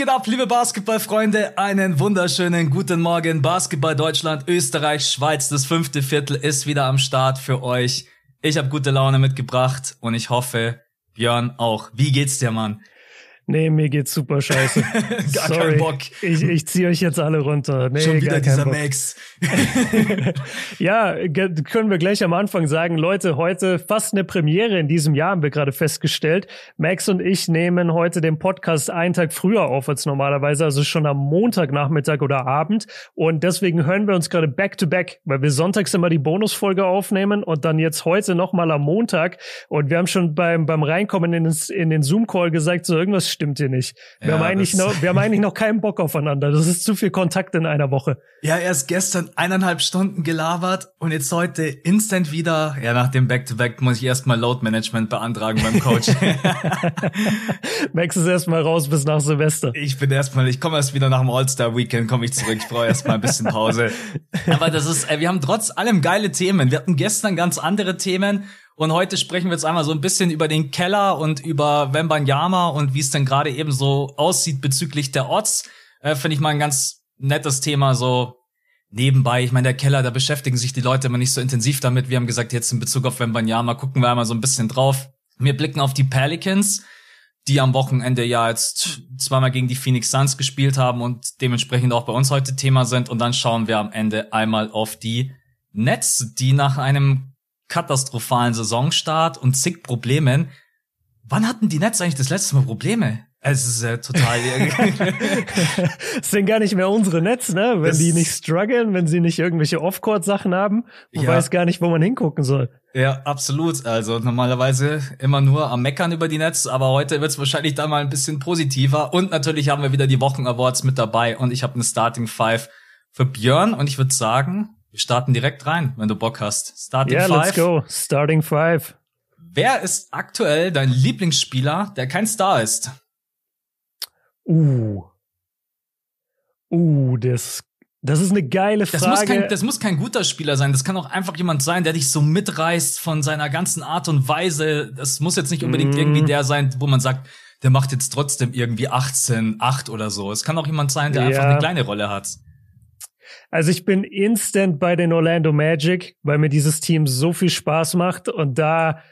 Geht ab, liebe Basketballfreunde? Einen wunderschönen guten Morgen. Basketball Deutschland, Österreich, Schweiz, das fünfte Viertel ist wieder am Start für euch. Ich habe gute Laune mitgebracht und ich hoffe, Björn auch. Wie geht's dir, Mann? Nee, mir geht's super scheiße. gar Sorry. keinen Bock. Ich, ich ziehe euch jetzt alle runter. Nee, Schon wieder dieser Bock. Max. ja, können wir gleich am Anfang sagen, Leute, heute fast eine Premiere in diesem Jahr haben wir gerade festgestellt. Max und ich nehmen heute den Podcast einen Tag früher auf als normalerweise, also schon am Montagnachmittag oder Abend. Und deswegen hören wir uns gerade back to back, weil wir sonntags immer die Bonusfolge aufnehmen und dann jetzt heute nochmal am Montag. Und wir haben schon beim, beim Reinkommen in, den- in den Zoom-Call gesagt, so irgendwas stimmt hier nicht. Wir, Ja, haben eigentlich noch, wir haben eigentlich noch keinen Bock aufeinander. Das ist zu viel Kontakt in einer Woche. Ja, erst gestern eineinhalb Stunden gelabert und jetzt heute instant wieder. Ja, nach dem Back-to-Back muss ich erstmal Load Management beantragen beim Coach. Max ist erstmal raus bis nach Silvester. Ich bin erstmal, ich komme erst wieder nach dem All-Star-Weekend, komme ich zurück. Ich brauche erstmal ein bisschen Pause. Aber das ist, äh, wir haben trotz allem geile Themen. Wir hatten gestern ganz andere Themen und heute sprechen wir jetzt einmal so ein bisschen über den Keller und über Wembanyama und wie es denn gerade eben so aussieht bezüglich der Odds. Äh, Finde ich mal ein ganz nettes Thema so nebenbei. Ich meine, der Keller, da beschäftigen sich die Leute immer nicht so intensiv damit. Wir haben gesagt, jetzt in Bezug auf Wembanyama gucken wir einmal so ein bisschen drauf. Wir blicken auf die Pelicans die am Wochenende ja jetzt zweimal gegen die Phoenix Suns gespielt haben und dementsprechend auch bei uns heute Thema sind. Und dann schauen wir am Ende einmal auf die Nets, die nach einem katastrophalen Saisonstart und zig Problemen. Wann hatten die Nets eigentlich das letzte Mal Probleme? Es ist ja total. Das sind gar nicht mehr unsere Netz, ne? Wenn Das- die nicht strugglen, wenn sie nicht irgendwelche Off-Court-Sachen haben und Ja. weiß gar nicht, wo man hingucken soll. ja, absolut. Also normalerweise immer nur am Meckern über die Nets, aber heute wird es wahrscheinlich da mal ein bisschen positiver. Und natürlich haben wir wieder die Wochen-Awards mit dabei und ich habe eine Starting Five für Björn und ich würde sagen, wir starten direkt rein, wenn du Bock hast. Starting Ja, Five. let's go. Starting five. Wer ist aktuell dein Lieblingsspieler, der kein Star ist? Uh. Uh, das, das ist eine geile Das muss, Frage. kein, das muss kein guter Spieler sein. Das kann auch einfach jemand sein, der dich so mitreißt von seiner ganzen Art und Weise. Das muss jetzt nicht unbedingt Mm. irgendwie der sein, wo man sagt, der macht jetzt trotzdem irgendwie 18, 8 oder so. Es kann auch jemand sein, der einfach Ja. eine kleine Rolle hat. Also ich bin instant bei den Orlando Magic, weil mir dieses Team so viel Spaß macht und da,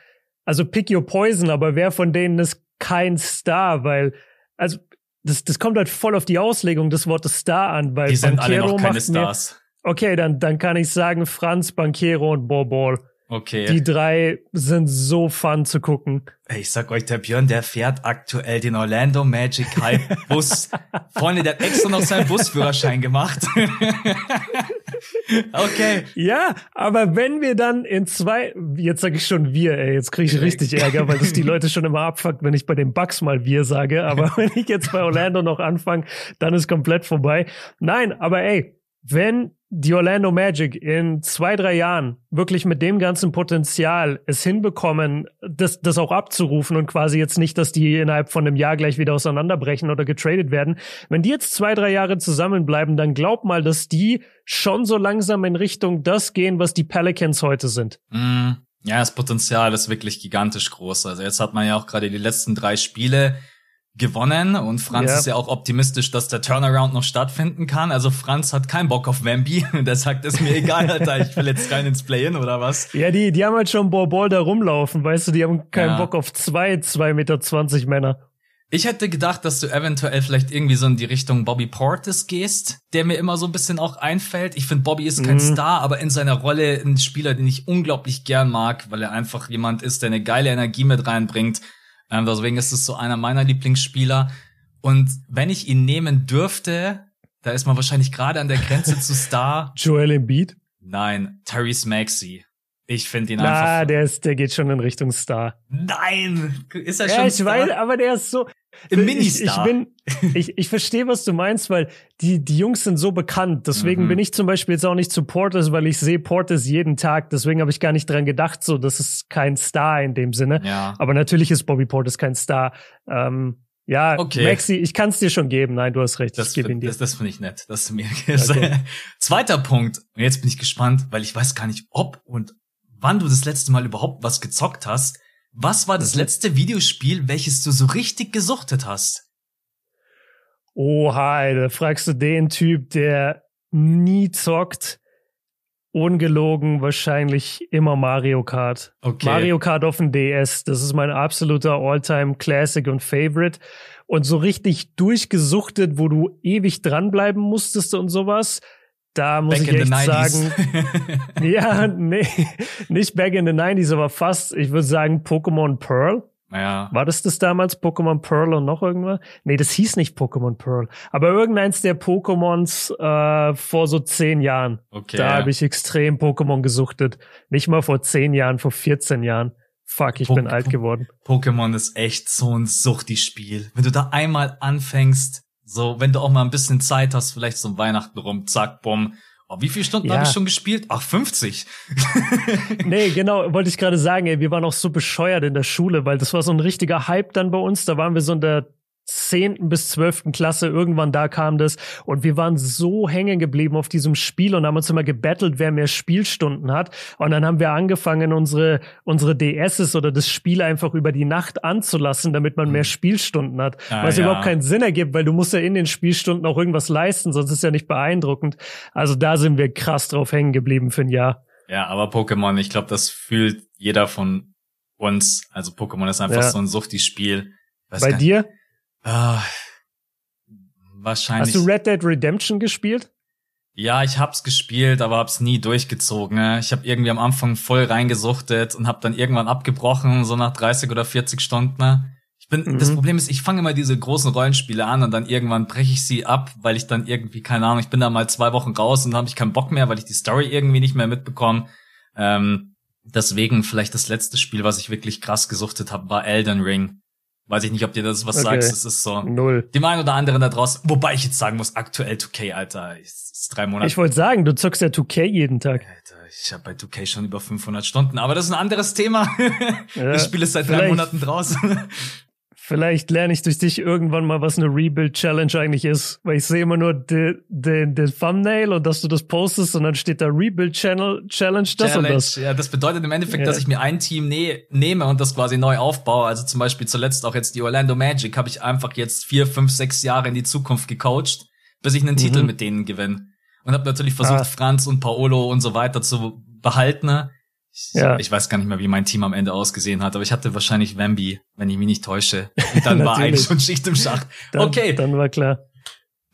also pick your poison, aber wer von denen ist kein Star, weil, also das, das kommt halt voll auf die Auslegung des Wortes Star an, weil Die sind alle Banchero noch keine macht mir, Stars. okay, dann, dann kann ich sagen Franz, Banquero und Borbol. Okay. Die drei sind so fun zu gucken. Ich sag euch, der Björn, der fährt aktuell den Orlando Magic Hype Bus. Freunde, der hat extra noch seinen Busführerschein gemacht. okay. Ja, aber wenn wir dann in zwei, jetzt sage ich schon wir, ey, jetzt kriege ich richtig Ärger, weil das die Leute schon immer abfuckt, wenn ich bei den Bucks mal wir sage. Aber wenn ich jetzt bei Orlando noch anfange, dann ist komplett vorbei. Nein, aber ey, wenn die Orlando Magic in zwei, drei Jahren wirklich mit dem ganzen Potenzial es hinbekommen, das, das auch abzurufen und quasi jetzt nicht, dass die innerhalb von einem Jahr gleich wieder auseinanderbrechen oder getradet werden. Wenn die jetzt zwei, drei Jahre zusammenbleiben, dann glaub mal, dass die schon so langsam in Richtung das gehen, was die Pelicans heute sind. Mm, Ja, das Potenzial ist wirklich gigantisch groß. Also jetzt hat man ja auch gerade die letzten drei Spiele gewonnen und Franz Ja. ist ja auch optimistisch, dass der Turnaround noch stattfinden kann. Also Franz hat keinen Bock auf Wemby. Der sagt, ist mir egal, Alter, ich will jetzt rein ins Play-In oder was? Ja, die, die haben halt schon Borbol da rumlaufen, weißt du, die haben keinen Ja. Bock auf zwei, zwei Meter zwanzig Männer. Ich hätte gedacht, dass du eventuell vielleicht irgendwie so in die Richtung Bobby Portis gehst, der mir immer so ein bisschen auch einfällt. Ich finde, Bobby ist kein Mhm. Star, aber in seiner Rolle ein Spieler, den ich unglaublich gern mag, weil er einfach jemand ist, der eine geile Energie mit reinbringt. Ähm, deswegen ist es so einer meiner Lieblingsspieler. Und wenn ich ihn nehmen dürfte, da ist man wahrscheinlich gerade an der Grenze zu Star. Joel Embiid? Nein, Tyrese Maxey. Ich finde ihn Na, einfach. der ist, der geht schon in Richtung Star. Nein! Ist er Ja, schon ich Star? weiß, aber der ist so. Im ich, ich Ministar. bin, ich, ich verstehe, was du meinst, weil die, die Jungs sind so bekannt. Deswegen Mhm. bin ich zum Beispiel jetzt auch nicht zu Portis, weil ich sehe Portis jeden Tag. Deswegen habe ich gar nicht dran gedacht, so, das ist kein Star in dem Sinne. ja. Aber natürlich ist Bobby Portis kein Star. Ähm, ja, Okay. Maxi, ich kann es dir schon geben. Nein, du hast recht. Das, ich find- dir. das, das finde ich nett, dass du mir Okay. Zweiter Punkt. Und jetzt bin ich gespannt, weil ich weiß gar nicht, ob und wann du das letzte Mal überhaupt was gezockt hast. Was war das letzte Videospiel, welches du so richtig gesuchtet hast? Oha, da fragst du den Typ, der nie zockt, ungelogen wahrscheinlich immer Mario Kart. Okay. Mario Kart auf dem DS, das ist mein absoluter Alltime Classic und Favorite. Und so richtig durchgesuchtet, wo du ewig dranbleiben musstest und sowas, da muss back ich echt sagen, ja, nee, nicht back in the 90s, aber fast, ich würde sagen Pokémon Pearl. Ja. War das das damals Pokémon Pearl und noch irgendwas? Nee, das hieß nicht Pokémon Pearl. Aber irgendeins der Pokémons äh, vor so zehn Jahren. Okay. Da habe ich extrem Pokémon gesuchtet. Nicht mal vor zehn Jahren, vor 14 Jahren. Fuck, ich po bin alt geworden. Pokémon ist echt so ein suchtiges Spiel. Wenn du da einmal anfängst, so, wenn du auch mal ein bisschen Zeit hast, vielleicht so Weihnachten rum, zack, bumm, Oh, wie viele Stunden ja. habe ich schon gespielt? Ach, 50. nee, genau, wollte ich gerade sagen, ey, wir waren auch so bescheuert in der Schule, weil das war so ein richtiger Hype dann bei uns. Da waren wir so in der zehnten bis zwölften Klasse, irgendwann da kam das und wir waren so hängen geblieben auf diesem Spiel und haben uns immer gebettelt, wer mehr Spielstunden hat und dann haben wir angefangen, unsere, unsere DSs oder das Spiel einfach über die Nacht anzulassen, damit man mehr mhm. Spielstunden hat, ah, was ja. überhaupt keinen Sinn ergibt, weil du musst ja in den Spielstunden auch irgendwas leisten, sonst ist ja nicht beeindruckend. Also da sind wir krass drauf hängen geblieben für ein Jahr. Ja, aber Pokémon, ich glaube, das fühlt jeder von uns. Also Pokémon ist einfach ja. so ein suchtiges Spiel. Bei dir? Ah, wahrscheinlich. Hast du Red Dead Redemption gespielt? Ja, ich hab's gespielt, aber hab's nie durchgezogen. Ne? Ich habe irgendwie am Anfang voll reingesuchtet und hab dann irgendwann abgebrochen, so nach 30 oder 40 Stunden. Ne? Ich bin, mhm. das Problem ist, ich fange immer diese großen Rollenspiele an und dann irgendwann breche ich sie ab, weil ich dann irgendwie, keine Ahnung, ich bin da mal zwei Wochen raus und dann habe ich keinen Bock mehr, weil ich die Story irgendwie nicht mehr mitbekomme. Ähm, deswegen vielleicht das letzte Spiel, was ich wirklich krass gesuchtet habe, war Elden Ring. Weiß ich nicht, ob dir das was okay. sagst. Es ist so. Null. Dem einen oder anderen da draußen. Wobei ich jetzt sagen muss, aktuell 2K, Alter, ist, drei Monate. Ich wollte sagen, du zockst ja 2K jeden Tag. Alter, ich habe bei 2K schon über 500 Stunden, aber das ist ein anderes Thema. Ja, das Spiel ist seit drei Monaten draußen. Vielleicht lerne ich durch dich irgendwann mal, was eine Rebuild-Challenge eigentlich ist. Weil ich sehe immer nur den de, de Thumbnail und dass du das postest und dann steht da Rebuild-Challenge, das Challenge, und das. Ja, das bedeutet im Endeffekt, ja. dass ich mir ein Team ne nehme und das quasi neu aufbaue. Also zum Beispiel zuletzt auch jetzt die Orlando Magic habe ich einfach jetzt vier, fünf, sechs Jahre in die Zukunft gecoacht, bis ich einen mhm. Titel mit denen gewinne. Und habe natürlich versucht, ah. Franz und Paolo und so weiter zu behalten. Ich, ja. ich weiß gar nicht mehr, wie mein Team am Ende ausgesehen hat, aber ich hatte wahrscheinlich Wemby, wenn ich mich nicht täusche. Und dann war eigentlich schon Schicht im Schacht. Dann, okay. Dann war klar.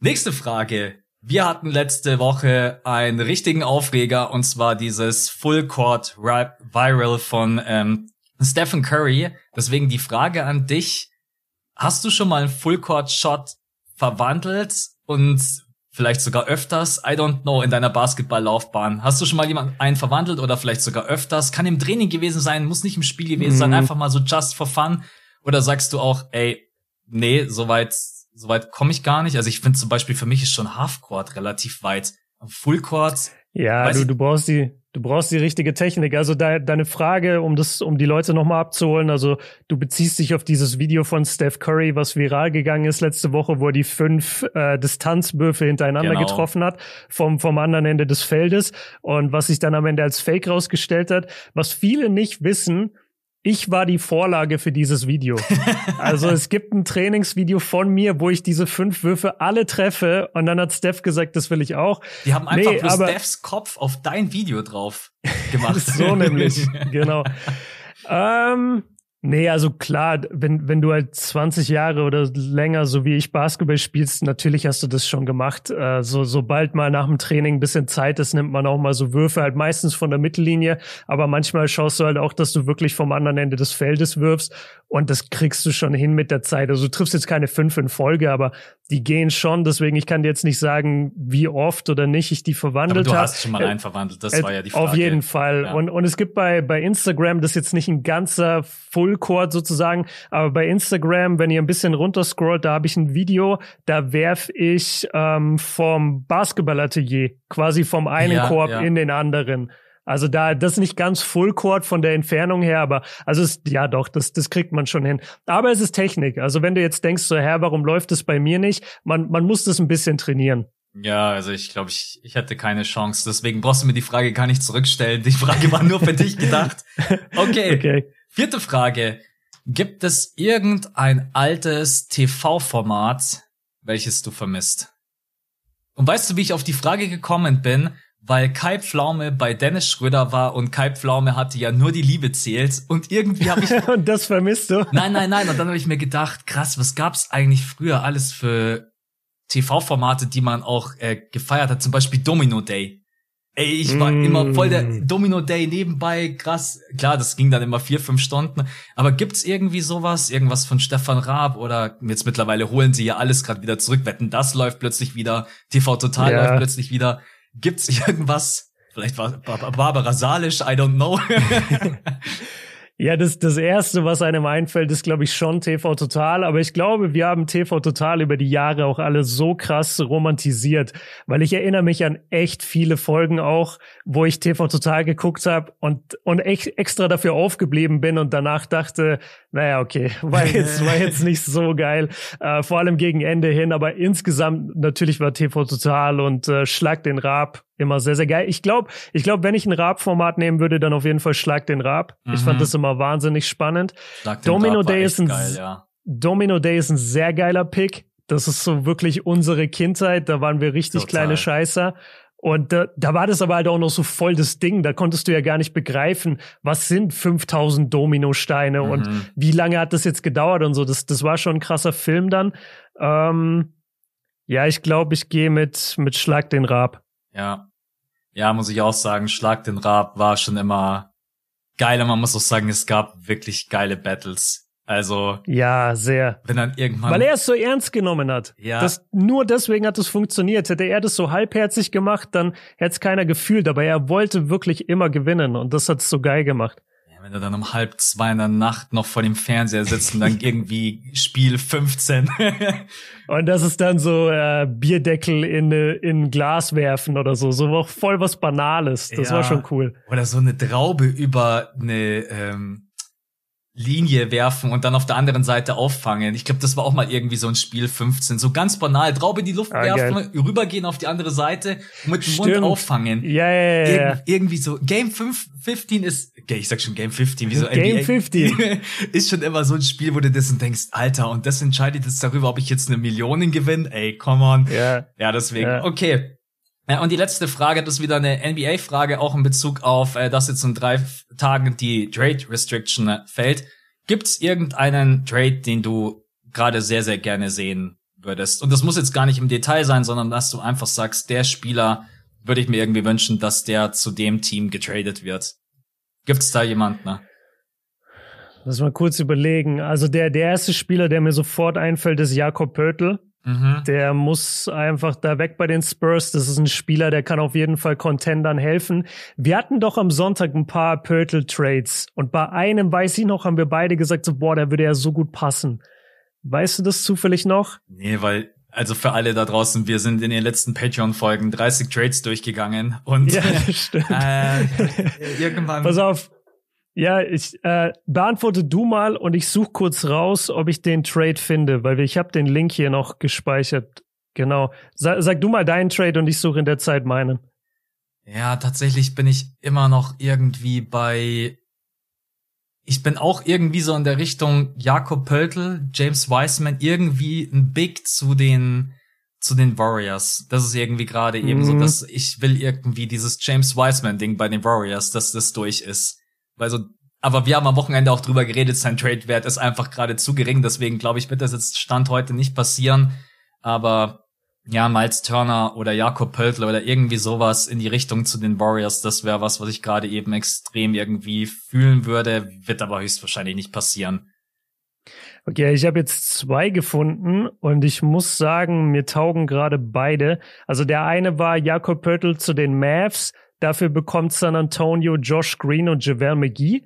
Nächste Frage. Wir hatten letzte Woche einen richtigen Aufreger und zwar dieses Full Court Viral von ähm, Stephen Curry. Deswegen die Frage an dich. Hast du schon mal einen Full Court Shot verwandelt und vielleicht sogar öfters, I don't know, in deiner Basketballlaufbahn. Hast du schon mal jemanden einen verwandelt oder vielleicht sogar öfters? Kann im Training gewesen sein, muss nicht im Spiel gewesen mhm. sein, einfach mal so just for fun. Oder sagst du auch, ey, nee, soweit, soweit komme ich gar nicht. Also ich finde zum Beispiel für mich ist schon Halfcourt relativ weit. Fullcourt. Ja, du, du brauchst die, Du brauchst die richtige Technik. Also de deine Frage, um das, um die Leute nochmal abzuholen, also du beziehst dich auf dieses Video von Steph Curry, was viral gegangen ist letzte Woche, wo er die fünf äh, Distanzwürfe hintereinander genau. getroffen hat vom, vom anderen Ende des Feldes und was sich dann am Ende als Fake rausgestellt hat. Was viele nicht wissen, ich war die Vorlage für dieses Video. Also es gibt ein Trainingsvideo von mir, wo ich diese fünf Würfe alle treffe und dann hat Steph gesagt, das will ich auch. Die haben einfach nee, bloß Stephs Kopf auf dein Video drauf gemacht. so nämlich, genau. ähm, Nee, also klar, wenn, wenn du halt 20 Jahre oder länger, so wie ich Basketball spielst, natürlich hast du das schon gemacht. Äh, so, sobald mal nach dem Training ein bisschen Zeit ist, nimmt man auch mal so Würfe, halt meistens von der Mittellinie. Aber manchmal schaust du halt auch, dass du wirklich vom anderen Ende des Feldes wirfst. Und das kriegst du schon hin mit der Zeit. Also du triffst jetzt keine fünf in Folge, aber die gehen schon. Deswegen, ich kann dir jetzt nicht sagen, wie oft oder nicht ich die verwandelt habe. Du hast schon mal einen verwandelt, das äh, war ja die Frage. Auf jeden Fall. Ja. Und, und es gibt bei, bei Instagram, das ist jetzt nicht ein ganzer Fullcourt sozusagen, aber bei Instagram, wenn ihr ein bisschen runterscrollt, da habe ich ein Video, da werf ich ähm, vom Basketballatelier quasi vom einen ja, Korb ja. in den anderen. Also da, das ist nicht ganz Full Court von der Entfernung her, aber also es, ja doch, das, das kriegt man schon hin. Aber es ist Technik. Also wenn du jetzt denkst, so, Herr, warum läuft es bei mir nicht? Man, man muss das ein bisschen trainieren. Ja, also ich glaube, ich, ich hätte keine Chance. Deswegen brauchst du mir die Frage gar nicht zurückstellen. Die Frage war nur für dich gedacht. Okay. okay. Vierte Frage. Gibt es irgendein altes TV-Format, welches du vermisst. Und weißt du, wie ich auf die Frage gekommen bin? Weil Kai Pflaume bei Dennis Schröder war und Kai Pflaume hatte ja nur die Liebe zählt und irgendwie habe ich und das vermisst du? Nein, nein, nein und dann habe ich mir gedacht, krass, was gab's eigentlich früher alles für TV-Formate, die man auch äh, gefeiert hat, zum Beispiel Domino Day. Ey, ich war mm. immer voll der Domino Day nebenbei, krass. Klar, das ging dann immer vier, fünf Stunden. Aber gibt's irgendwie sowas, irgendwas von Stefan Raab oder jetzt mittlerweile holen sie ja alles gerade wieder zurück. Wetten, das läuft plötzlich wieder. TV Total ja. läuft plötzlich wieder. Gibt's irgendwas? Vielleicht war Barbara Salisch, I don't know. Ja, das, das erste, was einem einfällt, ist, glaube ich, schon TV Total. Aber ich glaube, wir haben TV Total über die Jahre auch alle so krass romantisiert, weil ich erinnere mich an echt viele Folgen auch, wo ich TV Total geguckt habe und, und echt extra dafür aufgeblieben bin und danach dachte, naja, okay, war jetzt, war jetzt nicht so geil, äh, vor allem gegen Ende hin. Aber insgesamt natürlich war TV Total und äh, Schlag den Rab immer sehr, sehr geil. Ich glaube, ich glaube, wenn ich ein Rab-Format nehmen würde, dann auf jeden Fall Schlag den Rab. Mhm. Ich fand mhm. das immer wahnsinnig spannend. Domino Day ist ein geil, ja. Domino Day ist ein sehr geiler Pick. Das ist so wirklich unsere Kindheit. Da waren wir richtig Total. kleine Scheißer. Und da, da war das aber halt auch noch so voll das Ding. Da konntest du ja gar nicht begreifen, was sind 5000 Dominosteine mhm. und wie lange hat das jetzt gedauert und so. Das, das war schon ein krasser Film dann. Ähm, ja, ich glaube, ich gehe mit, mit Schlag den Rab. Ja. Ja, muss ich auch sagen, Schlag den Rab war schon immer geil. Und man muss auch sagen, es gab wirklich geile Battles. Also. Ja, sehr. Wenn dann irgendwann. Weil er es so ernst genommen hat. Ja. Das, nur deswegen hat es funktioniert. Hätte er das so halbherzig gemacht, dann hätte es keiner gefühlt. Aber er wollte wirklich immer gewinnen. Und das hat es so geil gemacht wenn du dann um halb zwei in der Nacht noch vor dem Fernseher sitzt und dann irgendwie Spiel 15. und das ist dann so äh, Bierdeckel in, in Glas werfen oder so. So auch voll was Banales. Das ja. war schon cool. Oder so eine Traube über eine ähm, Linie werfen und dann auf der anderen Seite auffangen. Ich glaube, das war auch mal irgendwie so ein Spiel 15. So ganz banal. Traube in die Luft ah, werfen, geil. rübergehen auf die andere Seite und mit dem Stimmt. Mund auffangen. Ja, ja, ja. Ir irgendwie so. Game 5, 15 ist, okay, ich sag schon Game 15, wieso Game NBA 15 ist schon immer so ein Spiel, wo du das und denkst, Alter, und das entscheidet jetzt darüber, ob ich jetzt eine Million gewinne. Ey, come on. Ja. Ja, deswegen. Ja. Okay. Ja, und die letzte Frage, das ist wieder eine NBA-Frage, auch in Bezug auf, äh, dass jetzt in drei Tagen die Trade Restriction äh, fällt. Gibt's irgendeinen Trade, den du gerade sehr, sehr gerne sehen würdest? Und das muss jetzt gar nicht im Detail sein, sondern dass du einfach sagst, der Spieler würde ich mir irgendwie wünschen, dass der zu dem Team getradet wird. Gibt's da jemanden? Ne? Lass mal kurz überlegen. Also der, der erste Spieler, der mir sofort einfällt, ist Jakob Pöttl. Mhm. Der muss einfach da weg bei den Spurs. Das ist ein Spieler, der kann auf jeden Fall Contendern helfen. Wir hatten doch am Sonntag ein paar Pörtl-Trades und bei einem, weiß ich noch, haben wir beide gesagt, so, boah, der würde ja so gut passen. Weißt du das zufällig noch? Nee, weil also für alle da draußen, wir sind in den letzten Patreon-Folgen 30 Trades durchgegangen und ja, stimmt. äh, irgendwann. Pass auf, ja, ich äh, beantworte du mal und ich suche kurz raus, ob ich den Trade finde, weil ich habe den Link hier noch gespeichert. Genau. Sag, sag du mal deinen Trade und ich suche in der Zeit meinen. Ja, tatsächlich bin ich immer noch irgendwie bei. Ich bin auch irgendwie so in der Richtung Jakob Pöltl, James Wiseman, irgendwie ein Big zu den zu den Warriors. Das ist irgendwie gerade mhm. eben so, mhm. dass ich will irgendwie dieses James Wiseman Ding bei den Warriors, dass das durch ist. Weil so, aber wir haben am Wochenende auch drüber geredet, sein Trade-Wert ist einfach gerade zu gering, deswegen glaube ich, wird das jetzt Stand heute nicht passieren. Aber ja, Miles Turner oder Jakob Pöltl oder irgendwie sowas in die Richtung zu den Warriors, das wäre was, was ich gerade eben extrem irgendwie fühlen würde, wird aber höchstwahrscheinlich nicht passieren. Okay, ich habe jetzt zwei gefunden und ich muss sagen, mir taugen gerade beide. Also der eine war Jakob Pöttl zu den Mavs. Dafür bekommt San Antonio Josh Green und JaVale McGee.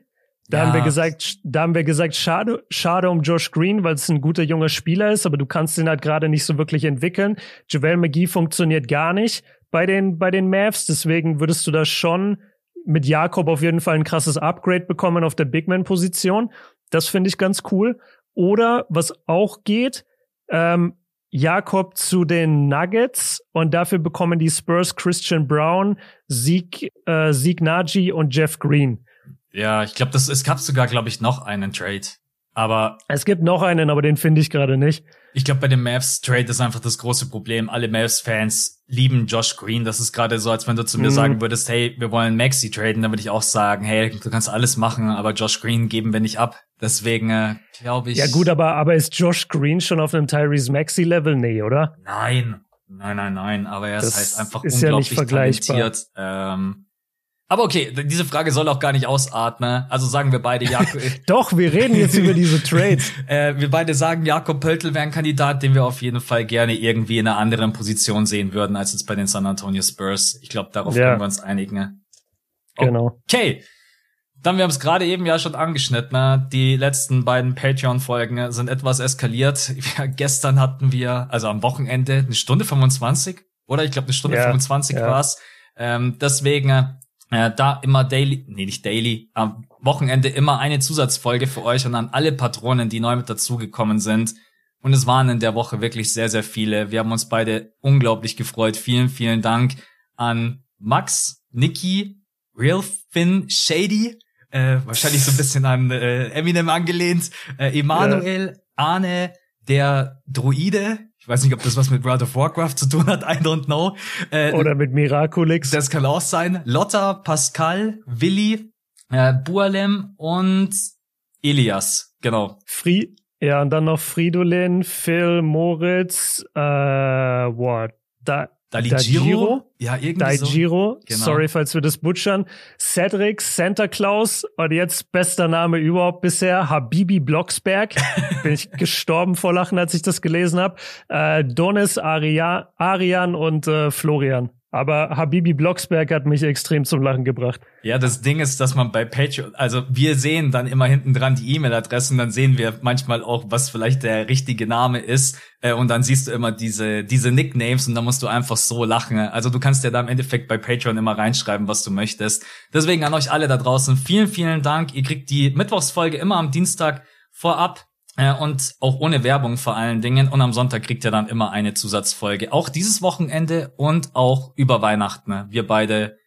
Da ja. haben wir gesagt, da haben wir gesagt, schade, schade um Josh Green, weil es ein guter junger Spieler ist, aber du kannst ihn halt gerade nicht so wirklich entwickeln. JaVale McGee funktioniert gar nicht bei den, bei den Mavs, deswegen würdest du da schon mit Jakob auf jeden Fall ein krasses Upgrade bekommen auf der Bigman-Position. Das finde ich ganz cool. Oder was auch geht, ähm, Jakob zu den Nuggets und dafür bekommen die Spurs Christian Brown, Sieg, äh, Sieg Naji und Jeff Green. Ja, ich glaube, das es gab sogar, glaube ich, noch einen Trade. Aber es gibt noch einen, aber den finde ich gerade nicht. Ich glaube, bei dem Mavs Trade ist einfach das große Problem. Alle Mavs-Fans lieben Josh Green. Das ist gerade so, als wenn du zu mir mhm. sagen würdest, hey, wir wollen Maxi traden, dann würde ich auch sagen, hey, du kannst alles machen, aber Josh Green geben wir nicht ab. Deswegen äh, glaube ich. Ja gut, aber aber ist Josh Green schon auf einem Tyrese Maxi Level? Nee, oder? Nein, nein, nein, nein. Aber er ist das halt einfach ist unglaublich ja talentiert. Ähm, aber okay, diese Frage soll auch gar nicht ausatmen. Also sagen wir beide, Jakob. Doch, wir reden jetzt über diese Trades. äh, wir beide sagen, Jakob Pöltl wäre ein Kandidat, den wir auf jeden Fall gerne irgendwie in einer anderen Position sehen würden, als jetzt bei den San Antonio Spurs. Ich glaube, darauf ja. können wir uns einigen. Ne? Genau. Okay. Dann, wir haben es gerade eben ja schon angeschnitten, ne? die letzten beiden Patreon-Folgen sind etwas eskaliert. Ja, gestern hatten wir, also am Wochenende, eine Stunde 25, oder? Ich glaube, eine Stunde ja, 25 ja. war's. Ähm, deswegen äh, da immer daily, nee, nicht daily, am Wochenende immer eine Zusatzfolge für euch und an alle Patronen, die neu mit dazugekommen sind. Und es waren in der Woche wirklich sehr, sehr viele. Wir haben uns beide unglaublich gefreut. Vielen, vielen Dank an Max, Niki, Real Finn, Shady, äh, wahrscheinlich so ein bisschen an äh, Eminem angelehnt, äh, Emanuel, ja. Arne, der Druide, ich weiß nicht, ob das was mit World of Warcraft zu tun hat, I don't know. Äh, Oder mit Miraculix. Das kann auch sein. Lotta, Pascal, Willi, äh, Bualem und Elias, genau. Fri ja, und dann noch Fridolin, Phil, Moritz, äh, what? Da Dalijiro? Ja, irgendwie Daijiro. So. Genau. Sorry, falls wir das butchern. Cedric, Santa Claus und jetzt bester Name überhaupt bisher, Habibi Blocksberg. Bin ich gestorben vor Lachen, als ich das gelesen habe. Äh, Donis, Aria, Arian und äh, Florian. Aber Habibi Blocksberg hat mich extrem zum Lachen gebracht. Ja, das Ding ist, dass man bei Patreon, also wir sehen dann immer hinten dran die E-Mail-Adressen, dann sehen wir manchmal auch, was vielleicht der richtige Name ist. Äh, und dann siehst du immer diese, diese Nicknames und dann musst du einfach so lachen. Also du kannst ja da im Endeffekt bei Patreon immer reinschreiben, was du möchtest. Deswegen an euch alle da draußen, vielen, vielen Dank. Ihr kriegt die Mittwochsfolge immer am Dienstag vorab und auch ohne Werbung vor allen Dingen. Und am Sonntag kriegt ihr dann immer eine Zusatzfolge. Auch dieses Wochenende und auch über Weihnachten. Wir beide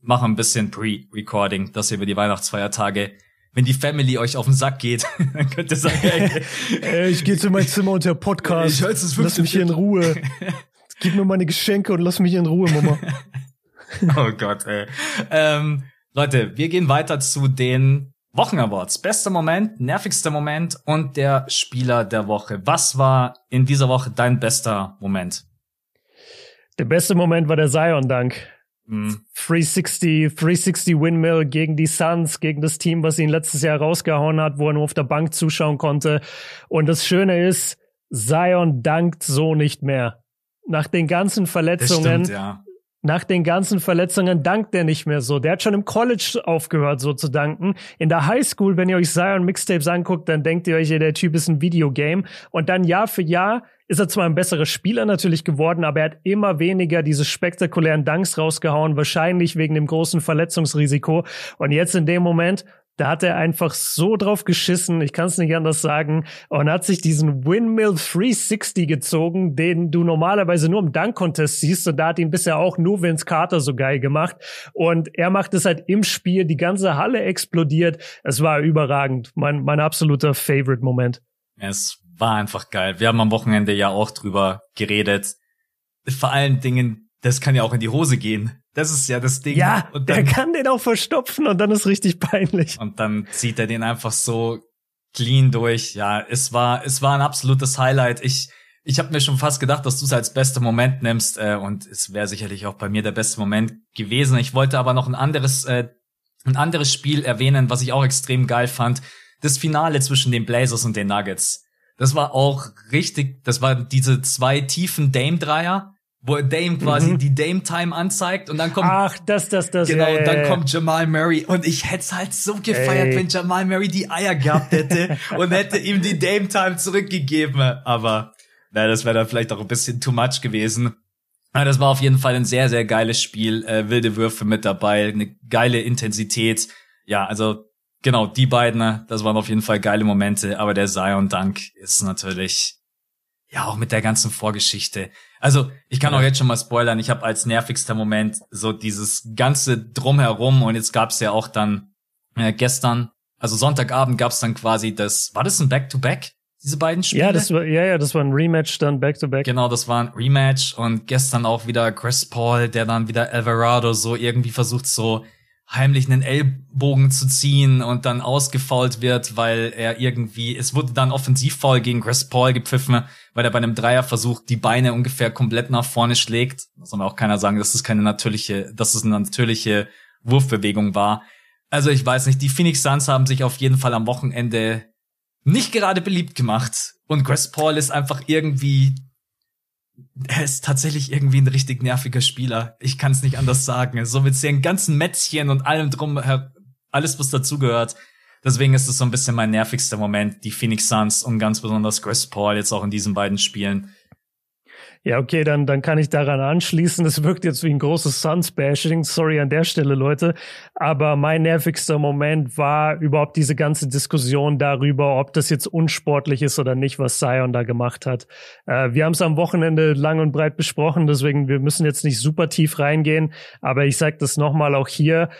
machen ein bisschen Pre-Recording, dass ihr über die Weihnachtsfeiertage wenn die Family euch auf den Sack geht, dann könnt ihr sagen, ey, äh, ich gehe zu meinem Zimmer und der Podcast. Ich lass mich hier in Ruhe. Gib mir meine Geschenke und lass mich in Ruhe, Mama. oh Gott, ey. Ähm, Leute, wir gehen weiter zu den Wochenawards. Bester Moment, nervigster Moment und der Spieler der Woche. Was war in dieser Woche dein bester Moment? Der beste Moment war der Zion-Dank. Mm. 360, 360 Windmill gegen die Suns, gegen das Team, was ihn letztes Jahr rausgehauen hat, wo er nur auf der Bank zuschauen konnte. Und das Schöne ist, Zion dankt so nicht mehr. Nach den ganzen Verletzungen, stimmt, ja nach den ganzen Verletzungen dankt er nicht mehr so. Der hat schon im College aufgehört, so zu danken. In der Highschool, wenn ihr euch Zion Mixtapes anguckt, dann denkt ihr euch, der Typ ist ein Videogame. Und dann Jahr für Jahr ist er zwar ein besserer Spieler natürlich geworden, aber er hat immer weniger diese spektakulären Danks rausgehauen, wahrscheinlich wegen dem großen Verletzungsrisiko. Und jetzt in dem Moment, da hat er einfach so drauf geschissen, ich kann es nicht anders sagen, und hat sich diesen Windmill 360 gezogen, den du normalerweise nur im Dunk-Contest siehst. Und da hat ihn bisher auch nur Vince Carter so geil gemacht. Und er macht es halt im Spiel, die ganze Halle explodiert. Es war überragend. Mein, mein absoluter Favorite-Moment. Es war einfach geil. Wir haben am Wochenende ja auch drüber geredet. Vor allen Dingen, das kann ja auch in die Hose gehen. Das ist ja das Ding. Ja, und dann, der kann den auch verstopfen und dann ist richtig peinlich. Und dann zieht er den einfach so clean durch. Ja, es war es war ein absolutes Highlight. Ich ich habe mir schon fast gedacht, dass du es als bester Moment nimmst äh, und es wäre sicherlich auch bei mir der beste Moment gewesen. Ich wollte aber noch ein anderes äh, ein anderes Spiel erwähnen, was ich auch extrem geil fand. Das Finale zwischen den Blazers und den Nuggets. Das war auch richtig, das war diese zwei tiefen Dame-Dreier wo Dame quasi mhm. die Dame-Time anzeigt und dann kommt. Ach, das, das, das. Genau, und dann kommt Jamal Murray. Und ich hätte es halt so gefeiert, Ey. wenn Jamal Murray die Eier gehabt hätte und hätte ihm die Dame-Time zurückgegeben. Aber na, das wäre dann vielleicht auch ein bisschen too much gewesen. Aber das war auf jeden Fall ein sehr, sehr geiles Spiel. Äh, wilde Würfe mit dabei, eine geile Intensität. Ja, also genau, die beiden, das waren auf jeden Fall geile Momente. Aber der Zion Dank ist natürlich ja auch mit der ganzen Vorgeschichte. Also ich kann auch jetzt schon mal spoilern. Ich habe als nervigster Moment so dieses ganze drumherum und jetzt gab's ja auch dann äh, gestern also Sonntagabend gab's dann quasi das, war das ein Back-to-Back? diese beiden Spiele? Ja, das war, ja, ja, das war ein Rematch dann back-to-back. Genau, das war ein Rematch und gestern auch wieder Chris Paul, der dann wieder Alvarado so irgendwie versucht, so heimlich einen Ellbogen zu ziehen und dann ausgefault wird, weil er irgendwie, es wurde dann Offensivfoul gegen Chris Paul gepfiffen, weil er bei einem Dreierversuch die Beine ungefähr komplett nach vorne schlägt. Da soll mir auch keiner sagen, dass es keine natürliche, dass es eine natürliche Wurfbewegung war. Also ich weiß nicht, die Phoenix Suns haben sich auf jeden Fall am Wochenende nicht gerade beliebt gemacht. Und Chris Paul ist einfach irgendwie, er ist tatsächlich irgendwie ein richtig nerviger Spieler. Ich kann es nicht anders sagen. So mit seinen ganzen Mätzchen und allem drum, alles was dazugehört. Deswegen ist es so ein bisschen mein nervigster Moment, die Phoenix Suns und ganz besonders Chris Paul jetzt auch in diesen beiden Spielen. Ja, okay, dann, dann kann ich daran anschließen. Es wirkt jetzt wie ein großes Suns-Bashing. Sorry an der Stelle, Leute. Aber mein nervigster Moment war überhaupt diese ganze Diskussion darüber, ob das jetzt unsportlich ist oder nicht, was Zion da gemacht hat. Äh, wir haben es am Wochenende lang und breit besprochen, deswegen wir müssen jetzt nicht super tief reingehen. Aber ich sage das nochmal auch hier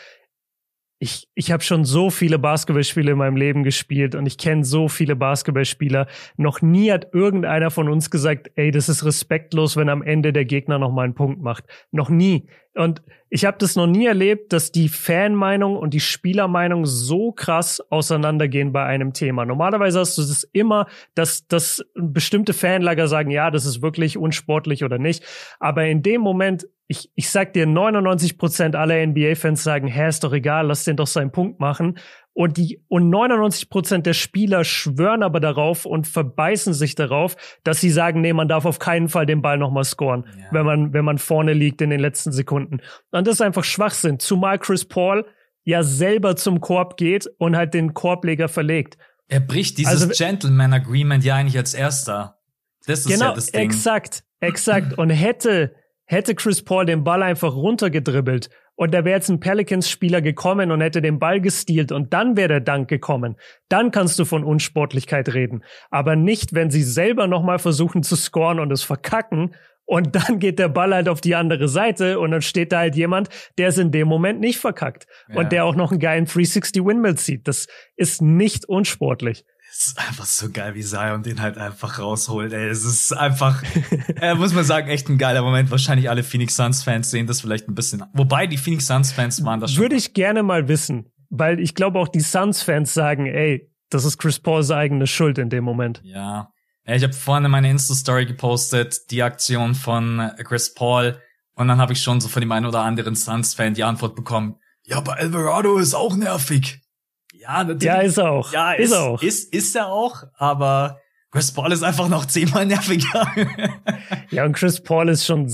ich, ich habe schon so viele Basketballspiele in meinem Leben gespielt und ich kenne so viele Basketballspieler. Noch nie hat irgendeiner von uns gesagt, ey, das ist respektlos, wenn am Ende der Gegner noch mal einen Punkt macht. Noch nie. Und ich habe das noch nie erlebt, dass die Fanmeinung und die Spielermeinung so krass auseinandergehen bei einem Thema. Normalerweise hast du das immer, dass, dass bestimmte Fanlager sagen, ja, das ist wirklich unsportlich oder nicht. Aber in dem Moment ich, ich sag dir, 99 Prozent aller NBA-Fans sagen, hä, ist doch egal, lass den doch seinen Punkt machen. Und die, und 99 Prozent der Spieler schwören aber darauf und verbeißen sich darauf, dass sie sagen, nee, man darf auf keinen Fall den Ball nochmal scoren, ja. wenn man, wenn man vorne liegt in den letzten Sekunden. Und das ist einfach Schwachsinn. Zumal Chris Paul ja selber zum Korb geht und halt den Korbleger verlegt. Er bricht dieses also, Gentleman Agreement ja eigentlich als erster. Das ist genau, ja das Ding. Exakt, exakt. Und hätte hätte Chris Paul den Ball einfach runtergedribbelt und da wäre jetzt ein Pelicans-Spieler gekommen und hätte den Ball gestealt und dann wäre der Dank gekommen. Dann kannst du von Unsportlichkeit reden. Aber nicht, wenn sie selber nochmal versuchen zu scoren und es verkacken und dann geht der Ball halt auf die andere Seite und dann steht da halt jemand, der es in dem Moment nicht verkackt ja. und der auch noch einen geilen 360 Windmill zieht. Das ist nicht unsportlich. Es ist einfach so geil, wie Zion den halt einfach rausholt. Ey, es ist einfach, äh, muss man sagen, echt ein geiler Moment. Wahrscheinlich alle Phoenix Suns Fans sehen das vielleicht ein bisschen. Wobei die Phoenix Suns Fans waren das schon. Würde ich gerne mal wissen, weil ich glaube auch die Suns Fans sagen, ey, das ist Chris Pauls eigene Schuld in dem Moment. Ja. Ich habe vorhin meine Insta-Story gepostet, die Aktion von Chris Paul. Und dann habe ich schon so von dem einen oder anderen Suns-Fan die Antwort bekommen, ja, aber Alvarado ist auch nervig. Ja, natürlich. Ja, ist er auch. Ja, ist, ist auch. Ist, ist er auch, aber Chris Paul ist einfach noch zehnmal nerviger. ja, und Chris Paul ist schon,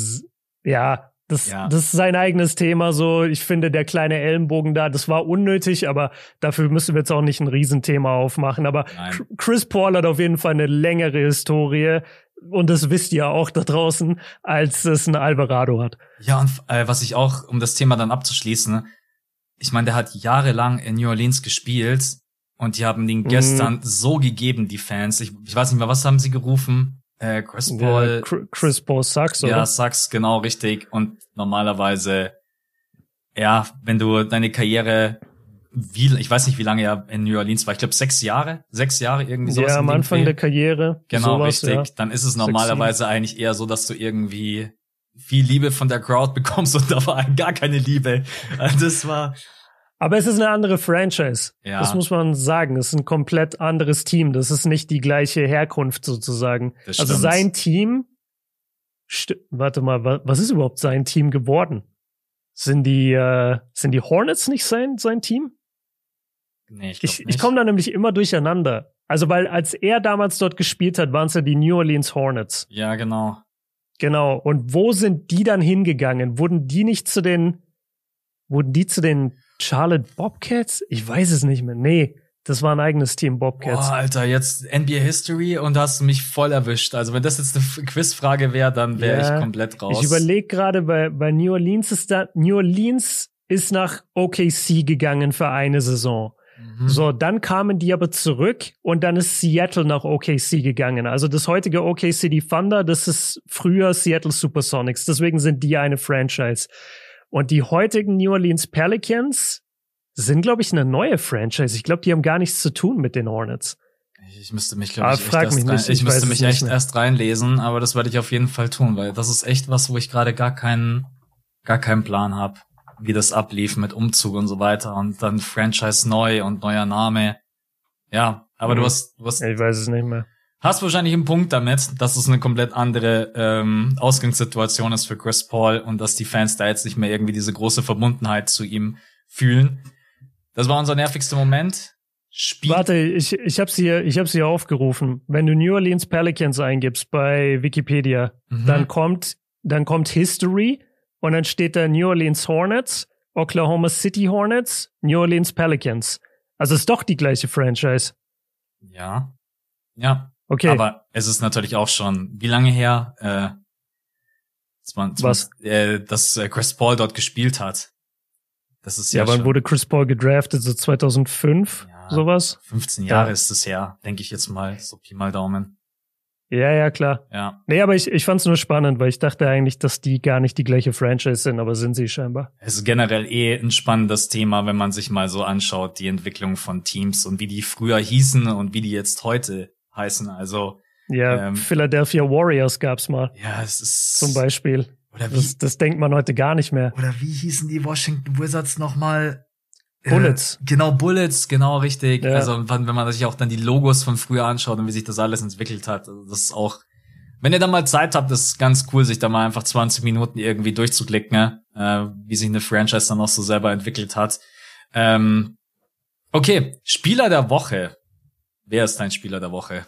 ja, das, ja. das ist sein eigenes Thema so. Ich finde, der kleine Ellenbogen da, das war unnötig, aber dafür müssen wir jetzt auch nicht ein Riesenthema aufmachen. Aber Nein. Chris Paul hat auf jeden Fall eine längere Historie. Und das wisst ihr auch da draußen, als es ein Alvarado hat. Ja, und äh, was ich auch, um das Thema dann abzuschließen, ich meine, der hat jahrelang in New Orleans gespielt und die haben den gestern so gegeben, die Fans. Ich, ich weiß nicht mehr, was haben sie gerufen? Äh, Chris Paul. Ja, Chris Paul Sucks, oder? Ja, Sucks, genau, richtig. Und normalerweise, ja, wenn du deine Karriere wie, ich weiß nicht, wie lange er in New Orleans war. Ich glaube sechs Jahre, sechs Jahre irgendwie sowas. Ja, am Anfang der Karriere. Genau, sowas, richtig. Ja. Dann ist es normalerweise eigentlich eher so, dass du irgendwie viel Liebe von der Crowd bekommst und da war gar keine Liebe. Also das war. Aber es ist eine andere Franchise. Ja. Das muss man sagen. Es ist ein komplett anderes Team. Das ist nicht die gleiche Herkunft sozusagen. Das also sein Team. Warte mal, was ist überhaupt sein Team geworden? Sind die, äh, sind die Hornets nicht sein, sein Team? Nee, ich, ich, ich komme da nämlich immer durcheinander. Also, weil als er damals dort gespielt hat, waren es ja die New Orleans Hornets. Ja, genau. Genau. Und wo sind die dann hingegangen? Wurden die nicht zu den, wurden die zu den Charlotte Bobcats? Ich weiß es nicht mehr. Nee, das war ein eigenes Team Bobcats. Boah, Alter, jetzt NBA History und hast du mich voll erwischt. Also wenn das jetzt eine Quizfrage wäre, dann wäre ja, ich komplett raus. Ich überlege gerade, bei, bei New Orleans ist da, New Orleans ist nach OKC gegangen für eine Saison. Mhm. So, dann kamen die aber zurück und dann ist Seattle nach OKC gegangen. Also das heutige OKC die Thunder, das ist früher Seattle Supersonics. Deswegen sind die eine Franchise. Und die heutigen New Orleans Pelicans sind, glaube ich, eine neue Franchise. Ich glaube, die haben gar nichts zu tun mit den Hornets. Ich müsste mich, glaube ah, ich, erst rein, nicht, ich, ich müsste mich echt erst reinlesen, aber das werde ich auf jeden Fall tun, weil das ist echt was, wo ich gerade gar keinen, gar keinen Plan habe, wie das ablief mit Umzug und so weiter und dann Franchise neu und neuer Name. Ja, aber mhm. du hast, du hast. Ich weiß es nicht mehr. Hast wahrscheinlich einen Punkt damit, dass es eine komplett andere ähm, Ausgangssituation ist für Chris Paul und dass die Fans da jetzt nicht mehr irgendwie diese große Verbundenheit zu ihm fühlen. Das war unser nervigster Moment. Spiel Warte, ich, ich habe sie ich hab's hier aufgerufen. Wenn du New Orleans Pelicans eingibst bei Wikipedia, mhm. dann kommt dann kommt History und dann steht da New Orleans Hornets, Oklahoma City Hornets, New Orleans Pelicans. Also ist doch die gleiche Franchise. Ja. Ja. Okay. Aber es ist natürlich auch schon, wie lange her, äh, Was? Äh, dass äh, Chris Paul dort gespielt hat. Das ist ja. Ja, wann schon, wurde Chris Paul gedraftet? So 2005? Ja, sowas? 15 Jahre ja. ist es her, denke ich jetzt mal, so Pi mal Daumen. Ja, ja, klar. Ja. Nee, aber ich, ich fand es nur spannend, weil ich dachte eigentlich, dass die gar nicht die gleiche Franchise sind, aber sind sie scheinbar. Es ist generell eh ein spannendes Thema, wenn man sich mal so anschaut, die Entwicklung von Teams und wie die früher hießen und wie die jetzt heute heißen. Also ja, ähm, Philadelphia Warriors gab's mal. Ja, es ist zum Beispiel. Oder wie, das, das denkt man heute gar nicht mehr. Oder wie hießen die Washington Wizards nochmal? Bullets. Äh, genau, Bullets, genau richtig. Ja. Also wenn man sich auch dann die Logos von früher anschaut und wie sich das alles entwickelt hat, also das ist auch, wenn ihr da mal Zeit habt, ist ganz cool, sich da mal einfach 20 Minuten irgendwie durchzuklicken, ne? äh, wie sich eine Franchise dann auch so selber entwickelt hat. Ähm, okay, Spieler der Woche. Wer ist dein Spieler der Woche?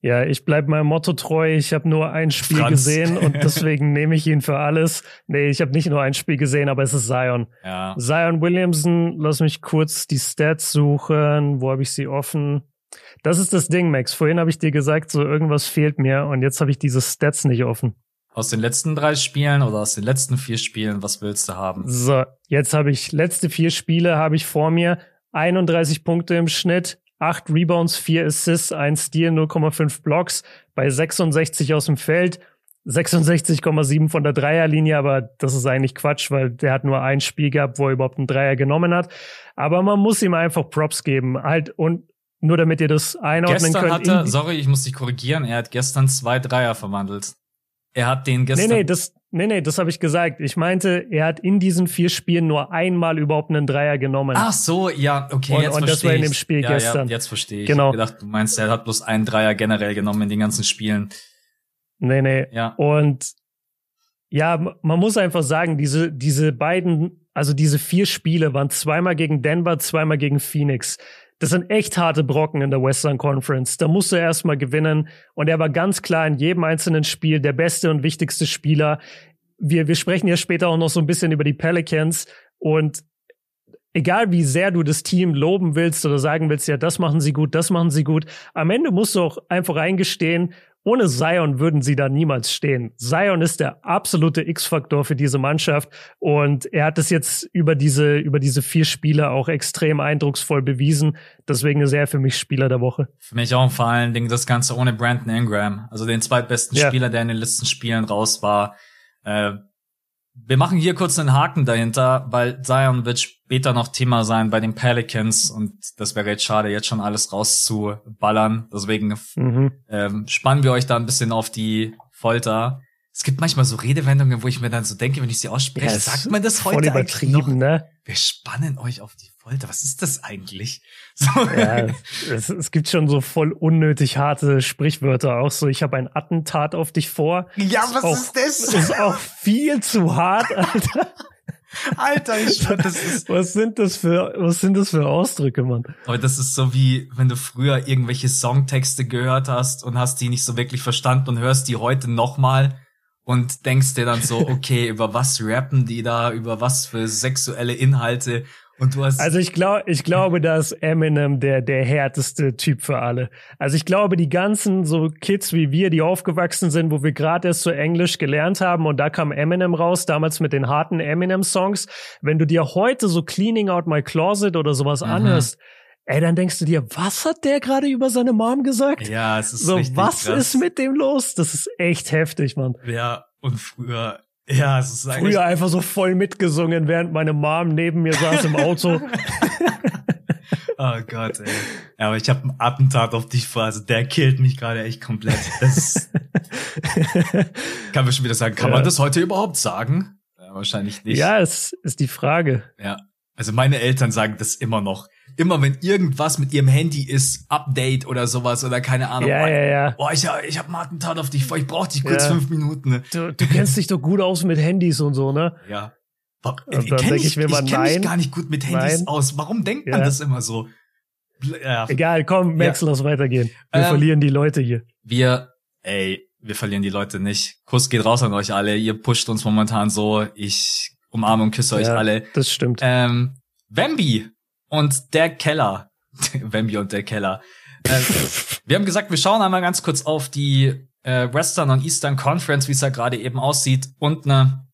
Ja, ich bleib meinem Motto treu. Ich habe nur ein Spiel Franz. gesehen und deswegen nehme ich ihn für alles. Nee, ich habe nicht nur ein Spiel gesehen, aber es ist Zion. Ja. Zion Williamson, lass mich kurz die Stats suchen. Wo habe ich sie offen? Das ist das Ding, Max. Vorhin habe ich dir gesagt, so irgendwas fehlt mir und jetzt habe ich diese Stats nicht offen. Aus den letzten drei Spielen oder aus den letzten vier Spielen, was willst du haben? So, jetzt habe ich letzte vier Spiele habe ich vor mir. 31 Punkte im Schnitt, 8 Rebounds, 4 Assists, 1 Steal, 0,5 Blocks bei 66 aus dem Feld. 66,7 von der Dreierlinie, aber das ist eigentlich Quatsch, weil der hat nur ein Spiel gehabt, wo er überhaupt einen Dreier genommen hat. Aber man muss ihm einfach Props geben. Halt, und nur damit ihr das einordnen gestern könnt. Hatte, sorry, ich muss dich korrigieren, er hat gestern zwei Dreier verwandelt. Er hat den gestern. Nee, nee, das, Nee, nee, das habe ich gesagt. Ich meinte, er hat in diesen vier Spielen nur einmal überhaupt einen Dreier genommen. Ach so, ja, okay, und, jetzt und das war in dem Spiel ja, gestern. Ja, jetzt verstehe ich. Genau. Ich gedacht, du meinst, er hat bloß einen Dreier generell genommen in den ganzen Spielen. Nee, nee. Ja. Und ja, man muss einfach sagen, diese, diese beiden, also diese vier Spiele waren zweimal gegen Denver, zweimal gegen Phoenix. Das sind echt harte Brocken in der Western Conference. Da musst du erstmal gewinnen. Und er war ganz klar in jedem einzelnen Spiel der beste und wichtigste Spieler. Wir, wir sprechen ja später auch noch so ein bisschen über die Pelicans. Und egal wie sehr du das Team loben willst oder sagen willst, ja, das machen sie gut, das machen sie gut, am Ende musst du auch einfach eingestehen, ohne Zion würden sie da niemals stehen. Zion ist der absolute X-Faktor für diese Mannschaft und er hat es jetzt über diese, über diese vier Spiele auch extrem eindrucksvoll bewiesen. Deswegen ist er für mich Spieler der Woche. Für mich auch vor allen Dingen das Ganze ohne Brandon Ingram, also den zweitbesten ja. Spieler, der in den letzten Spielen raus war. Äh, wir machen hier kurz einen Haken dahinter, weil Zion wird später noch Thema sein bei den Pelicans und das wäre jetzt schade, jetzt schon alles rauszuballern. Deswegen mhm. ähm, spannen wir euch da ein bisschen auf die Folter. Es gibt manchmal so Redewendungen, wo ich mir dann so denke, wenn ich sie ausspreche, ja, sagt man das heute voll übertrieben, noch? ne? Wir spannen euch auf die Folter. Was ist das eigentlich? So. Ja, es, es, gibt schon so voll unnötig harte Sprichwörter. Auch so, ich habe ein Attentat auf dich vor. Ja, was auch, ist das? Ist auch viel zu hart, Alter. Alter, ich schwör, das ist. Was sind das für, was sind das für Ausdrücke, Mann? Aber das ist so wie, wenn du früher irgendwelche Songtexte gehört hast und hast die nicht so wirklich verstanden und hörst die heute nochmal und denkst dir dann so, okay, über was rappen die da, über was für sexuelle Inhalte und du hast also ich glaube, ich glaube, dass Eminem der der härteste Typ für alle. Also ich glaube, die ganzen so Kids wie wir, die aufgewachsen sind, wo wir gerade erst so Englisch gelernt haben und da kam Eminem raus, damals mit den harten Eminem Songs. Wenn du dir heute so Cleaning Out My Closet oder sowas mhm. anhörst, ey, dann denkst du dir, was hat der gerade über seine Mom gesagt? Ja, es ist so. Was krass. ist mit dem los? Das ist echt heftig, Mann. Ja, und früher Ja, es ist eigentlich Früher einfach so voll mitgesungen, während meine Mom neben mir saß im Auto. oh Gott, ey. Ja, aber ich habe einen Attentat auf dich vor, also der killt mich gerade echt komplett. Das kann man schon wieder sagen. Kann ja. man das heute überhaupt sagen? Ja, wahrscheinlich nicht. Ja, es ist die Frage. Ja. Also meine Eltern sagen das immer noch immer wenn irgendwas mit ihrem Handy ist, Update oder sowas oder keine Ahnung. Ja, ja, ja. Boah, ich, ich hab einen Attentat auf dich vor, ich brauch dich kurz ja. fünf Minuten. Ne? Du, du kennst dich doch gut aus mit Handys und so, ne? Ja. Boah, ich kenne ich, ich, ich kenn mich gar nicht gut mit Handys nein. aus. Warum denkt man ja. das immer so? Ja. Egal, komm, Max, ja. lass weitergehen. Wir ähm, verlieren die Leute hier. Wir, ey, wir verlieren die Leute nicht. Kuss geht raus an euch alle. Ihr pusht uns momentan so. Ich umarme und küsse euch alle. Das stimmt. Ähm, Bambi und der Keller. Wemby und der Keller. Äh, wir haben gesagt, wir schauen einmal ganz kurz auf die äh, Western und Eastern Conference, wie es da gerade eben aussieht und ne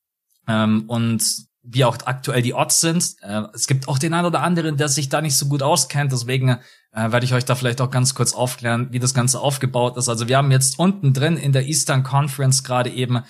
ähm, und wie auch aktuell die Odds sind. Äh, es gibt auch den einen oder anderen, der sich da nicht so gut auskennt, deswegen äh, werde ich euch da vielleicht auch ganz kurz aufklären, wie das Ganze aufgebaut ist. Also wir haben jetzt unten drin in der Eastern Conference gerade eben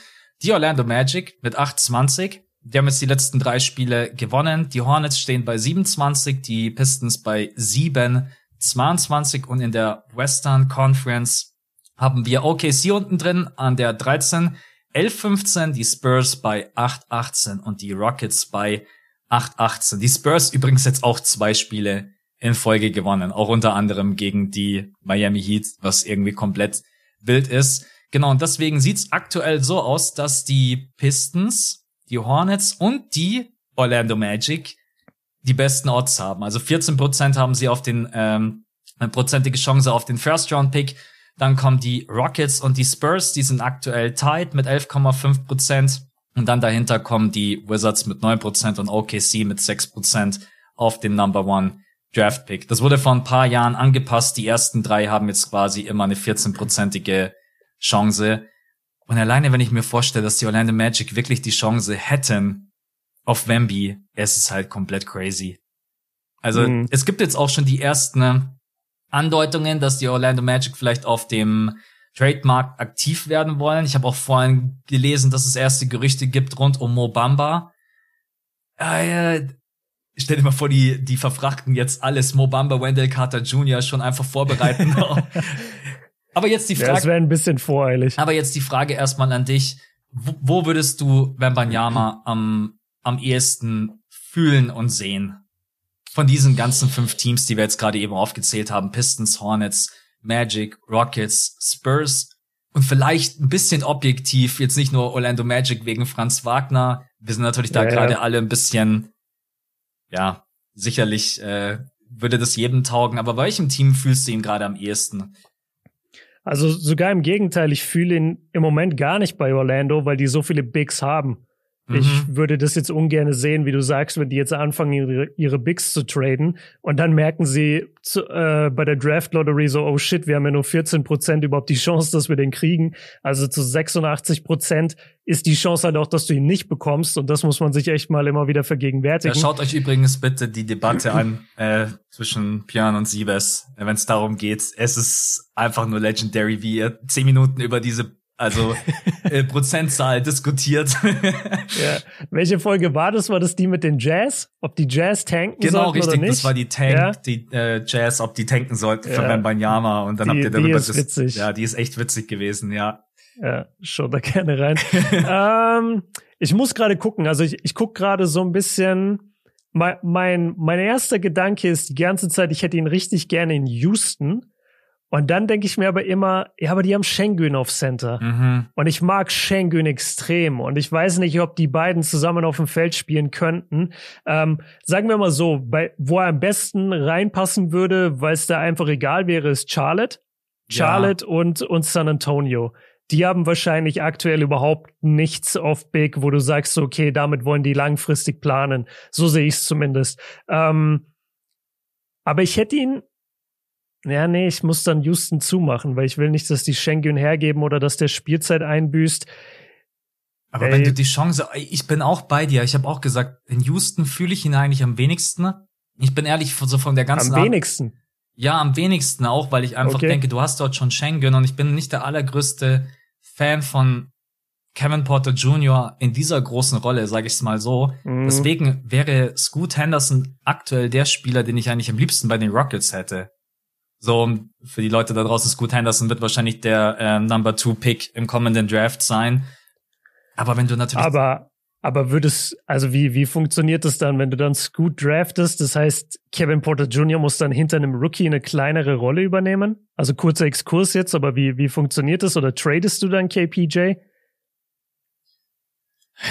die Orlando Magic mit 820 die haben jetzt die letzten drei Spiele gewonnen. Die Hornets stehen bei 27, die Pistons bei 7, 22 und in der Western Conference haben wir OKC unten drin an der 13, 11, 15, die Spurs bei 8, 18 und die Rockets bei 8, 18. Die Spurs übrigens jetzt auch zwei Spiele in Folge gewonnen, auch unter anderem gegen die Miami Heat, was irgendwie komplett wild ist. Genau, und deswegen sieht's aktuell so aus, dass die Pistons die Hornets und die Orlando Magic die besten Odds haben. Also 14% haben sie auf den ähm, eine prozentige Chance auf den First Round Pick. Dann kommen die Rockets und die Spurs, die sind aktuell tied mit 11,5%. Und dann dahinter kommen die Wizards mit 9% und OKC mit 6% auf den Number One Draft Pick. Das wurde vor ein paar Jahren angepasst. Die ersten drei haben jetzt quasi immer eine 14-prozentige Chance. Und alleine, wenn ich mir vorstelle, dass die Orlando Magic wirklich die Chance hätten auf Wemby, es ist halt komplett crazy. Also mhm. es gibt jetzt auch schon die ersten Andeutungen, dass die Orlando Magic vielleicht auf dem Trademark aktiv werden wollen. Ich habe auch vorhin gelesen, dass es erste Gerüchte gibt rund um Mobamba. Äh, stell dir mal vor, die, die verfrachten jetzt alles Mobamba, Wendell Carter Jr. schon einfach vorbereiten Aber jetzt die Frage. Ja, das wäre ein bisschen voreilig. Aber jetzt die Frage erstmal an dich. Wo, wo würdest du Wembanyama am, am ehesten fühlen und sehen? Von diesen ganzen fünf Teams, die wir jetzt gerade eben aufgezählt haben. Pistons, Hornets, Magic, Rockets, Spurs und vielleicht ein bisschen objektiv, jetzt nicht nur Orlando Magic wegen Franz Wagner. Wir sind natürlich da ja, gerade ja. alle ein bisschen, ja, sicherlich äh, würde das jedem taugen, aber bei welchem Team fühlst du ihn gerade am ehesten? Also sogar im Gegenteil, ich fühle ihn im Moment gar nicht bei Orlando, weil die so viele Bigs haben. Mhm. Ich würde das jetzt ungern sehen, wie du sagst, wenn die jetzt anfangen, ihre, ihre Bigs zu traden und dann merken sie zu, äh, bei der Draft Lottery so, oh shit, wir haben ja nur 14 Prozent überhaupt die Chance, dass wir den kriegen. Also zu 86 Prozent ist die Chance halt auch, dass du ihn nicht bekommst und das muss man sich echt mal immer wieder vergegenwärtigen. Ja, schaut euch übrigens bitte die Debatte an äh, zwischen Björn und Siebes, wenn es darum geht. Es ist einfach nur legendary, wie ihr zehn Minuten über diese also äh, Prozentzahl diskutiert. ja. Welche Folge war das? War das die mit den Jazz? Ob die Jazz tanken genau, sollten richtig, oder nicht? Genau, richtig. Das war die Tank, ja? die äh, Jazz, ob die tanken sollten ja. für Banyama. Und dann die, habt ihr darüber die ist witzig. Ja, die ist echt witzig gewesen, ja. Ja, schau da gerne rein. ähm, ich muss gerade gucken. Also ich, ich guck gerade so ein bisschen. Mein, mein, mein erster Gedanke ist die ganze Zeit, ich hätte ihn richtig gerne in Houston. Und dann denke ich mir aber immer, ja, aber die haben Schengen auf Center. Mhm. Und ich mag Schengen extrem. Und ich weiß nicht, ob die beiden zusammen auf dem Feld spielen könnten. Ähm, sagen wir mal so, bei, wo er am besten reinpassen würde, weil es da einfach egal wäre, ist Charlotte. Charlotte ja. und, und San Antonio. Die haben wahrscheinlich aktuell überhaupt nichts auf Big, wo du sagst, okay, damit wollen die langfristig planen. So sehe ich es zumindest. Ähm, aber ich hätte ihn ja, nee, ich muss dann Houston zumachen, weil ich will nicht, dass die Schengen hergeben oder dass der Spielzeit einbüßt. Aber Ey. wenn du die Chance, ich bin auch bei dir. Ich habe auch gesagt, in Houston fühle ich ihn eigentlich am wenigsten. Ich bin ehrlich, so von der ganzen. Am Art, wenigsten. Ja, am wenigsten auch, weil ich einfach okay. denke, du hast dort schon Schengen und ich bin nicht der allergrößte Fan von Kevin Porter Jr. in dieser großen Rolle, sage ich es mal so. Mhm. Deswegen wäre Scoot Henderson aktuell der Spieler, den ich eigentlich am liebsten bei den Rockets hätte. So, für die Leute da draußen, Scoot Henderson wird wahrscheinlich der äh, Number Two Pick im kommenden Draft sein. Aber wenn du natürlich. Aber, aber würdest, also wie, wie funktioniert das dann, wenn du dann Scoot draftest? Das heißt, Kevin Porter Jr. muss dann hinter einem Rookie eine kleinere Rolle übernehmen? Also kurzer Exkurs jetzt, aber wie, wie funktioniert das? Oder tradest du dann KPJ?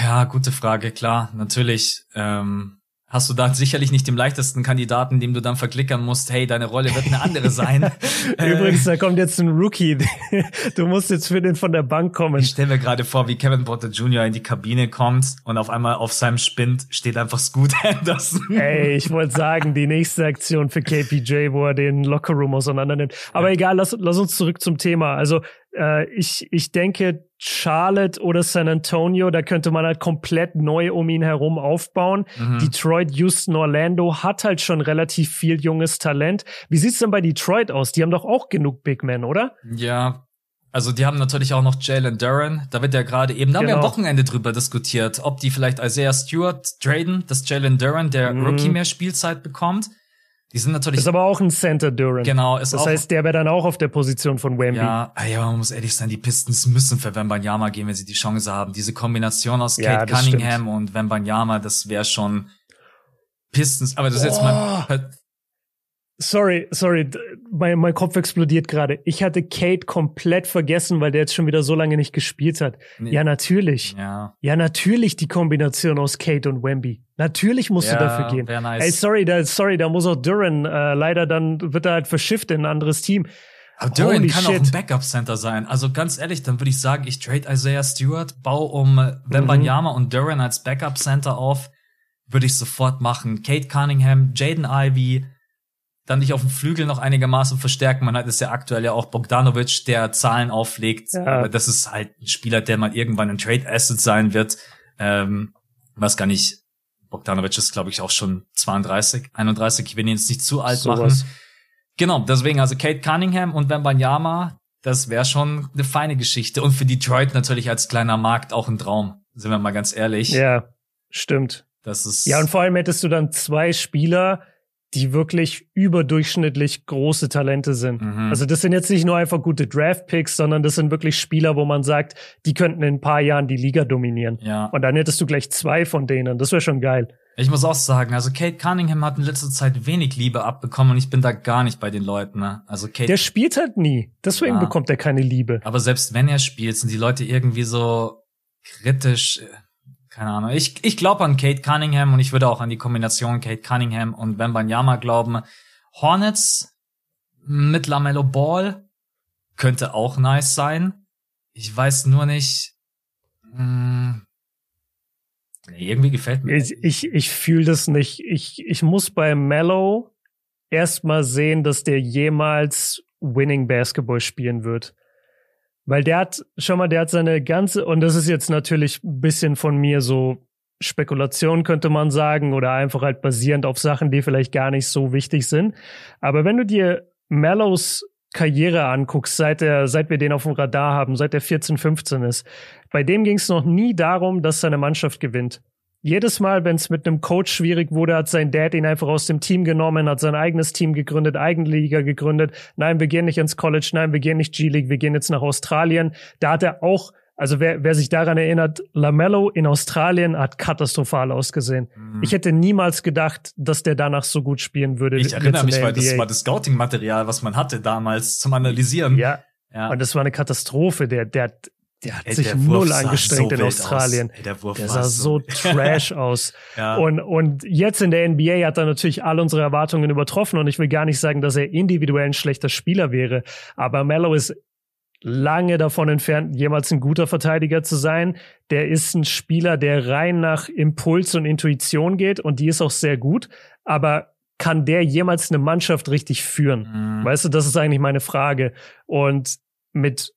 Ja, gute Frage, klar. Natürlich ähm, hast du da sicherlich nicht den leichtesten Kandidaten, dem du dann verklickern musst, hey, deine Rolle wird eine andere sein. Übrigens, da kommt jetzt ein Rookie. Du musst jetzt für den von der Bank kommen. Ich stelle mir gerade vor, wie Kevin Porter Jr. in die Kabine kommt und auf einmal auf seinem Spind steht einfach Scoot Henderson. Ey, ich wollte sagen, die nächste Aktion für KPJ, wo er den Lockerroom auseinander nimmt. Aber ja. egal, lass, lass uns zurück zum Thema. Also äh, ich, ich denke, Charlotte oder San Antonio, da könnte man halt komplett neu um ihn herum aufbauen. Mhm. Detroit, Houston, Orlando hat halt schon relativ viel junges Talent. Wie sieht's denn bei Detroit aus? Die haben doch auch genug Big Men, oder? Ja, also die haben natürlich auch noch Jalen Duran. Da wird ja gerade eben, da genau. haben wir am genau. Wochenende drüber diskutiert, ob die vielleicht Isaiah Stewart traden, dass Jalen Duran, der mhm. Rookie, mehr Spielzeit bekommt. Die sind natürlich. Ist aber auch ein Center Durant. Genau, ist das auch. Das heißt, der wäre dann auch auf der Position von Wemby. Ja, ja, man muss ehrlich sein, die Pistons müssen für Wembanyama gehen, wenn sie die Chance haben. Diese Kombination aus Kate ja, Cunningham stimmt. und Wembanyama, das wäre schon Pistons. Aber das ist jetzt mal Sorry, sorry, mein, mein Kopf explodiert gerade. Ich hatte Kate komplett vergessen, weil der jetzt schon wieder so lange nicht gespielt hat. Nee. Ja, natürlich. Ja. ja, natürlich die Kombination aus Kate und Wemby. Natürlich musst ja, du dafür gehen. Nice. Ey, sorry, da, sorry, da muss auch Duran äh, leider dann wird er halt verschifft in ein anderes Team. Aber Duran Holy kann shit. auch ein Backup-Center sein. Also ganz ehrlich, dann würde ich sagen, ich trade Isaiah Stewart, baue um Wembanyama mhm. und Duran als Backup-Center auf. Würde ich sofort machen. Kate Cunningham, Jaden Ivy, dann dich auf dem Flügel noch einigermaßen verstärken. Man hat es ja aktuell ja auch Bogdanovic, der Zahlen auflegt. Ja. Das ist halt ein Spieler, der mal irgendwann ein Trade Asset sein wird. Ähm, was gar nicht. Bogdanovic ist, glaube ich, auch schon 32, 31. Ich will ihn jetzt nicht zu alt so machen. Was. Genau, deswegen also Kate Cunningham und Wembanyama, das wäre schon eine feine Geschichte. Und für Detroit natürlich als kleiner Markt auch ein Traum. Sind wir mal ganz ehrlich. Ja, stimmt. Das ist. Ja, und vor allem hättest du dann zwei Spieler, die wirklich überdurchschnittlich große Talente sind. Mhm. Also das sind jetzt nicht nur einfach gute Draft-Picks, sondern das sind wirklich Spieler, wo man sagt, die könnten in ein paar Jahren die Liga dominieren. Ja. Und dann hättest du gleich zwei von denen. Das wäre schon geil. Ich muss auch sagen, also Kate Cunningham hat in letzter Zeit wenig Liebe abbekommen und ich bin da gar nicht bei den Leuten. Ne? Also Kate. Der spielt halt nie. Deswegen ja. bekommt er keine Liebe. Aber selbst wenn er spielt, sind die Leute irgendwie so kritisch keine Ahnung. Ich, ich glaube an Kate Cunningham und ich würde auch an die Kombination Kate Cunningham und Wembanyama glauben. Hornets mit Lamello Ball könnte auch nice sein. Ich weiß nur nicht. Mh, hm, irgendwie gefällt mir. Ich, ich, ich fühle das nicht. Ich, ich muss bei Mello erstmal sehen, dass der jemals Winning Basketball spielen wird. Weil der hat, schau mal, der hat seine ganze, und das ist jetzt natürlich ein bisschen von mir so Spekulation, könnte man sagen, oder einfach halt basierend auf Sachen, die vielleicht gar nicht so wichtig sind. Aber wenn du dir Mellows Karriere anguckst, seit er, seit wir den auf dem Radar haben, seit er 14, 15 ist, bei dem ging es noch nie darum, dass seine Mannschaft gewinnt jedes Mal, wenn es mit einem Coach schwierig wurde, hat sein Dad ihn einfach aus dem Team genommen, hat sein eigenes Team gegründet, Eigenliga gegründet. Nein, wir gehen nicht ins College, nein, wir gehen nicht G-League, wir gehen jetzt nach Australien. Da hat er auch, also wer, wer sich daran erinnert, Lamello in Australien hat katastrophal ausgesehen. Mhm. Ich hätte niemals gedacht, dass der danach so gut spielen würde. Ich erinnere mich, weil das war das Scouting-Material, was man hatte damals zum Analysieren. Ja. Ja. Und das war eine Katastrophe. Der, der, der hat Ey, sich der null angestrengt so in Australien. Ey, der, Wurf der sah so trash aus. ja. Und, und jetzt in der NBA hat er natürlich all unsere Erwartungen übertroffen. Und ich will gar nicht sagen, dass er individuell ein schlechter Spieler wäre. Aber Mello ist lange davon entfernt, jemals ein guter Verteidiger zu sein. Der ist ein Spieler, der rein nach Impuls und Intuition geht. Und die ist auch sehr gut. Aber kann der jemals eine Mannschaft richtig führen? Mhm. Weißt du, das ist eigentlich meine Frage. Und mit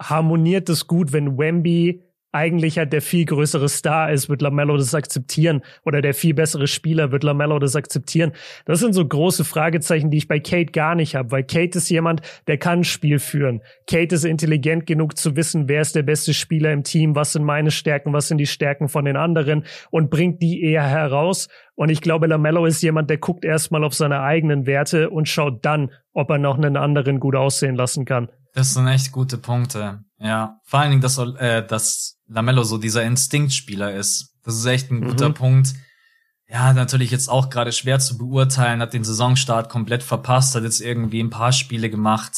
harmoniert es gut, wenn Wemby eigentlich halt der viel größere Star ist, wird LaMelo das akzeptieren oder der viel bessere Spieler wird LaMelo das akzeptieren. Das sind so große Fragezeichen, die ich bei Kate gar nicht habe, weil Kate ist jemand, der kann ein Spiel führen. Kate ist intelligent genug zu wissen, wer ist der beste Spieler im Team, was sind meine Stärken, was sind die Stärken von den anderen und bringt die eher heraus. Und ich glaube, LaMelo ist jemand, der guckt erstmal auf seine eigenen Werte und schaut dann, ob er noch einen anderen gut aussehen lassen kann. Das sind echt gute Punkte. Ja, vor allen Dingen, dass, äh, dass Lamello so dieser Instinktspieler ist. Das ist echt ein guter mhm. Punkt. Ja, natürlich jetzt auch gerade schwer zu beurteilen, hat den Saisonstart komplett verpasst, hat jetzt irgendwie ein paar Spiele gemacht.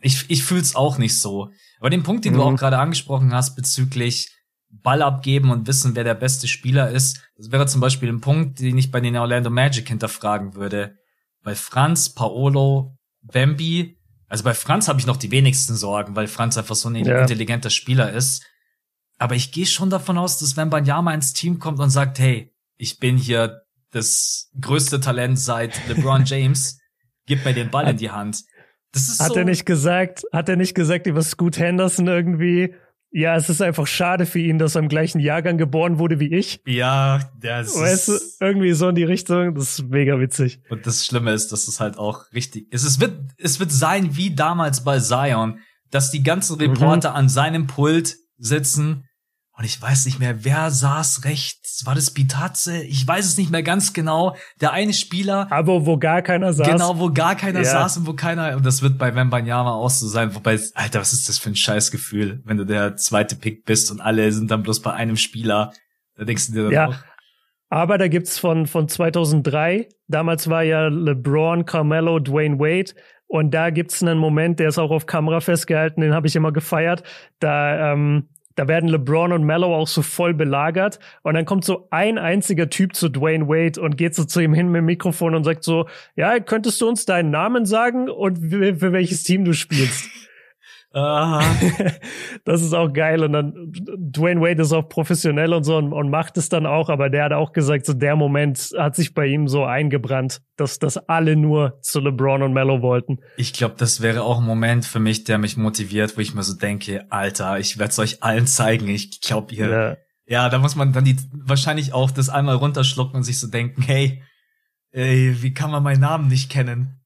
Ich, ich fühl's auch nicht so. Aber den Punkt, den mhm. du auch gerade angesprochen hast bezüglich Ball abgeben und wissen, wer der beste Spieler ist, das wäre zum Beispiel ein Punkt, den ich bei den Orlando Magic hinterfragen würde. Bei Franz, Paolo, Wemby also bei Franz habe ich noch die wenigsten Sorgen, weil Franz einfach so ein ja. intelligenter Spieler ist. Aber ich gehe schon davon aus, dass wenn Banyama ins Team kommt und sagt, hey, ich bin hier das größte Talent seit LeBron James, gib mir den Ball in die Hand. Das ist hat so er nicht gesagt, hat er nicht gesagt über Scoot Henderson irgendwie, ja, es ist einfach schade für ihn, dass er im gleichen Jahrgang geboren wurde wie ich. Ja, das weißt ist. Du, irgendwie so in die Richtung. Das ist mega witzig. Und das Schlimme ist, dass es halt auch richtig ist. Es wird, es wird sein wie damals bei Zion, dass die ganzen mhm. Reporter mhm. an seinem Pult sitzen und ich weiß nicht mehr, wer saß rechts. War das Bitazze? Ich weiß es nicht mehr ganz genau. Der eine Spieler. Aber wo gar keiner saß. Genau, wo gar keiner ja. saß und wo keiner, und das wird bei Wembanyama auch so sein. Wobei, Alter, was ist das für ein Scheißgefühl, wenn du der zweite Pick bist und alle sind dann bloß bei einem Spieler. Da denkst du dir dann ja. auch. Aber da gibt's von, von 2003, damals war ja LeBron, Carmelo, Dwayne Wade. Und da gibt's einen Moment, der ist auch auf Kamera festgehalten, den habe ich immer gefeiert. Da, ähm, da werden LeBron und Mello auch so voll belagert. Und dann kommt so ein einziger Typ zu Dwayne Wade und geht so zu ihm hin mit dem Mikrofon und sagt so, ja, könntest du uns deinen Namen sagen und für welches Team du spielst? Aha. das ist auch geil. Und dann Dwayne Wade ist auch professionell und so und, und, macht es dann auch, aber der hat auch gesagt, so der Moment hat sich bei ihm so eingebrannt, dass, dass alle nur zu LeBron und Mello wollten. Ich glaube, das wäre auch ein Moment für mich, der mich motiviert, wo ich mir so denke, Alter, ich werde es euch allen zeigen. Ich glaube, ihr. Ja. ja, da muss man dann die wahrscheinlich auch das einmal runterschlucken und sich so denken, hey, ey, wie kann man meinen Namen nicht kennen?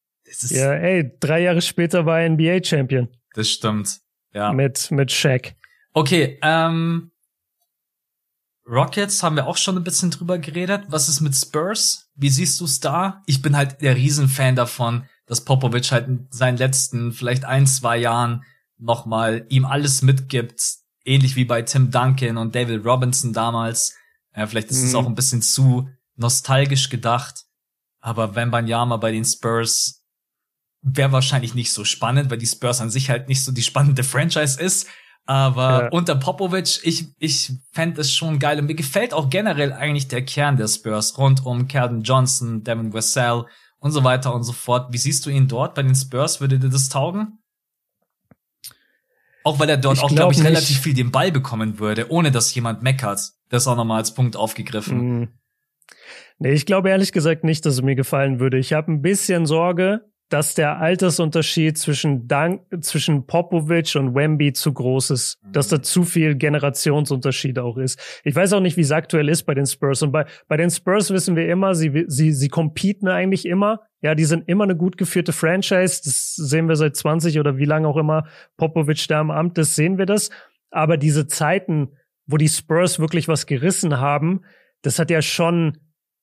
ja, ey, drei Jahre später war er NBA-Champion. Das stimmt. Ja. Mit, mit Shaq. Okay, ähm, Rockets haben wir auch schon ein bisschen drüber geredet. Was ist mit Spurs? Wie siehst du's da? Ich bin halt der Riesenfan davon, dass Popovic halt in seinen letzten vielleicht ein, zwei Jahren nochmal ihm alles mitgibt. Ähnlich wie bei Tim Duncan und David Robinson damals. Ja, vielleicht ist es mhm. auch ein bisschen zu nostalgisch gedacht. Aber wenn Banyama bei den Spurs wäre wahrscheinlich nicht so spannend, weil die Spurs an sich halt nicht so die spannende Franchise ist. Aber ja. unter Popovic, ich, ich fände es schon geil. Und mir gefällt auch generell eigentlich der Kern der Spurs rund um Keldon Johnson, Devin Wessel und so weiter und so fort. Wie siehst du ihn dort bei den Spurs? Würde dir das taugen? Auch weil er dort ich auch, glaube ich, relativ viel den Ball bekommen würde, ohne dass jemand meckert. Das ist auch nochmal als Punkt aufgegriffen. Mm. Nee, ich glaube ehrlich gesagt nicht, dass es mir gefallen würde. Ich habe ein bisschen Sorge, dass der Altersunterschied zwischen, Dank, zwischen Popovic und Wemby zu groß ist, mhm. dass da zu viel Generationsunterschied auch ist. Ich weiß auch nicht, wie es aktuell ist bei den Spurs. Und bei, bei den Spurs wissen wir immer, sie, sie, sie competen eigentlich immer. Ja, die sind immer eine gut geführte Franchise. Das sehen wir seit 20 oder wie lange auch immer Popovic da im Amt ist, sehen wir das. Aber diese Zeiten, wo die Spurs wirklich was gerissen haben, das hat ja schon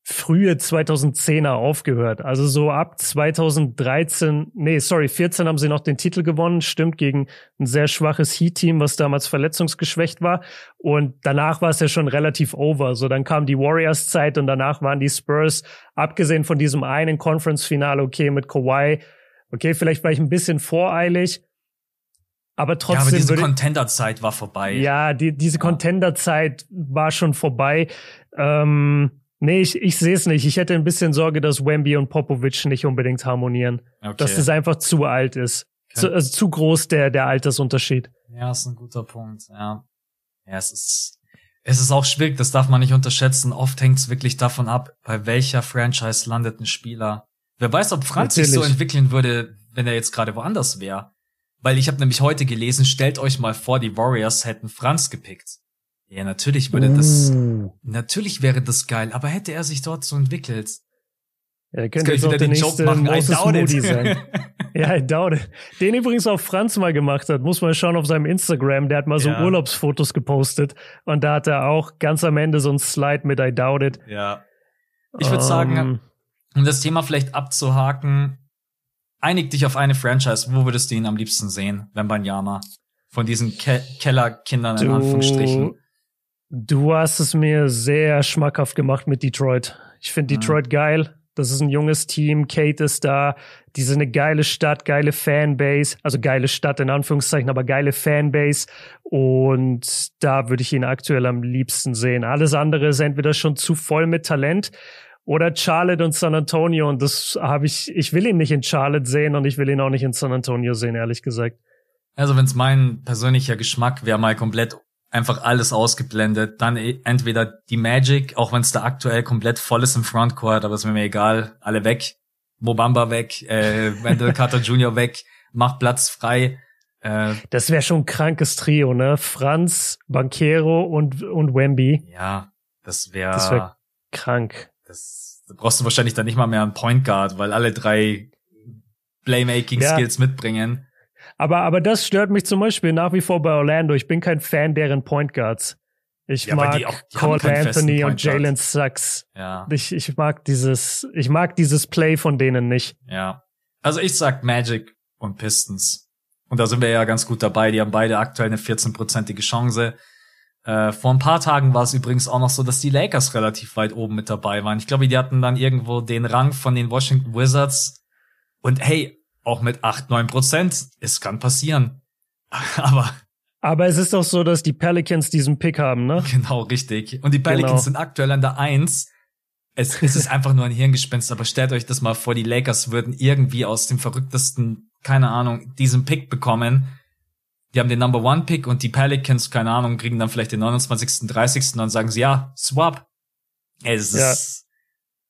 frühe 2010er aufgehört. Also so ab 2013, nee, sorry, 14 haben sie noch den Titel gewonnen, stimmt, gegen ein sehr schwaches Heat-Team, was damals verletzungsgeschwächt war. Und danach war es ja schon relativ over. So, dann kam die Warriors-Zeit und danach waren die Spurs, abgesehen von diesem einen Conference-Finale, okay, mit Kawhi, okay, vielleicht war ich ein bisschen voreilig, aber trotzdem. Ja, aber diese Contender-Zeit war vorbei. Ja, die, diese. Contender-Zeit war schon vorbei. Ähm, Nee, ich, ich sehe es nicht. Ich hätte ein bisschen Sorge, dass Wemby und Popovic nicht unbedingt harmonieren. Okay. Dass es einfach zu alt ist. Okay. Zu, also zu groß der, der Altersunterschied. Ja, ist ein guter Punkt, ja. Ja, es ist, es ist auch schwierig, das darf man nicht unterschätzen. Oft hängt es wirklich davon ab, bei welcher Franchise landet ein Spieler. Wer weiß, ob Franz sich so entwickeln würde, wenn er jetzt gerade woanders wäre. Weil ich habe nämlich heute gelesen, stellt euch mal vor, die Warriors hätten Franz gepickt. Ja, natürlich würde das, natürlich wäre das geil, aber hätte er sich dort so entwickelt? Ja, er könnte jetzt auch der nächste Moses Moody sein. ja, I doubt it. Den übrigens auch Franz mal gemacht hat, muss man schauen auf seinem Instagram. Der hat mal so ja. Urlaubsfotos gepostet und da hat er auch ganz am Ende so ein Slide mit I doubt it. Ja. Ich würde um, sagen, ähm. um das Thema vielleicht abzuhaken, einig dich auf eine Franchise. Wo würdest du ihn am liebsten sehen, wenn Banyama? Von diesen Ke Kellerkindern in Anführungsstrichen. Du hast es mir sehr schmackhaft gemacht mit Detroit. Ich finde mhm. Detroit geil. Das ist ein junges Team. Kate ist da. Die sind eine geile Stadt, geile Fanbase. Also geile Stadt in Anführungszeichen, aber geile Fanbase. Und da würde ich ihn aktuell am liebsten sehen. Alles andere ist entweder schon zu voll mit Talent oder Charlotte und San Antonio. Und das habe ich, ich will ihn nicht in Charlotte sehen und ich will ihn auch nicht in San Antonio sehen, ehrlich gesagt. Also wenn es mein persönlicher Geschmack wäre, mal komplett einfach alles ausgeblendet. Dann e, entweder die Magic, auch wenn es da aktuell komplett voll ist im Frontcourt, aber ist mir egal, alle weg. Mobamba weg, äh, Wendell Carter Jr. weg, macht Platz frei. Äh, das wäre schon ein krankes Trio, ne? Franz, Banquero und, und Wemby. Ja, das wäre. Das wäre krank. Das da brauchst du wahrscheinlich dann nicht mal mehr einen Point Guard, weil alle drei Playmaking Skills ja. mitbringen. Aber, aber das stört mich zum Beispiel nach wie vor bei Orlando. Ich bin kein Fan deren Point Guards. Ich ja, mag auch, Cole Anthony und Jalen Sachs. Ja. Ich, ich mag dieses, ich mag dieses Play von denen nicht. Ja. Also ich sag Magic und Pistons. Und da sind wir ja ganz gut dabei. Die haben beide aktuell eine 14-prozentige Chance. Äh, vor ein paar Tagen war es übrigens auch noch so, dass die Lakers relativ weit oben mit dabei waren. Ich glaube, die hatten dann irgendwo den Rang von den Washington Wizards. Und hey, auch mit 8, 9 Prozent. Es kann passieren. Aber. Aber es ist doch so, dass die Pelicans diesen Pick haben, ne? Genau, richtig. Und die Pelicans genau. sind aktuell an der 1. Es, es ist einfach nur ein Hirngespinst, aber stellt euch das mal vor, die Lakers würden irgendwie aus dem verrücktesten, keine Ahnung, diesen Pick bekommen. Die haben den Number One Pick und die Pelicans, keine Ahnung, kriegen dann vielleicht den 29., 30. und dann sagen sie, ja, swap. Es ja. ist,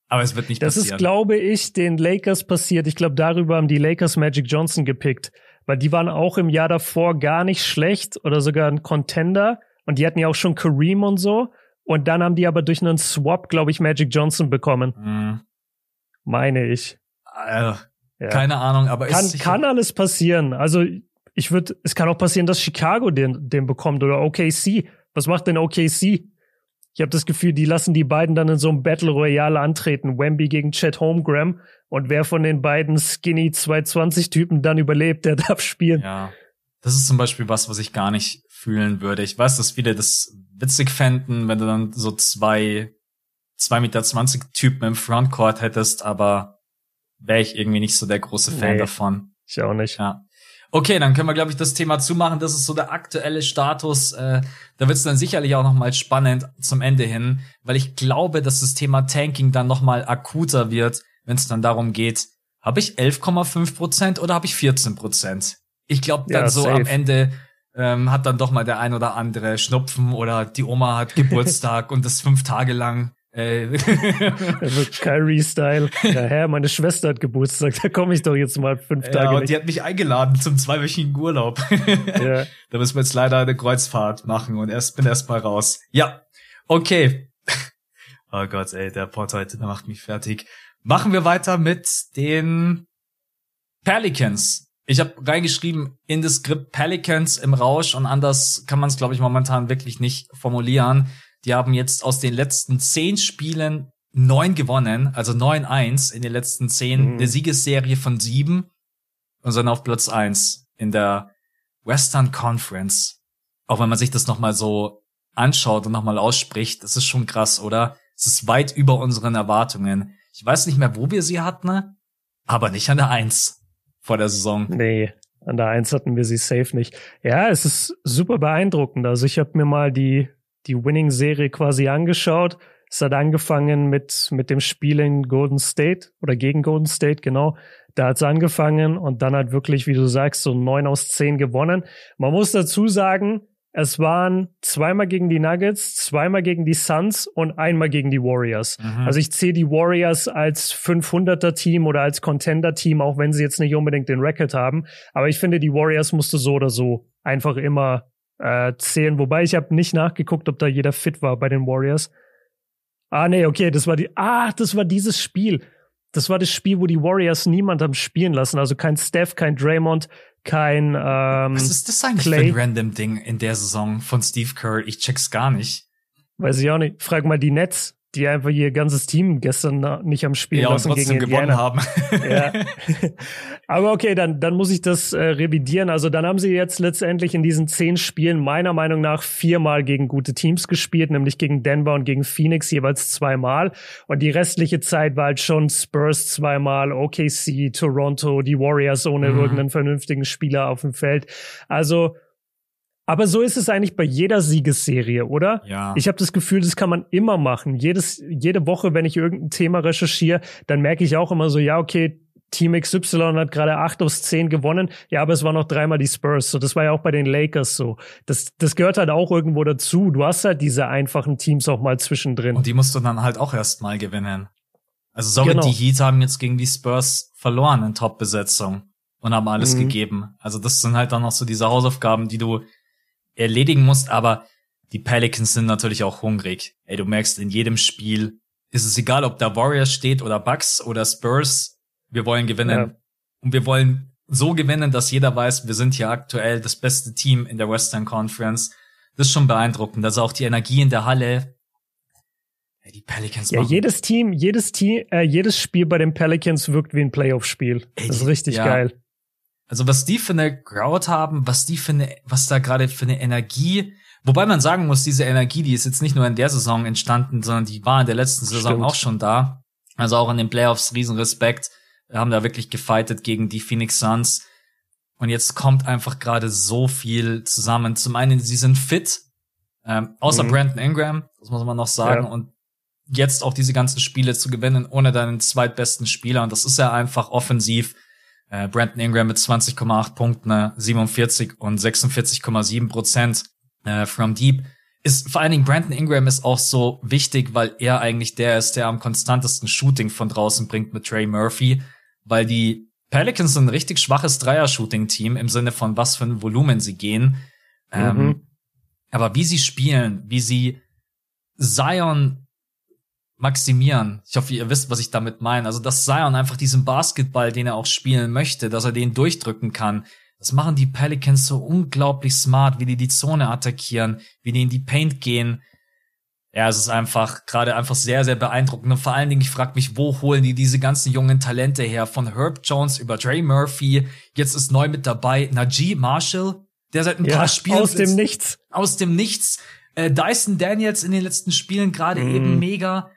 aber es wird nicht das passieren. Das ist, glaube ich, den Lakers passiert. Ich glaube, darüber haben die Lakers Magic Johnson gepickt. Weil die waren auch im Jahr davor gar nicht schlecht oder sogar ein Contender. Und die hatten ja auch schon Kareem und so. Und dann haben die aber durch einen Swap, glaube ich, Magic Johnson bekommen. Mhm. Meine ich. Äh, ja. Keine Ahnung, aber kann, kann alles passieren. Also ich würde, es kann auch passieren, dass Chicago den, den bekommt oder OKC. Was macht denn OKC? Ich habe das Gefühl, die lassen die beiden dann in so einem Battle Royale antreten. Wemby gegen Chad Holmgram. Und wer von den beiden Skinny 220-Typen dann überlebt, der darf spielen. Ja. Das ist zum Beispiel was, was ich gar nicht fühlen würde. Ich weiß, dass viele das witzig fänden, wenn du dann so zwei, zwei Meter zwanzig Typen im Frontcourt hättest, aber wäre ich irgendwie nicht so der große Fan nee, davon. Ich auch nicht. Ja. Okay, dann können wir, glaube ich, das Thema zumachen. Das ist so der aktuelle Status. Äh, da wird es dann sicherlich auch noch mal spannend zum Ende hin, weil ich glaube, dass das Thema Tanking dann noch mal akuter wird, wenn es dann darum geht, habe ich 11,5 Prozent oder habe ich 14 Prozent? Ich glaube, dann ja, so safe. am Ende ähm, hat dann doch mal der ein oder andere Schnupfen oder die Oma hat Geburtstag und das fünf Tage lang Kyrie-Style. Ja, Herr, meine Schwester hat Geburtstag, da komme ich doch jetzt mal fünf ja, Tage. Ja, und die hat mich eingeladen zum zweiwöchigen Urlaub. ja. Da müssen wir jetzt leider eine Kreuzfahrt machen und erst bin erst mal raus. Ja, okay. Oh Gott, ey, der Port heute, der macht mich fertig. Machen wir weiter mit den Pelicans. Ich habe reingeschrieben in das Skript Pelicans im Rausch und anders kann man es, glaube ich, momentan wirklich nicht formulieren. Die haben jetzt aus den letzten zehn Spielen neun gewonnen, also neun eins in den letzten zehn, mhm. eine Siegesserie von sieben und sind auf Platz eins in der Western Conference. Auch wenn man sich das nochmal so anschaut und nochmal ausspricht, das ist schon krass, oder? Es ist weit über unseren Erwartungen. Ich weiß nicht mehr, wo wir sie hatten, aber nicht an der Eins vor der Saison. Nee, an der Eins hatten wir sie safe nicht. Ja, es ist super beeindruckend. Also ich habe mir mal die die Winning-Serie quasi angeschaut. Es hat angefangen mit, mit dem Spiel in Golden State oder gegen Golden State, genau. Da hat es angefangen und dann hat wirklich, wie du sagst, so neun aus zehn gewonnen. Man muss dazu sagen, es waren zweimal gegen die Nuggets, zweimal gegen die Suns und einmal gegen die Warriors. Mhm. Also ich zähle die Warriors als 500er Team oder als Contender Team, auch wenn sie jetzt nicht unbedingt den Record haben. Aber ich finde, die Warriors musste so oder so einfach immer äh, zählen. Wobei ich habe nicht nachgeguckt, ob da jeder fit war bei den Warriors. Ah, nee, okay, das war die. Ah, das war dieses Spiel. Das war das Spiel, wo die Warriors niemand haben spielen lassen. Also kein Steph, kein Draymond, kein. Ähm, Was ist das eigentlich Clay. für ein random Ding in der Saison von Steve Kerr? Ich check's gar nicht. Weiß ich auch nicht. Frag mal die Nets die einfach ihr ganzes Team gestern nicht am Spiel ja, lassen und trotzdem gegen gewonnen haben. ja. Aber okay, dann, dann muss ich das äh, revidieren. Also dann haben sie jetzt letztendlich in diesen zehn Spielen meiner Meinung nach viermal gegen gute Teams gespielt, nämlich gegen Denver und gegen Phoenix jeweils zweimal. Und die restliche Zeit war halt schon Spurs zweimal, OKC, Toronto, die Warriors ohne mhm. irgendeinen vernünftigen Spieler auf dem Feld. Also aber so ist es eigentlich bei jeder Siegesserie, oder? Ja. Ich habe das Gefühl, das kann man immer machen. Jedes, jede Woche, wenn ich irgendein Thema recherchiere, dann merke ich auch immer so, ja, okay, Team XY hat gerade acht aus zehn gewonnen. Ja, aber es waren noch dreimal die Spurs. So, das war ja auch bei den Lakers so. Das, das gehört halt auch irgendwo dazu. Du hast halt diese einfachen Teams auch mal zwischendrin. Und die musst du dann halt auch erst mal gewinnen. Also sorry, genau. die Heat haben jetzt gegen die Spurs verloren in Top-Besetzung und haben alles mhm. gegeben. Also das sind halt dann noch so diese Hausaufgaben, die du erledigen musst, aber die Pelicans sind natürlich auch hungrig. Ey, du merkst, in jedem Spiel ist es egal, ob da Warriors steht oder Bucks oder Spurs. Wir wollen gewinnen. Ja. Und wir wollen so gewinnen, dass jeder weiß, wir sind hier aktuell das beste Team in der Western Conference. Das ist schon beeindruckend. Also auch die Energie in der Halle. Ja, die Pelicans. Ja, jedes Team, jedes Team, äh, jedes Spiel bei den Pelicans wirkt wie ein Playoff-Spiel. Das ist richtig ja. geil. Also was die für eine Crowd haben, was die für eine, was da gerade für eine Energie, wobei man sagen muss, diese Energie, die ist jetzt nicht nur in der Saison entstanden, sondern die war in der letzten Saison Stimmt. auch schon da. Also auch in den Playoffs Riesenrespekt, haben da wirklich gefightet gegen die Phoenix Suns. Und jetzt kommt einfach gerade so viel zusammen. Zum einen, sie sind fit, ähm, außer mhm. Brandon Ingram, das muss man noch sagen. Ja. Und jetzt auch diese ganzen Spiele zu gewinnen ohne deinen zweitbesten Spieler. Und das ist ja einfach offensiv äh, Brandon Ingram mit 20,8 Punkten, 47 äh, und 46,7 Prozent äh, from deep. Ist vor allen Dingen Brandon Ingram ist auch so wichtig, weil er eigentlich der ist, der am konstantesten Shooting von draußen bringt mit Trey Murphy, weil die Pelicans sind ein richtig schwaches Dreier-Shooting-Team im Sinne von was für ein Volumen sie gehen. Ähm, mhm. Ähm, aber wie sie spielen, wie sie Zion maximieren. Ich hoffe, ihr wisst, was ich damit meine. Also, dass Zion einfach diesen Basketball, den er auch spielen möchte, dass er den durchdrücken kann. Das machen die Pelicans so unglaublich smart, wie die die Zone attackieren, wie die in die Paint gehen. Ja, es ist einfach gerade einfach sehr, sehr beeindruckend. Und vor allen Dingen, ich frage mich, wo holen die diese ganzen jungen Talente her? Von Herb Jones über Dre Murphy. Jetzt ist neu mit dabei Najee Marshall, der seit ein ja, paar Spielen aus dem Nichts, aus dem Nichts. Äh, Dyson Daniels in den letzten Spielen gerade mm. eben mega.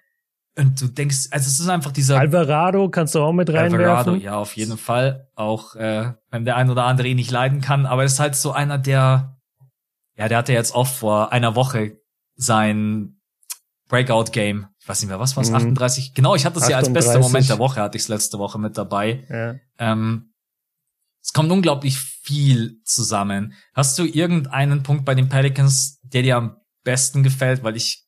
Und du denkst, also es ist einfach dieser Alvarado kannst du auch mit reinwerfen. Alvarado, ja, auf jeden Fall. Auch äh, wenn der ein oder andere ihn nicht leiden kann, aber es ist halt so einer, der, ja, der hatte jetzt auch vor einer Woche sein Breakout-Game. Ich weiß nicht mehr, was war's? Mhm. 38? Genau, ich hatte es ja als bester Moment der Woche, hatte ich es letzte Woche mit dabei. Ja. Ähm, es kommt unglaublich viel zusammen. Hast du irgendeinen Punkt bei den Pelicans, der dir am besten gefällt? Weil ich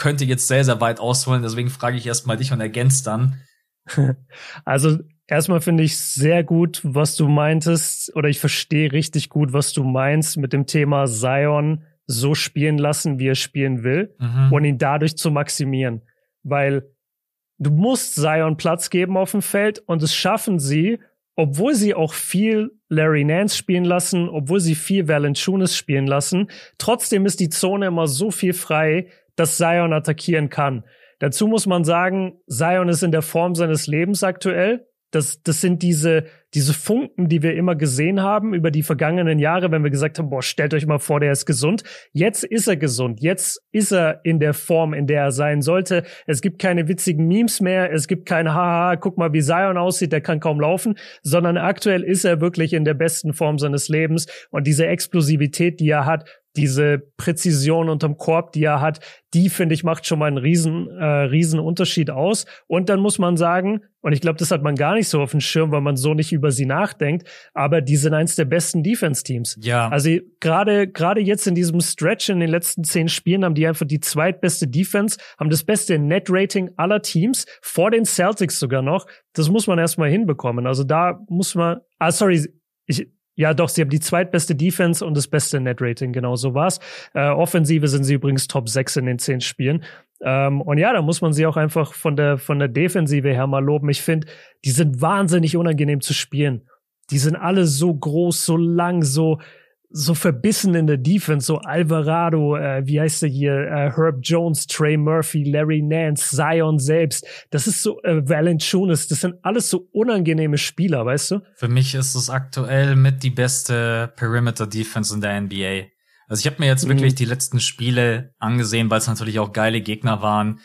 könnte jetzt sehr, sehr weit ausholen. Deswegen frage ich erstmal dich und ergänzt dann. Also erstmal finde ich sehr gut, was du meintest, oder ich verstehe richtig gut, was du meinst mit dem Thema Zion so spielen lassen, wie er spielen will mhm. und ihn dadurch zu maximieren. Weil du musst Zion Platz geben auf dem Feld und es schaffen sie, obwohl sie auch viel Larry Nance spielen lassen, obwohl sie viel Valanciunas spielen lassen, trotzdem ist die Zone immer so viel frei, dass Zion attackieren kann. Dazu muss man sagen, Zion ist in der Form seines Lebens aktuell. Das, das sind diese, diese Funken, die wir immer gesehen haben über die vergangenen Jahre, wenn wir gesagt haben, boah, stellt euch mal vor, der ist gesund. Jetzt ist er gesund. Jetzt ist er in der Form, in der er sein sollte. Es gibt keine witzigen Memes mehr. Es gibt kein Haha, guck mal, wie Zion aussieht, der kann kaum laufen, sondern aktuell ist er wirklich in der besten Form seines Lebens. Und diese Explosivität, die er hat, diese Präzision unterm Korb, die er hat, die finde ich macht schon mal einen riesen, äh, riesen Unterschied aus. Und dann muss man sagen, und ich glaube, das hat man gar nicht so auf dem Schirm, weil man so nicht über sie nachdenkt, aber die sind eins der besten Defense-Teams. Ja. Also gerade gerade jetzt in diesem Stretch in den letzten zehn Spielen haben die einfach die zweitbeste Defense, haben das beste Net-Rating aller Teams, vor den Celtics sogar noch. Das muss man erstmal hinbekommen. Also da muss man, ah sorry, ich, Ja, doch, sie haben die zweitbeste Defense und das beste Net-Rating, genau so war's. Äh, Offensive sind sie übrigens Top 6 in den zehn Spielen. Ähm, und ja, da muss man sie auch einfach von der, von der Defensive her mal loben. Ich finde, die sind wahnsinnig unangenehm zu spielen. Die sind alle so groß, so lang, so, so verbissen in der Defense, so Alvarado, äh, wie heißt der hier, äh, Herb Jones, Trey Murphy, Larry Nance, Zion selbst. Das ist so äh, Valanciunas, das sind alles so unangenehme Spieler, weißt du? Für mich ist es aktuell mit die beste Perimeter Defense in der NBA. Also ich habe mir jetzt mhm. wirklich die letzten Spiele angesehen, weil es natürlich auch geile Gegner waren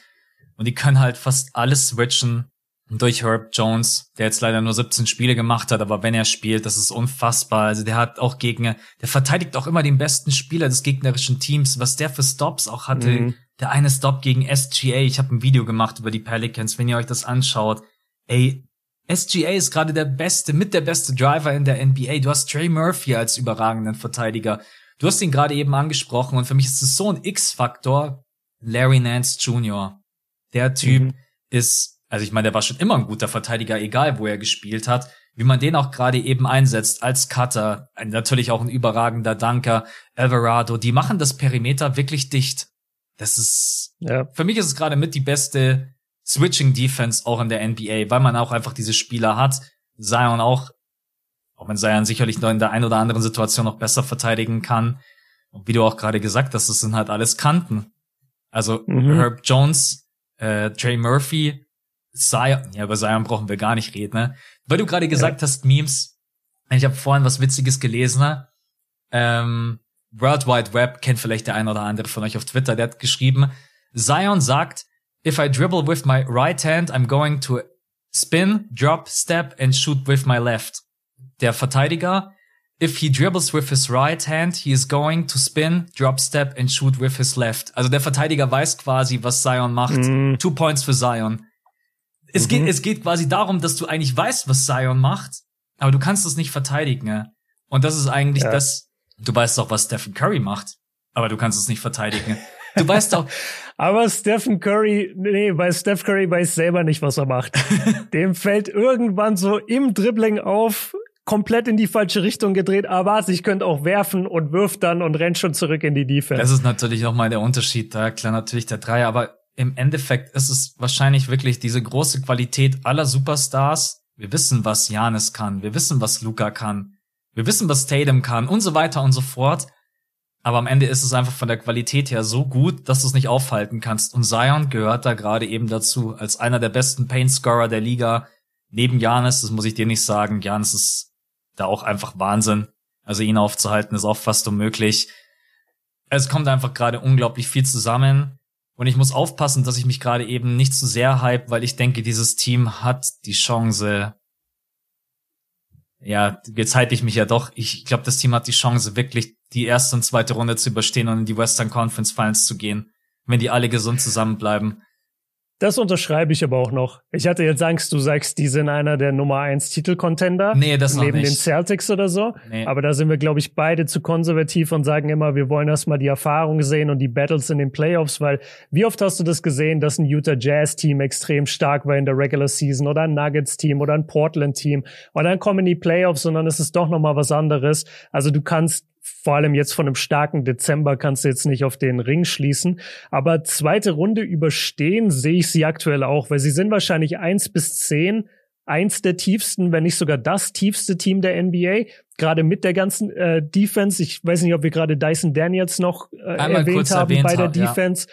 und die können halt fast alles switchen durch Herb Jones, der jetzt leider nur 17 Spiele gemacht hat, aber wenn er spielt, das ist unfassbar. Also der hat auch Gegner, der verteidigt auch immer den besten Spieler des gegnerischen Teams, was der für Stops auch hatte. Mhm. Der eine Stop gegen SGA, ich habe ein Video gemacht über die Pelicans, wenn ihr euch das anschaut. Ey, SGA ist gerade der beste, mit der beste Driver in der NBA. Du hast Trey Murphy als überragenden Verteidiger. Du hast ihn gerade eben angesprochen und für mich ist es so ein X-Faktor. Larry Nance Jr. Der Typ mhm. ist also ich meine, der war schon immer ein guter Verteidiger, egal wo er gespielt hat, wie man den auch gerade eben einsetzt als Cutter, natürlich auch ein überragender Danker, Alvarado, die machen das Perimeter wirklich dicht. Das ist, ja. für mich ist es gerade mit die beste Switching Defense auch in der NBA, weil man auch einfach diese Spieler hat. Zion auch, auch wenn Zion sicherlich noch in der einen oder anderen Situation noch besser verteidigen kann. Und wie du auch gerade gesagt hast, das sind halt alles Kanten. Also mhm. Herb Jones, äh, Trey Murphy, Zion, ja, über Zion brauchen wir gar nicht reden, ne? Weil du gerade gesagt ja. hast, Memes, ich habe vorhin was Witziges gelesen, ne? ähm, World Wide Web kennt vielleicht der ein oder andere von euch auf Twitter, der hat geschrieben, Zion sagt, if I dribble with my right hand, I'm going to spin, drop, step and shoot with my left. Der Verteidiger, if he dribbles with his right hand, he is going to spin, drop, step and shoot with his left. Also der Verteidiger weiß quasi, was Zion macht. Mm. Two points für Zion. Es, mhm. geht, es geht quasi darum, dass du eigentlich weißt, was Zion macht, aber du kannst es nicht verteidigen. Ja? Und das ist eigentlich ja. das, du weißt doch, was Stephen Curry macht, aber du kannst es nicht verteidigen. Du weißt doch. aber Stephen Curry, nee, bei Steph Curry weiß selber nicht, was er macht. Dem fällt irgendwann so im Dribbling auf, komplett in die falsche Richtung gedreht, aber ich könnte auch werfen und wirft dann und rennt schon zurück in die Defense. Das ist natürlich nochmal der Unterschied. Da klar natürlich der Dreier, aber im Endeffekt ist es wahrscheinlich wirklich diese große Qualität aller Superstars. Wir wissen, was Janis kann. Wir wissen, was Luca kann. Wir wissen, was Tatum kann und so weiter und so fort. Aber am Ende ist es einfach von der Qualität her so gut, dass du es nicht aufhalten kannst. Und Zion gehört da gerade eben dazu, als einer der besten Paint-Scorer der Liga. Neben Janis, das muss ich dir nicht sagen. Janis ist da auch einfach Wahnsinn. Also ihn aufzuhalten ist auch fast unmöglich. Es kommt einfach gerade unglaublich viel zusammen. Und ich muss aufpassen, dass ich mich gerade eben nicht zu sehr hype, weil ich denke, dieses Team hat die Chance. Ja, jetzt halte ich mich ja doch. Ich glaube, das Team hat die Chance, wirklich die erste und zweite Runde zu überstehen und in die Western Conference Finals zu gehen, wenn die alle gesund zusammenbleiben. Das unterschreibe ich aber auch noch. Ich hatte jetzt Angst, du sagst, die sind einer der Nummer 1 Titelcontender. Nee, das Neben nicht. den Celtics oder so. Nee. Aber da sind wir, glaube ich, beide zu konservativ und sagen immer, wir wollen erstmal die Erfahrung sehen und die Battles in den Playoffs, weil wie oft hast du das gesehen, dass ein Utah Jazz Team extrem stark war in der Regular Season oder ein Nuggets Team oder ein Portland Team und dann kommen die Playoffs und dann ist es doch nochmal was anderes. Also du kannst vor allem jetzt von einem starken Dezember kannst du jetzt nicht auf den Ring schließen. Aber zweite Runde überstehen sehe ich sie aktuell auch, weil sie sind wahrscheinlich eins bis zehn eins der tiefsten, wenn nicht sogar das tiefste Team der NBA. Gerade mit der ganzen äh, Defense. Ich weiß nicht, ob wir gerade Dyson Daniels noch äh, erwähnt haben erwähnt bei der Defense.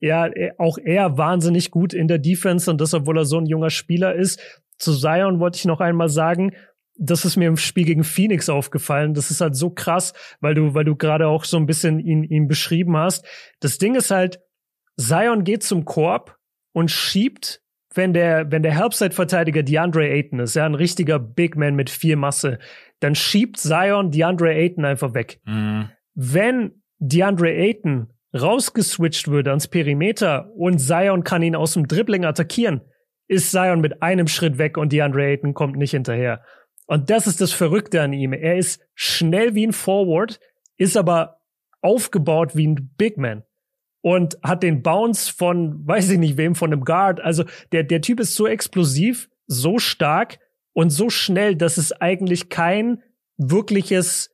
Ja. ja, auch er wahnsinnig gut in der Defense und das, obwohl er so ein junger Spieler ist. Zu Zion wollte ich noch einmal sagen, das ist mir im Spiel gegen Phoenix aufgefallen. Das ist halt so krass, weil du, weil du gerade auch so ein bisschen ihn, ihn beschrieben hast. Das Ding ist halt, Zion geht zum Korb und schiebt, wenn der, wenn der Helpside-Verteidiger DeAndre Ayton ist, ja, ein richtiger Big Man mit viel Masse, dann schiebt Zion DeAndre Ayton einfach weg. Mhm. Wenn DeAndre Ayton rausgeswitcht wird ans Perimeter und Zion kann ihn aus dem Dribbling attackieren, ist Zion mit einem Schritt weg und DeAndre Ayton kommt nicht hinterher. Und das ist das Verrückte an ihm. Er ist schnell wie ein Forward, ist aber aufgebaut wie ein Big Man und hat den Bounce von, weiß ich nicht wem, von einem Guard. Also der, der Typ ist so explosiv, so stark und so schnell, dass es eigentlich kein wirkliches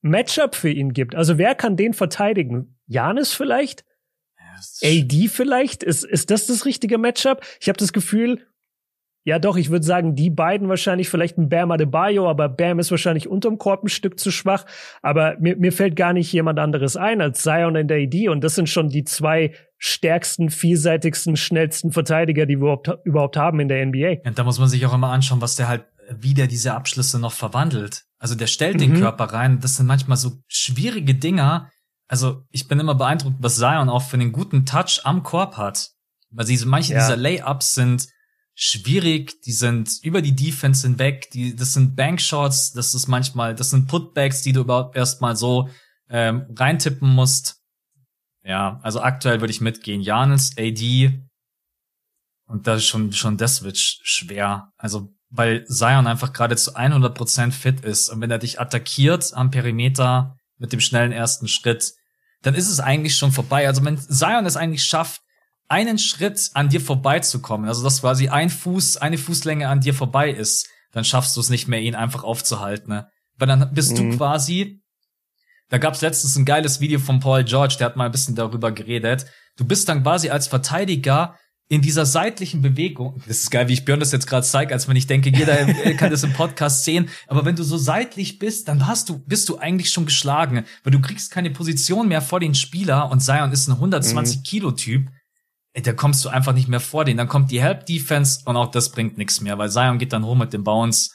Matchup für ihn gibt. Also wer kann den verteidigen? Janis vielleicht? AD vielleicht? Ist, ist das das richtige Matchup? Ich habe das Gefühl, ja doch, ich würde sagen, die beiden wahrscheinlich vielleicht ein Bam Adebayo, aber Bam ist wahrscheinlich unterm Korb ein Stück zu schwach. Aber mir, mir fällt gar nicht jemand anderes ein als Zion und AD und das sind schon die zwei stärksten, vielseitigsten, schnellsten Verteidiger, die wir überhaupt, überhaupt haben in der NBA. Und da muss man sich auch immer anschauen, was der halt, wie der diese Abschlüsse noch verwandelt. Also der stellt den mhm. Körper rein. Das sind manchmal so schwierige Dinger. Also ich bin immer beeindruckt, was Zion auch für einen guten Touch am Korb hat. Weil diese, manche ja. dieser Layups sind schwierig, die sind über die Defense hinweg, die, das sind Bankshots, das ist manchmal, das sind Putbacks, die du überhaupt erstmal so ähm, reintippen musst. Ja, also aktuell würde ich mitgehen. Janis, AD und das ist schon, schon das wird schwer. Also, weil Zion einfach gerade zu 100% fit ist und wenn er dich attackiert am Perimeter mit dem schnellen ersten Schritt, dann ist es eigentlich schon vorbei. Also wenn Zion es eigentlich schafft, einen Schritt an dir vorbeizukommen, also dass quasi ein Fuß, eine Fußlänge an dir vorbei ist, dann schaffst du es nicht mehr, ihn einfach aufzuhalten. Ne? Weil dann bist mhm. du quasi, da gab's letztens ein geiles Video von Paul George, der hat mal ein bisschen darüber geredet. Du bist dann quasi als Verteidiger in dieser seitlichen Bewegung, das ist geil, wie ich Björn das jetzt gerade zeige, als wenn ich denke, jeder kann das im Podcast sehen, aber wenn du so seitlich bist, dann hast du, bist du eigentlich schon geschlagen, weil du kriegst keine Position mehr vor den Spieler und Zion ist ein 120 mhm. Kilo Typ, da kommst du einfach nicht mehr vor den. Dann kommt die Help Defense und auch das bringt nichts mehr, weil Zion geht dann rum mit dem Bounce.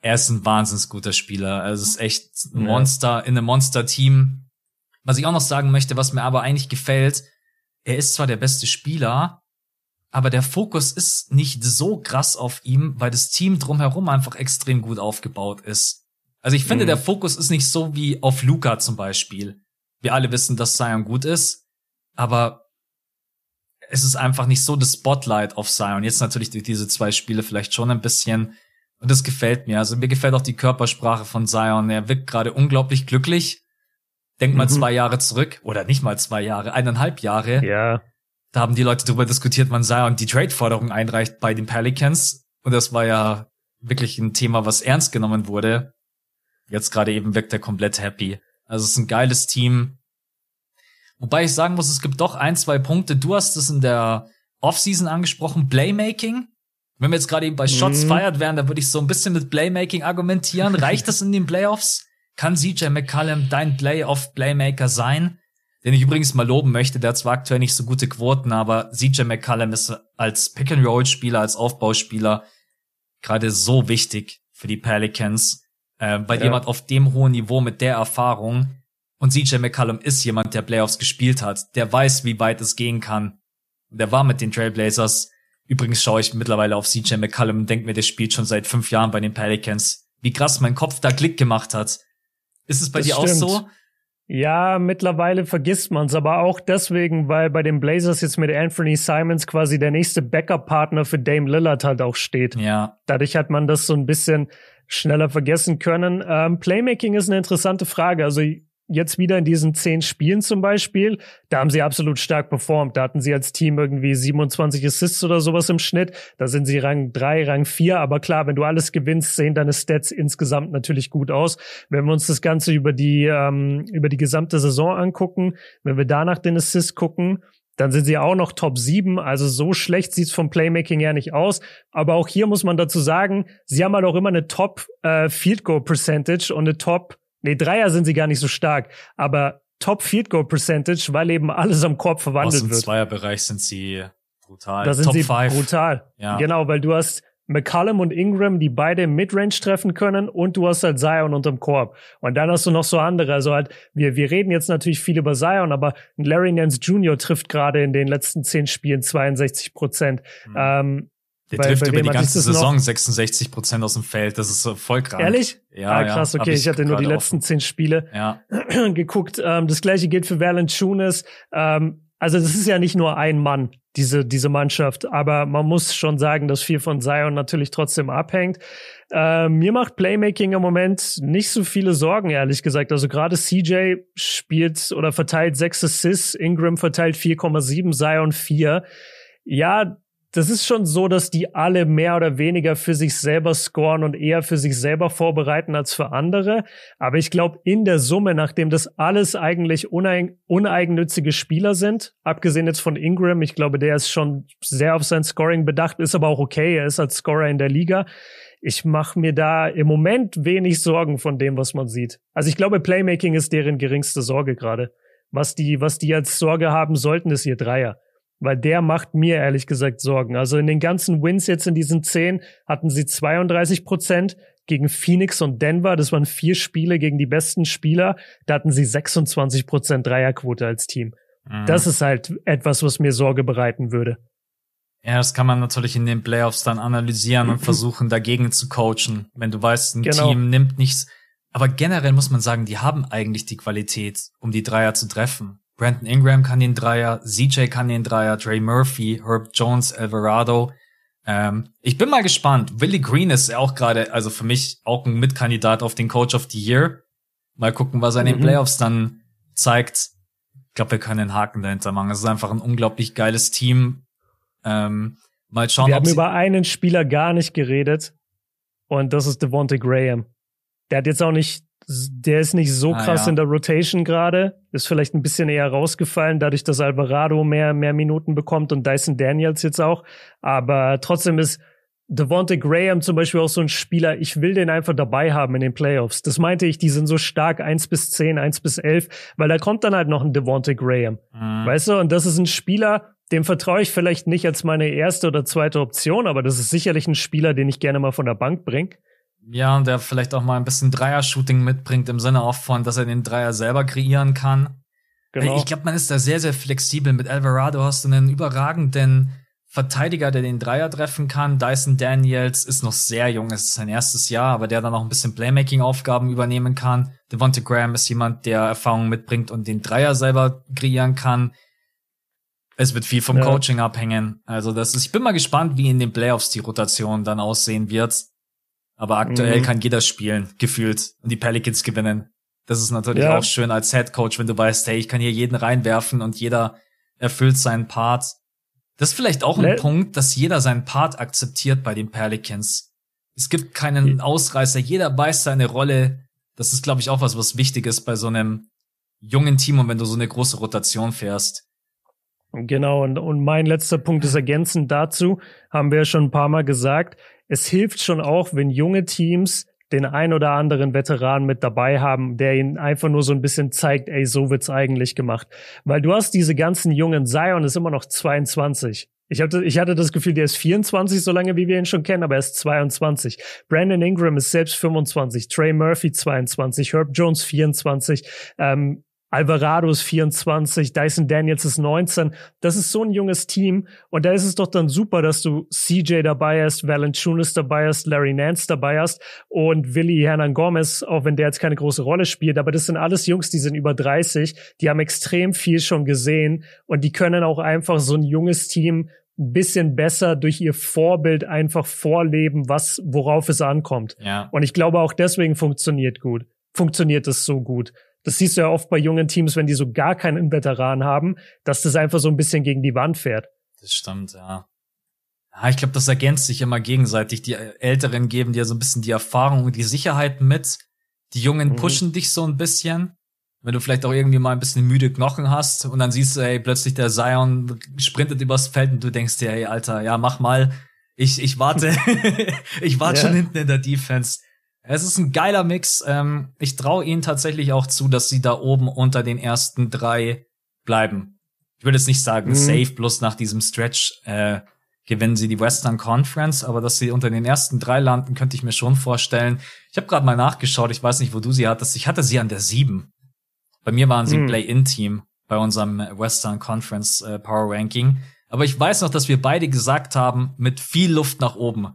Er ist ein wahnsinnig guter Spieler. Also es ist echt ein Monster in einem Monster-Team. Was ich auch noch sagen möchte, was mir aber eigentlich gefällt, er ist zwar der beste Spieler, aber der Fokus ist nicht so krass auf ihm, weil das Team drumherum einfach extrem gut aufgebaut ist. Also ich finde, mhm. der Fokus ist nicht so wie auf Luca zum Beispiel. Wir alle wissen, dass Zion gut ist, aber es ist einfach nicht so das Spotlight auf Zion. Jetzt natürlich durch diese zwei Spiele vielleicht schon ein bisschen. Und das gefällt mir. Also mir gefällt auch die Körpersprache von Zion. Er wirkt gerade unglaublich glücklich. Denk mal mhm. zwei Jahre zurück. Oder nicht mal zwei Jahre, eineinhalb Jahre. Ja. Da haben die Leute darüber diskutiert, wann Zion die Trade-Forderung einreicht bei den Pelicans. Und das war ja wirklich ein Thema, was ernst genommen wurde. Jetzt gerade eben wirkt er komplett happy. Also es ist ein geiles Team. Wobei ich sagen muss, es gibt doch ein, zwei Punkte. Du hast es in der Offseason angesprochen, Playmaking. Wenn wir jetzt gerade eben bei Shots mhm. feiert wären, dann würde ich so ein bisschen mit Playmaking argumentieren. Reicht das in den Playoffs? Kann CJ McCallum dein Playoff-Playmaker sein? Den ich übrigens mal loben möchte, der hat zwar aktuell nicht so gute Quoten, aber CJ McCallum ist als Pick-and-Roll-Spieler, als Aufbauspieler gerade so wichtig für die Pelicans. Äh, bei ja. jemand auf dem hohen Niveau mit der Erfahrung, und CJ McCallum ist jemand, der Playoffs gespielt hat, der weiß, wie weit es gehen kann. Der war mit den Trailblazers. Übrigens schaue ich mittlerweile auf CJ McCallum und denke mir, der spielt schon seit fünf Jahren bei den Pelicans. Wie krass mein Kopf da Klick gemacht hat. Ist es bei das dir stimmt. auch so? Ja, mittlerweile vergisst man's, aber auch deswegen, weil bei den Blazers jetzt mit Anthony Simons quasi der nächste Backup-Partner für Dame Lillard halt auch steht. Ja. Dadurch hat man das so ein bisschen schneller vergessen können. Ähm, Playmaking ist eine interessante Frage. Also jetzt wieder in diesen zehn Spielen zum Beispiel, da haben sie absolut stark performt. Da hatten sie als Team irgendwie 27 Assists oder sowas im Schnitt. Da sind sie Rang 3, Rang 4. Aber klar, wenn du alles gewinnst, sehen deine Stats insgesamt natürlich gut aus. Wenn wir uns das Ganze über die, ähm, über die gesamte Saison angucken, wenn wir danach den Assist gucken, dann sind sie auch noch Top 7. Also so schlecht sieht's vom Playmaking ja nicht aus. Aber auch hier muss man dazu sagen, sie haben halt auch immer eine Top äh, Field Goal Percentage und eine Top Nee, Dreier sind sie gar nicht so stark, aber Top Field Goal Percentage, weil eben alles am Korb verwandelt Aus dem wird. Im Zweierbereich sind sie brutal. Da sind Top sie five. brutal. Ja. Genau, weil du hast McCallum und Ingram, die beide Midrange treffen können und du hast halt Zion unterm Korb. Und dann hast du noch so andere. Also halt, wir, wir reden jetzt natürlich viel über Zion, aber Larry Nance Jr. trifft gerade in den letzten zehn Spielen 62 Prozent. Mhm. Ähm, der trifft über die ganze Saison 66 Prozent aus dem Feld. Das ist so voll krass. Ehrlich? Ja, ah, krass. Okay, ich, ich, hatte nur die letzten zehn Spiele ja. geguckt. Ähm, das gleiche gilt für Valanciunas. Ähm, also das ist ja nicht nur ein Mann, diese, diese Mannschaft. Aber man muss schon sagen, dass viel von Zion natürlich trotzdem abhängt. Ähm, mir macht Playmaking im Moment nicht so viele Sorgen, ehrlich gesagt. Also gerade CJ spielt oder verteilt sechs Assists, Ingram verteilt 4,7, Zion 4. Ja, das ist schon so, dass die alle mehr oder weniger für sich selber scoren und eher für sich selber vorbereiten als für andere. Aber ich glaube, in der Summe, nachdem das alles eigentlich uneig uneigennützige Spieler sind, abgesehen jetzt von Ingram, ich glaube, der ist schon sehr auf sein Scoring bedacht, ist aber auch okay, er ist als Scorer in der Liga. Ich mache mir da im Moment wenig Sorgen von dem, was man sieht. Also ich glaube, Playmaking ist deren geringste Sorge gerade. Was die, was die als Sorge haben sollten, ist ihr Dreier weil der macht mir ehrlich gesagt Sorgen. Also in den ganzen Wins jetzt in diesen zehn hatten sie 32 Prozent gegen Phoenix und Denver. Das waren vier Spiele gegen die besten Spieler. Da hatten sie 26 Prozent Dreierquote als Team. Mhm. Das ist halt etwas, was mir Sorge bereiten würde. Ja, das kann man natürlich in den Playoffs dann analysieren und versuchen dagegen zu coachen. Wenn du weißt, ein genau. Team nimmt nichts. Aber generell muss man sagen, die haben eigentlich die Qualität, um die Dreier zu treffen. Brandon Ingram kann den Dreier, CJ kann den Dreier, Trey Murphy, Herb Jones, Alvarado. Ähm, ich bin mal gespannt. Willie Green ist auch gerade, also für mich auch ein Mitkandidat auf den Coach of the Year. Mal gucken, was er in den mhm. Playoffs dann zeigt. Ich glaube, wir können den Haken dahinter machen. Es ist einfach ein unglaublich geiles Team. Ähm, mal schauen. Wir haben über einen Spieler gar nicht geredet. Und das ist Devonte Graham. Der hat jetzt auch nicht der ist nicht so ah, krass ja. in der Rotation gerade. Ist vielleicht ein bisschen eher rausgefallen, dadurch, dass Alvarado mehr, mehr Minuten bekommt und Dyson Daniels jetzt auch. Aber trotzdem ist Devonte Graham zum Beispiel auch so ein Spieler, ich will den einfach dabei haben in den Playoffs. Das meinte ich, die sind so stark eins bis zehn, eins bis elf, weil da kommt dann halt noch ein Devonte Graham. Mhm. Weißt du? Und das ist ein Spieler, dem vertraue ich vielleicht nicht als meine erste oder zweite Option, aber das ist sicherlich ein Spieler, den ich gerne mal von der Bank bringe. Ja, und der vielleicht auch mal ein bisschen Dreier-Shooting mitbringt, im Sinne auch von, dass er den Dreier selber kreieren kann. Genau. Ich glaube, man ist da sehr, sehr flexibel. Mit Alvarado hast du einen überragenden Verteidiger, der den Dreier treffen kann. Dyson Daniels ist noch sehr jung, es ist sein erstes Jahr, aber der dann auch ein bisschen Playmaking-Aufgaben übernehmen kann. Devonte Graham ist jemand, der Erfahrung mitbringt und den Dreier selber kreieren kann. Es wird viel vom ja. Coaching abhängen. Also das ist, ich bin mal gespannt, wie in den Playoffs die Rotation dann aussehen wird. Aber aktuell mhm. kann jeder spielen, gefühlt, und die Pelicans gewinnen. Das ist natürlich ja. auch schön als Head Coach, wenn du weißt, hey, ich kann hier jeden reinwerfen und jeder erfüllt seinen Part. Das ist vielleicht auch ein Le Punkt, dass jeder seinen Part akzeptiert bei den Pelicans. Es gibt keinen Ausreißer, jeder weiß seine Rolle. Das ist, glaube ich, auch was, was wichtig ist bei so einem jungen Team und wenn du so eine große Rotation fährst. Genau, und, und mein letzter Punkt ist ergänzend dazu, haben wir ja schon ein paar Mal gesagt, es hilft schon auch, wenn junge Teams den ein oder anderen Veteran mit dabei haben, der ihnen einfach nur so ein bisschen zeigt, ey, so wird's eigentlich gemacht. Weil du hast diese ganzen jungen, Zion ist immer noch 22. Ich hatte, ich hatte das Gefühl, der ist 24, so lange wie wir ihn schon kennen, aber er ist 22. Brandon Ingram ist selbst 25, Trey Murphy 22, Herb Jones 24, ähm, Alvarado ist 24, Dyson Daniels ist 19. Das ist so ein junges Team. Und da ist es doch dann super, dass du CJ dabei hast, Valanciunas dabei hast, Larry Nance dabei hast und Willi Hernan Gomez, auch wenn der jetzt keine große Rolle spielt. Aber das sind alles Jungs, die sind über 30. Die haben extrem viel schon gesehen und die können auch einfach so ein junges Team ein bisschen besser durch ihr Vorbild einfach vorleben, was, worauf es ankommt. Ja. Und ich glaube auch deswegen funktioniert gut. Funktioniert es so gut. Das siehst du ja oft bei jungen Teams, wenn die so gar keinen Veteran haben, dass das einfach so ein bisschen gegen die Wand fährt. Das stimmt, ja. Ja, ich glaube, das ergänzt sich immer gegenseitig. Die Älteren geben dir so ein bisschen die Erfahrung und die Sicherheit mit. Die Jungen mhm. pushen dich so ein bisschen. Wenn du vielleicht auch irgendwie mal ein bisschen müde Knochen hast und dann siehst du, ey, plötzlich der Zion sprintet übers Feld und du denkst dir, ey, Alter, ja, mach mal. Ich, ich warte. ich warte ja. schon hinten in der Defense. Es ist ein geiler Mix. Ähm, ich traue ihnen tatsächlich auch zu, dass sie da oben unter den ersten drei bleiben. Ich würde jetzt nicht sagen, mhm. safe, bloß nach diesem Stretch äh, gewinnen sie die Western Conference, aber dass sie unter den ersten drei landen, könnte ich mir schon vorstellen. Ich habe gerade mal nachgeschaut, ich weiß nicht, wo du sie hattest. Ich hatte sie an der sieben. Bei mir waren sie mhm. Play-In-Team bei unserem Western Conference äh, Power Ranking. Aber ich weiß noch, dass wir beide gesagt haben, mit viel Luft nach oben.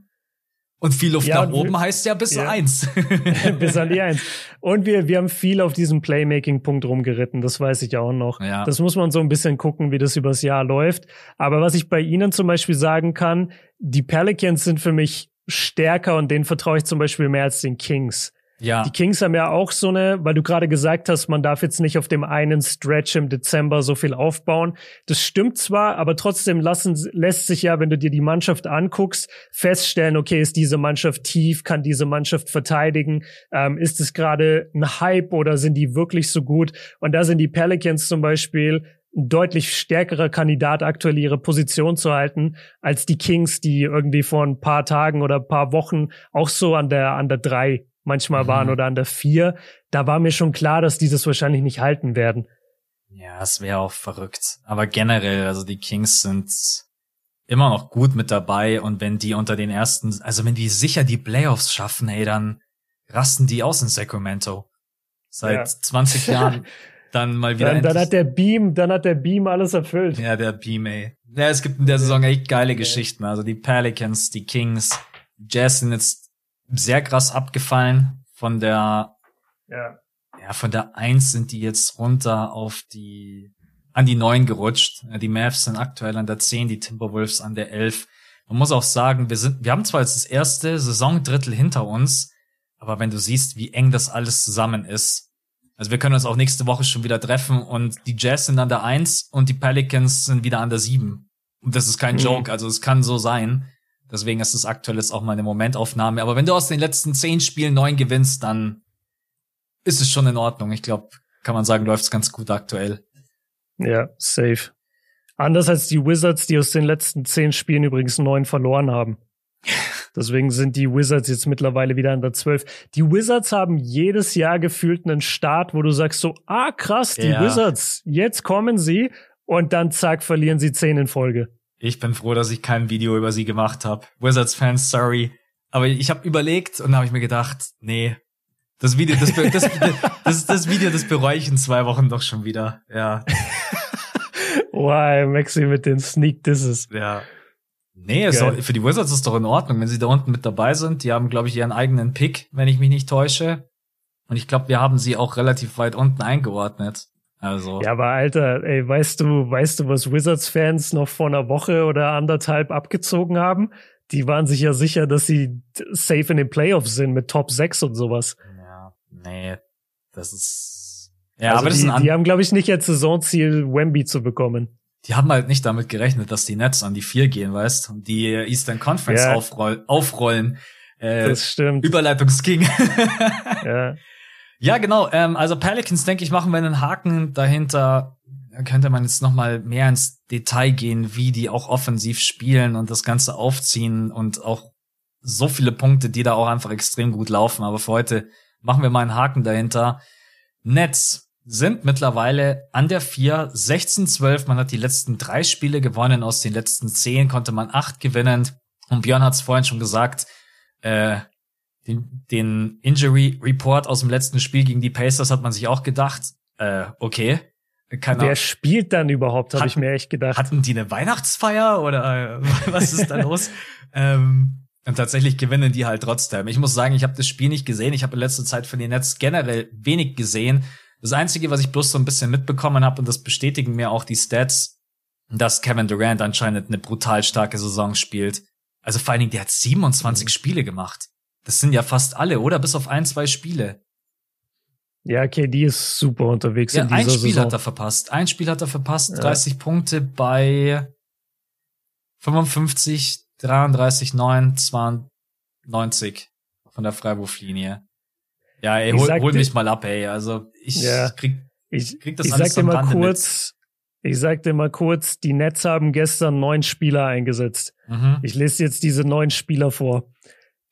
Und viel Luft ja, nach oben heißt ja bis ja. eins. bis an die eins. Und wir, wir haben viel auf diesem Playmaking-Punkt rumgeritten, das weiß ich auch noch. Ja. Das muss man so ein bisschen gucken, wie das übers Jahr läuft. Aber was ich bei Ihnen zum Beispiel sagen kann, die Pelicans sind für mich stärker und denen vertraue ich zum Beispiel mehr als den Kings. Ja. Die Kings haben ja auch so eine, weil du gerade gesagt hast, man darf jetzt nicht auf dem einen Stretch im Dezember so viel aufbauen. Das stimmt zwar, aber trotzdem lassen, lässt sich ja, wenn du dir die Mannschaft anguckst, feststellen, okay, ist diese Mannschaft tief, kann diese Mannschaft verteidigen, ähm, ist es gerade ein Hype oder sind die wirklich so gut? Und da sind die Pelicans zum Beispiel ein deutlich stärkerer Kandidat aktuell ihre Position zu halten als die Kings, die irgendwie vor ein paar Tagen oder ein paar Wochen auch so an der an der drei manchmal mhm. waren oder an der vier. Da war mir schon klar, dass die das wahrscheinlich nicht halten werden. Ja, es wäre auch verrückt. Aber generell, also die Kings sind immer noch gut mit dabei und wenn die unter den ersten, also wenn die sicher die Playoffs schaffen, hey, dann rasten die aus in Sacramento. Seit ja. 20 Jahren dann mal wieder. Dann, dann hat der Beam, dann hat der Beam alles erfüllt. Ja, der Beam, ey. Ja, es gibt in der Saison echt geile Geschichten. Also die Pelicans, die Kings, Jazz sind jetzt sehr krass abgefallen von der, ja, ja von der Eins sind die jetzt runter auf die, an die Neun gerutscht. Die Mavs sind aktuell an der Zehn, die Timberwolves an der Elf. Man muss auch sagen, wir sind, wir haben zwar jetzt das erste Saisondrittel hinter uns, aber wenn du siehst, wie eng das alles zusammen ist, also wir können uns auch nächste Woche schon wieder treffen und die Jazz sind an der Eins und die Pelicans sind wieder an der Sieben. Und das ist kein mhm. Joke, also es kann so sein. Deswegen ist es aktuell jetzt auch mal eine Momentaufnahme. Aber wenn du aus den letzten zehn Spielen neun gewinnst, dann ist es schon in Ordnung. Ich glaube, kann man sagen, läuft es ganz gut aktuell. Ja, safe. Anders als die Wizards, die aus den letzten zehn Spielen übrigens neun verloren haben. Deswegen sind die Wizards jetzt mittlerweile wieder an der 12. Die Wizards haben jedes Jahr gefühlt einen Start, wo du sagst so, ah krass, die ja. Wizards, jetzt kommen sie und dann zack, verlieren sie zehn in Folge. Ich bin froh, dass ich kein Video über sie gemacht habe. Wizards-Fans, sorry. Aber ich habe überlegt und habe ich mir gedacht, nee, das Video, das, das, das, das, das Video, das bereue ich in zwei Wochen doch schon wieder. Ja. Why, Maxi mit den Sneak Disses. Ja. Nee, auch, für die Wizards ist doch in Ordnung, wenn sie da unten mit dabei sind. Die haben, glaube ich, ihren eigenen Pick, wenn ich mich nicht täusche. Und ich glaube, wir haben sie auch relativ weit unten eingeordnet. Also. Ja, aber Alter, ey, weißt du, weißt du, was Wizards-Fans noch vor einer Woche oder anderthalb abgezogen haben? Die waren sich ja sicher, dass sie safe in den Playoffs sind mit Top 6 und sowas. Ja, nee, das ist. Ja, also aber das die, ist ein die haben, glaube ich, nicht als Saisonziel, Wemby zu bekommen die haben halt nicht damit gerechnet, dass die Nets an die vier gehen, weißt, und die Eastern Conference ja. aufroll aufrollen. Äh, das stimmt. Überleitungsking. ja. Ja, genau. Ähm, also Pelicans, denke ich, machen wir einen Haken dahinter. Da könnte man jetzt noch mal mehr ins Detail gehen, wie die auch offensiv spielen und das Ganze aufziehen und auch so viele Punkte, die da auch einfach extrem gut laufen. Aber für heute machen wir mal einen Haken dahinter. Nets sind mittlerweile an der 4, 16-12. Man hat die letzten drei Spiele gewonnen. Aus den letzten zehn konnte man acht gewinnen. Und Björn hat es vorhin schon gesagt, äh, den, den Injury Report aus dem letzten Spiel gegen die Pacers hat man sich auch gedacht, äh, okay. Keine Wer spielt dann überhaupt, habe ich mir echt gedacht. Hatten die eine Weihnachtsfeier oder äh, was ist da los? ähm, und tatsächlich gewinnen die halt trotzdem. Ich muss sagen, ich habe das Spiel nicht gesehen. Ich habe in letzter Zeit von den Nets generell wenig gesehen. Das Einzige, was ich bloß so ein bisschen mitbekommen habe, und das bestätigen mir auch die Stats, dass Kevin Durant anscheinend eine brutal starke Saison spielt. Also vor allen Dingen, der hat 27 mhm. Spiele gemacht. Das sind ja fast alle, oder? Bis auf ein, zwei Spiele. Ja, okay, die ist super unterwegs. Ja, ein Spiel Saison. hat er verpasst. Ein Spiel hat er verpasst. Ja. 30 Punkte bei 55, 33, 9, 92 von der Freiwurflinie. Ja, ey, hol, hol mich mal ab, ey. Also ich ja, krieg, ich, krieg das ich alles sag dir mal kurz, mit. Ich sag dir mal kurz, die Nets haben gestern neun Spieler eingesetzt. Mhm. Ich lese jetzt diese neun Spieler vor.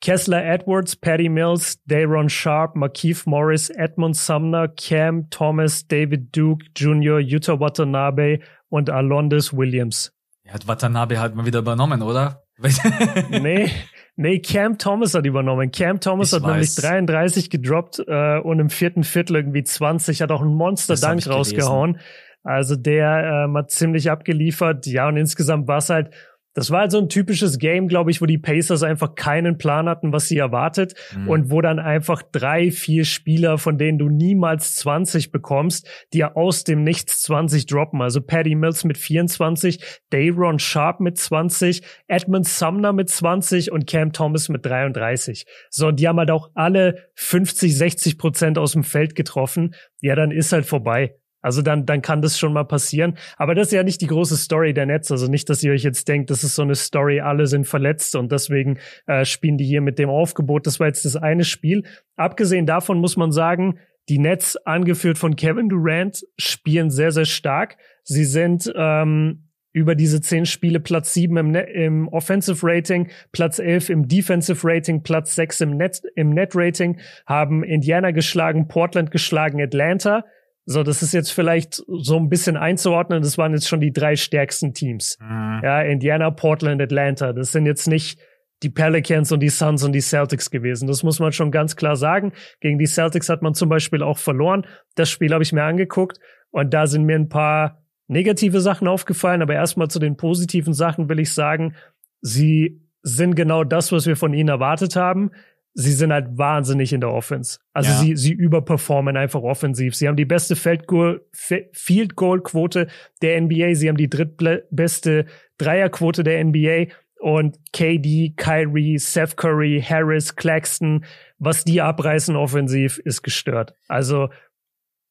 Kessler Edwards, Patty Mills, Dayron Sharp, Markeith Morris, Edmund Sumner, Cam Thomas, David Duke Jr., Utah Watanabe und Alondis Williams. Er hat Watanabe halt mal wieder übernommen, oder? nee, Nee, Cam Thomas hat übernommen. Cam Thomas ich hat weiß. nämlich 33 gedroppt äh, und im vierten Viertel irgendwie 20, hat auch einen Monster-Dank rausgehauen. Also der ähm, hat ziemlich abgeliefert. Ja, und insgesamt war es halt, Das war also ein typisches Game, glaube ich, wo die Pacers einfach keinen Plan hatten, was sie erwartet mhm. und wo dann einfach drei, vier Spieler, von denen du niemals 20 bekommst, die ja aus dem Nichts 20 droppen. Also Paddy Mills mit 24, Dayron Sharp mit 20, Edmund Sumner mit 20 und Cam Thomas mit 33. So, die haben halt auch alle 50, 60 Prozent aus dem Feld getroffen. Ja, dann ist halt vorbei. Also dann, dann kann das schon mal passieren. Aber das ist ja nicht die große Story der Netz. Also nicht, dass ihr euch jetzt denkt, das ist so eine Story, alle sind verletzt und deswegen äh, spielen die hier mit dem Aufgebot. Das war jetzt das eine Spiel. Abgesehen davon muss man sagen, die Nets, angeführt von Kevin Durant, spielen sehr, sehr stark. Sie sind ähm, über diese zehn Spiele Platz sieben im, im Offensive Rating, Platz elf im Defensive Rating, Platz sechs im Net, im Net Rating, haben Indiana geschlagen, Portland geschlagen, Atlanta so, das ist jetzt vielleicht so ein bisschen einzuordnen. Das waren jetzt schon die drei stärksten Teams. Mhm. Ja, Indiana, Portland, Atlanta. Das sind jetzt nicht die Pelicans und die Suns und die Celtics gewesen. Das muss man schon ganz klar sagen. Gegen die Celtics hat man zum Beispiel auch verloren. Das Spiel habe ich mir angeguckt und da sind mir ein paar negative Sachen aufgefallen. Aber erstmal zu den positiven Sachen will ich sagen, sie sind genau das, was wir von ihnen erwartet haben sie sind halt wahnsinnig in der Offense. Also ja. sie, sie überperformen einfach offensiv. Sie haben die beste Field Goal Quote der NBA. Sie haben die drittbeste Dreierquote der NBA. Und KD, Kyrie, Seth Curry, Harris, Claxton, was die abreißen offensiv, ist gestört. Also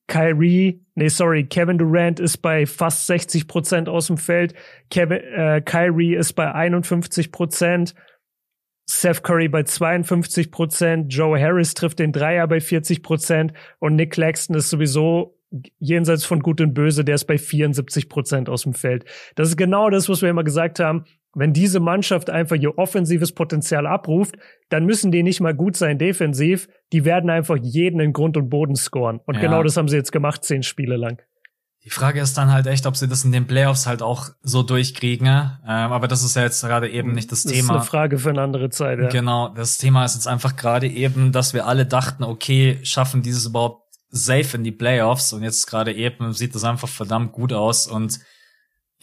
Kyrie, nee, sorry, Kevin Durant ist bei fast 60 Prozent aus dem Feld. Kevin, äh, Kyrie ist bei 51 Prozent. Seth Curry bei 52 Prozent, Joe Harris trifft den Dreier bei 40 Prozent und Nick Claxton ist sowieso jenseits von Gut und Böse, der ist bei 74 Prozent aus dem Feld. Das ist genau das, was wir immer gesagt haben. Wenn diese Mannschaft einfach ihr offensives Potenzial abruft, dann müssen die nicht mal gut sein defensiv. Die werden einfach jeden in Grund und Boden scoren. Und ja. genau das haben sie jetzt gemacht, zehn Spiele lang. Die Frage ist dann halt echt, ob sie das in den Playoffs halt auch so durchkriegen. Ähm, aber das ist ja jetzt gerade eben nicht das, das Thema. Das ist eine Frage für eine andere Zeit. Ja. Genau, das Thema ist jetzt einfach gerade eben, dass wir alle dachten, okay, schaffen dieses überhaupt safe in die Playoffs und jetzt gerade eben sieht das einfach verdammt gut aus und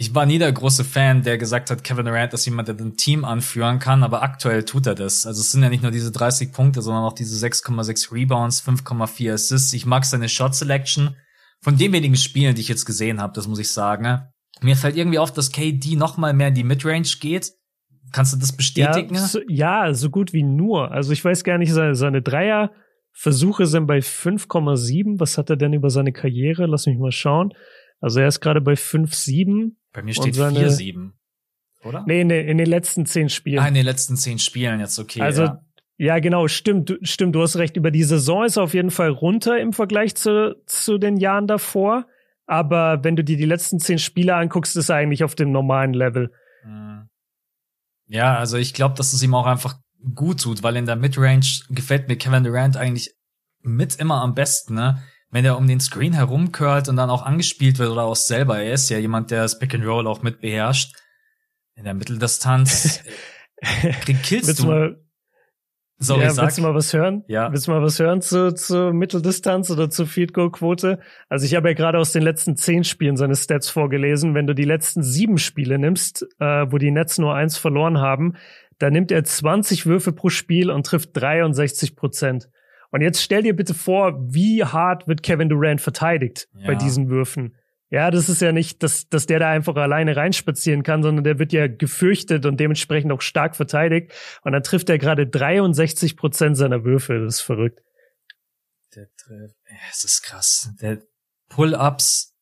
ich war nie der große Fan, der gesagt hat, Kevin Durant ist jemand, der ein Team anführen kann, aber aktuell tut er das. Also es sind ja nicht nur diese 30 Punkte, sondern auch diese 6,6 Rebounds, 5,4 Assists. Ich mag seine Shot Selection von den wenigen Spielen, die ich jetzt gesehen habe, das muss ich sagen, mir fällt irgendwie auf, dass KD noch mal mehr in die Midrange geht. Kannst du das bestätigen? Ja so, ja, so gut wie nur. Also ich weiß gar nicht, seine, seine Dreier-Versuche sind bei 5,7. Was hat er denn über seine Karriere? Lass mich mal schauen. Also er ist gerade bei 5,7. Bei mir steht 4,7. Oder? Nee, nee, in den letzten zehn Spielen. Ah, in den letzten zehn Spielen jetzt, okay. Also ja. Ja, genau, stimmt, stimmt, du hast recht. Über die Saison ist er auf jeden Fall runter im Vergleich zu, zu den Jahren davor. Aber wenn du dir die letzten zehn Spiele anguckst, ist er eigentlich auf dem normalen Level. Mhm. Ja, also ich glaube, dass es ihm auch einfach gut tut, weil in der Midrange gefällt mir Kevin Durant eigentlich mit immer am besten, ne? Wenn er um den Screen herumcurlt und dann auch angespielt wird oder auch selber. Er ist ja jemand, der das Pick and Roll auch mit beherrscht. In der Mitteldistanz krieg killst du. Sorry, ja, sag. willst du mal was hören? Ja. Willst du mal was hören zu, zu Mitteldistanz oder zu Field Goal Quote? Also ich habe ja gerade aus den letzten zehn Spielen seine Stats vorgelesen. Wenn du die letzten sieben Spiele nimmst, äh, wo die Nets nur eins verloren haben, dann nimmt er 20 Würfe pro Spiel und trifft 63 Prozent. Und jetzt stell dir bitte vor, wie hart wird Kevin Durant verteidigt ja. bei diesen Würfen. Ja, das ist ja nicht, dass, dass der da einfach alleine reinspazieren kann, sondern der wird ja gefürchtet und dementsprechend auch stark verteidigt. Und dann trifft er gerade 63 Prozent seiner Würfe. Das ist verrückt. Der trifft, es ist krass. Der Pull-Ups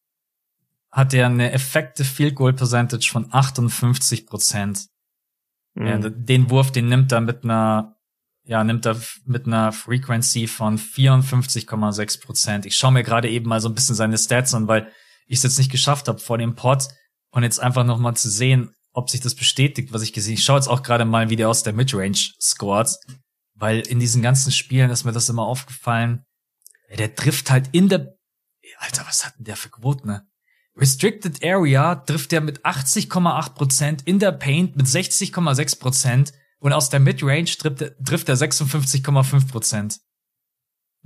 hat er eine effective Field Goal Percentage von 58 Prozent. Mhm. Ja, den Wurf, den nimmt er mit einer, ja, nimmt er mit einer Frequency von 54,6 Prozent. Ich schaue mir gerade eben mal so ein bisschen seine Stats an, weil ich es jetzt nicht geschafft habe vor dem Pod und jetzt einfach noch mal zu sehen, ob sich das bestätigt, was ich gesehen. Ich schaue jetzt auch gerade mal, wie der aus der Midrange scored, weil in diesen ganzen Spielen ist mir das immer aufgefallen. Der trifft halt in der Alter, was hat denn der für Quoten, ne? Restricted Area trifft er mit 80,8%, in der Paint mit 60,6% und aus der Midrange trifft trifft er 56,5%.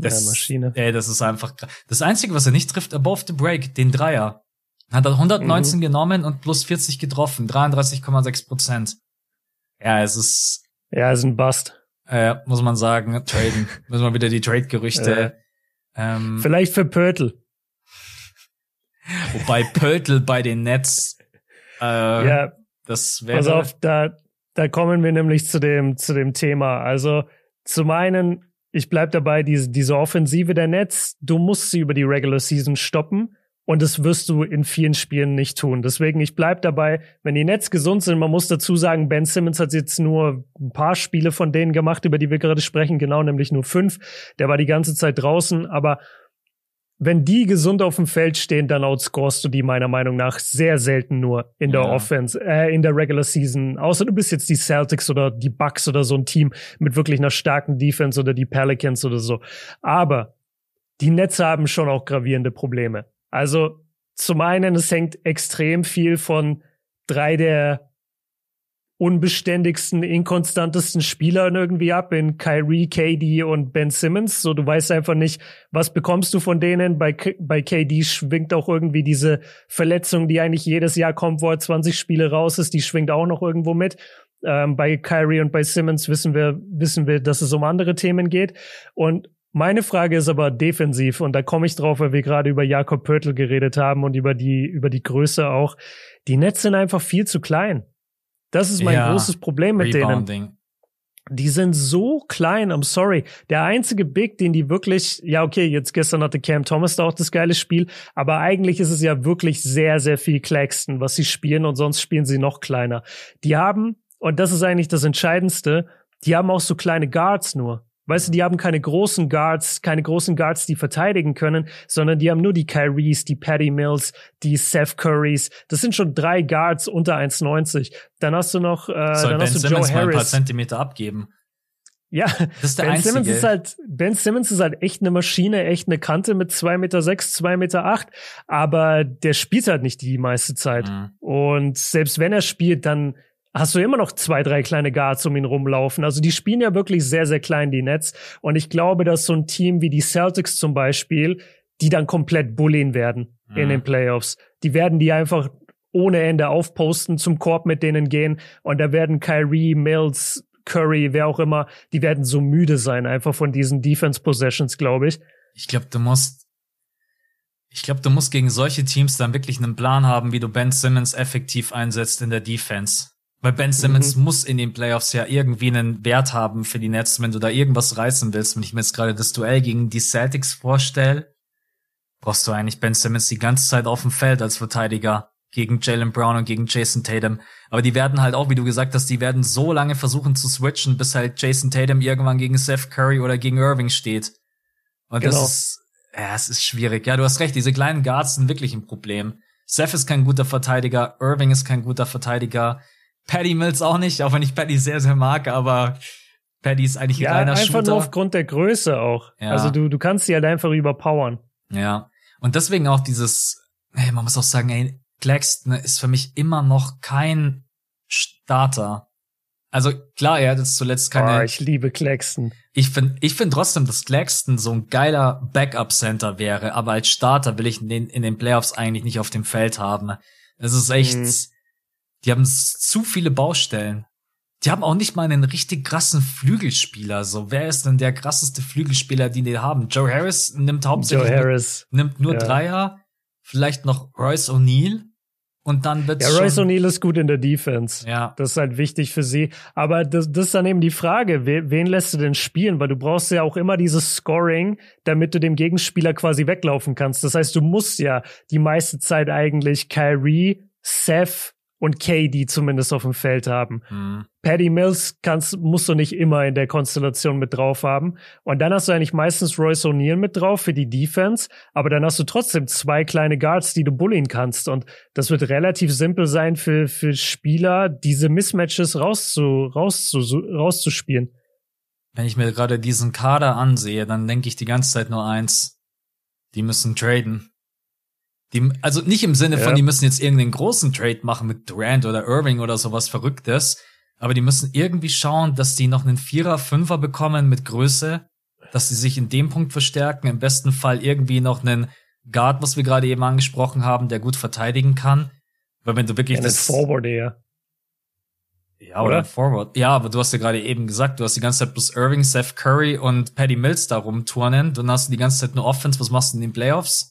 Das, ja, Maschine. Ey, das ist einfach. Das Einzige, was er nicht trifft, above the break, den Dreier. Hat er 119 mhm. genommen und plus 40 getroffen, 33,6 Prozent. Ja, es ist. Ja, es ist ein Bust. Äh, muss man sagen, traden. Müssen wir wieder die Trade-Gerüchte. Äh, ähm, Vielleicht für Pörtl. Wobei Pörtl bei den Nets. Äh, ja. Das wäre. Pass auf, da, da kommen wir nämlich zu dem, zu dem Thema. Also, zum einen, ich bleib dabei, diese, diese Offensive der Nets, du musst sie über die Regular Season stoppen. Und das wirst du in vielen Spielen nicht tun. Deswegen, ich bleib dabei, wenn die Nets gesund sind, man muss dazu sagen, Ben Simmons hat jetzt nur ein paar Spiele von denen gemacht, über die wir gerade sprechen, genau, nämlich nur fünf. Der war die ganze Zeit draußen, aber wenn die gesund auf dem Feld stehen, dann outscorest du die meiner Meinung nach sehr selten nur in der ja. Offense, äh, in der Regular Season. Außer du bist jetzt die Celtics oder die Bucks oder so ein Team mit wirklich einer starken Defense oder die Pelicans oder so. Aber die Nets haben schon auch gravierende Probleme. Also zum einen, es hängt extrem viel von drei der unbeständigsten, inkonstantesten Spielern irgendwie ab in Kyrie, KD und Ben Simmons. So, du weißt einfach nicht, was bekommst du von denen. Bei, bei KD schwingt auch irgendwie diese Verletzung, die eigentlich jedes Jahr kommt, wo er 20 Spiele raus ist, die schwingt auch noch irgendwo mit. Ähm, bei Kyrie und bei Simmons wissen wir, wissen wir, dass es um andere Themen geht. Und meine Frage ist aber defensiv und da komme ich drauf, weil wir gerade über Jakob Pörtl geredet haben und über die, über die Größe auch. Die Nets sind einfach viel zu klein. Das ist mein ja, großes Problem mit Rebounding. denen. Die sind so klein, I'm sorry. Der einzige Big, den die wirklich, ja, okay, jetzt gestern hatte Cam Thomas da auch das geile Spiel, aber eigentlich ist es ja wirklich sehr, sehr viel Claxton, was sie spielen und sonst spielen sie noch kleiner. Die haben, und das ist eigentlich das Entscheidendste, die haben auch so kleine Guards nur. Weißt du, die haben keine großen Guards, keine großen Guards, die verteidigen können, sondern die haben nur die Kyries, die Patty Mills, die Seth Currys. Das sind schon drei Guards unter 1,90. Dann hast du noch, äh, Soll dann ben hast du Simmons Joe Harris. Mal ein paar Zentimeter abgeben. Ja, das ist der Ben einzige. Simmons ist halt, Ben Simmons ist halt echt eine Maschine, echt eine Kante mit zwei Meter, sechs, zwei Meter, acht, aber der spielt halt nicht die meiste Zeit. Mhm. Und selbst wenn er spielt, dann hast du immer noch zwei, drei kleine Guards um ihn rumlaufen. Also die spielen ja wirklich sehr, sehr klein, die Nets. Und ich glaube, dass so ein Team wie die Celtics zum Beispiel, die dann komplett bullen werden mhm. in den Playoffs. Die werden die einfach ohne Ende aufposten, zum Korb mit denen gehen. Und da werden Kyrie, Mills, Curry, wer auch immer, die werden so müde sein, einfach von diesen Defense Possessions, glaube ich. Ich glaube, du musst ich glaube, du musst gegen solche Teams dann wirklich einen Plan haben, wie du Ben Simmons effektiv einsetzt in der Defense. Weil Ben Simmons mhm. muss in den Playoffs ja irgendwie einen Wert haben für die Nets, wenn du da irgendwas reißen willst. Wenn ich mir jetzt gerade das Duell gegen die Celtics vorstelle, brauchst du eigentlich Ben Simmons die ganze Zeit auf dem Feld als Verteidiger gegen Jalen Brown und gegen Jason Tatum. Aber die werden halt auch, wie du gesagt hast, die werden so lange versuchen zu switchen, bis halt Jason Tatum irgendwann gegen Seth Curry oder gegen Irving steht. Und genau. das ist, ja, es ist schwierig. Ja, du hast recht, diese kleinen Guards sind wirklich ein Problem. Seth ist kein guter Verteidiger, Irving ist kein guter Verteidiger. Patty Mills auch nicht, auch wenn ich Patty sehr, sehr mag, aber Patty ist eigentlich ein ja, kleiner einfach Shooter. nur aufgrund der Größe auch. Ja. Also du, du kannst sie halt einfach überpowern. Ja. Und deswegen auch dieses, hey, man muss auch sagen, ey, Claxton ist für mich immer noch kein Starter. Also klar, er hat jetzt zuletzt keine. Oh, ich liebe Claxton. Ich finde, ich finde trotzdem, dass Claxton so ein geiler Backup-Center wäre, aber als Starter will ich den in den Playoffs eigentlich nicht auf dem Feld haben. Es ist echt, mhm. Die haben zu viele Baustellen. Die haben auch nicht mal einen richtig krassen Flügelspieler. So, wer ist denn der krasseste Flügelspieler, den die haben? Joe Harris nimmt hauptsächlich Joe Harris. Nur, nimmt nur ja. Dreier, vielleicht noch Royce O'Neal und dann wird's Ja, Royce O'Neal ist gut in der Defense. Ja. Das ist halt wichtig für sie. Aber das, das ist dann eben die Frage, wen, wen lässt du denn spielen? Weil du brauchst ja auch immer dieses Scoring, damit du dem Gegenspieler quasi weglaufen kannst. Das heißt, du musst ja die meiste Zeit eigentlich Kyrie, Seth und KD zumindest auf dem Feld haben. Mhm. Paddy Mills kannst, musst du nicht immer in der Konstellation mit drauf haben. Und dann hast du eigentlich meistens Royce O'Neal mit drauf für die Defense, aber dann hast du trotzdem zwei kleine Guards, die du bullen kannst. Und das wird relativ simpel sein für, für Spieler, diese Mismatches rauszu, rauszu, rauszuspielen. Wenn ich mir gerade diesen Kader ansehe, dann denke ich die ganze Zeit nur eins. Die müssen traden. Die, also nicht im Sinne von, die müssen jetzt irgendeinen großen Trade machen mit Durant oder Irving oder sowas Verrücktes, aber die müssen irgendwie schauen, dass die noch einen Vierer, Fünfer bekommen mit Größe, dass sie sich in dem Punkt verstärken, im besten Fall irgendwie noch einen Guard, was wir gerade eben angesprochen haben, der gut verteidigen kann. Weil wenn du wirklich Ja, das das Forward eher. Ja, oder, Oder? Forward. Ja, aber du hast ja gerade eben gesagt, du hast die ganze Zeit bloß Irving, Seth Curry und Patty Mills da rumturnen. Dann hast du die ganze Zeit nur Offense. Was machst du in den Playoffs?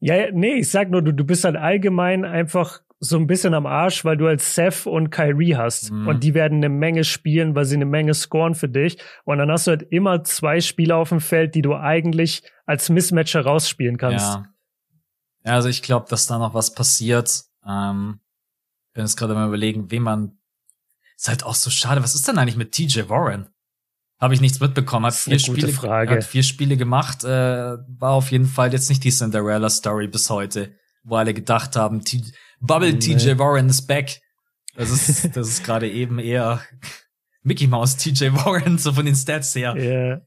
Ja, nee, ich sag nur, du, du bist halt allgemein einfach so ein bisschen am Arsch, weil du als Seth und Kyrie hast. Mhm. Und die werden eine Menge spielen, weil sie eine Menge scoren für dich. Und dann hast du halt immer zwei Spieler auf dem Feld, die du eigentlich als Mismatch herausspielen kannst. Ja. also ich glaube, dass da noch was passiert. Ähm, bin jetzt gerade mal überlegen, wem man. Ist halt auch so schade. Was ist denn eigentlich mit TJ Warren? Habe ich nichts mitbekommen. Hat ist vier Spiele, Frage. hat vier Spiele gemacht. Äh, war auf jeden Fall jetzt nicht die Cinderella Story bis heute, wo alle gedacht haben, T Bubble Nee. TJ Warren is back. Das ist, das ist gerade eben eher Mickey Mouse TJ Warren, so von den Stats her. Ja.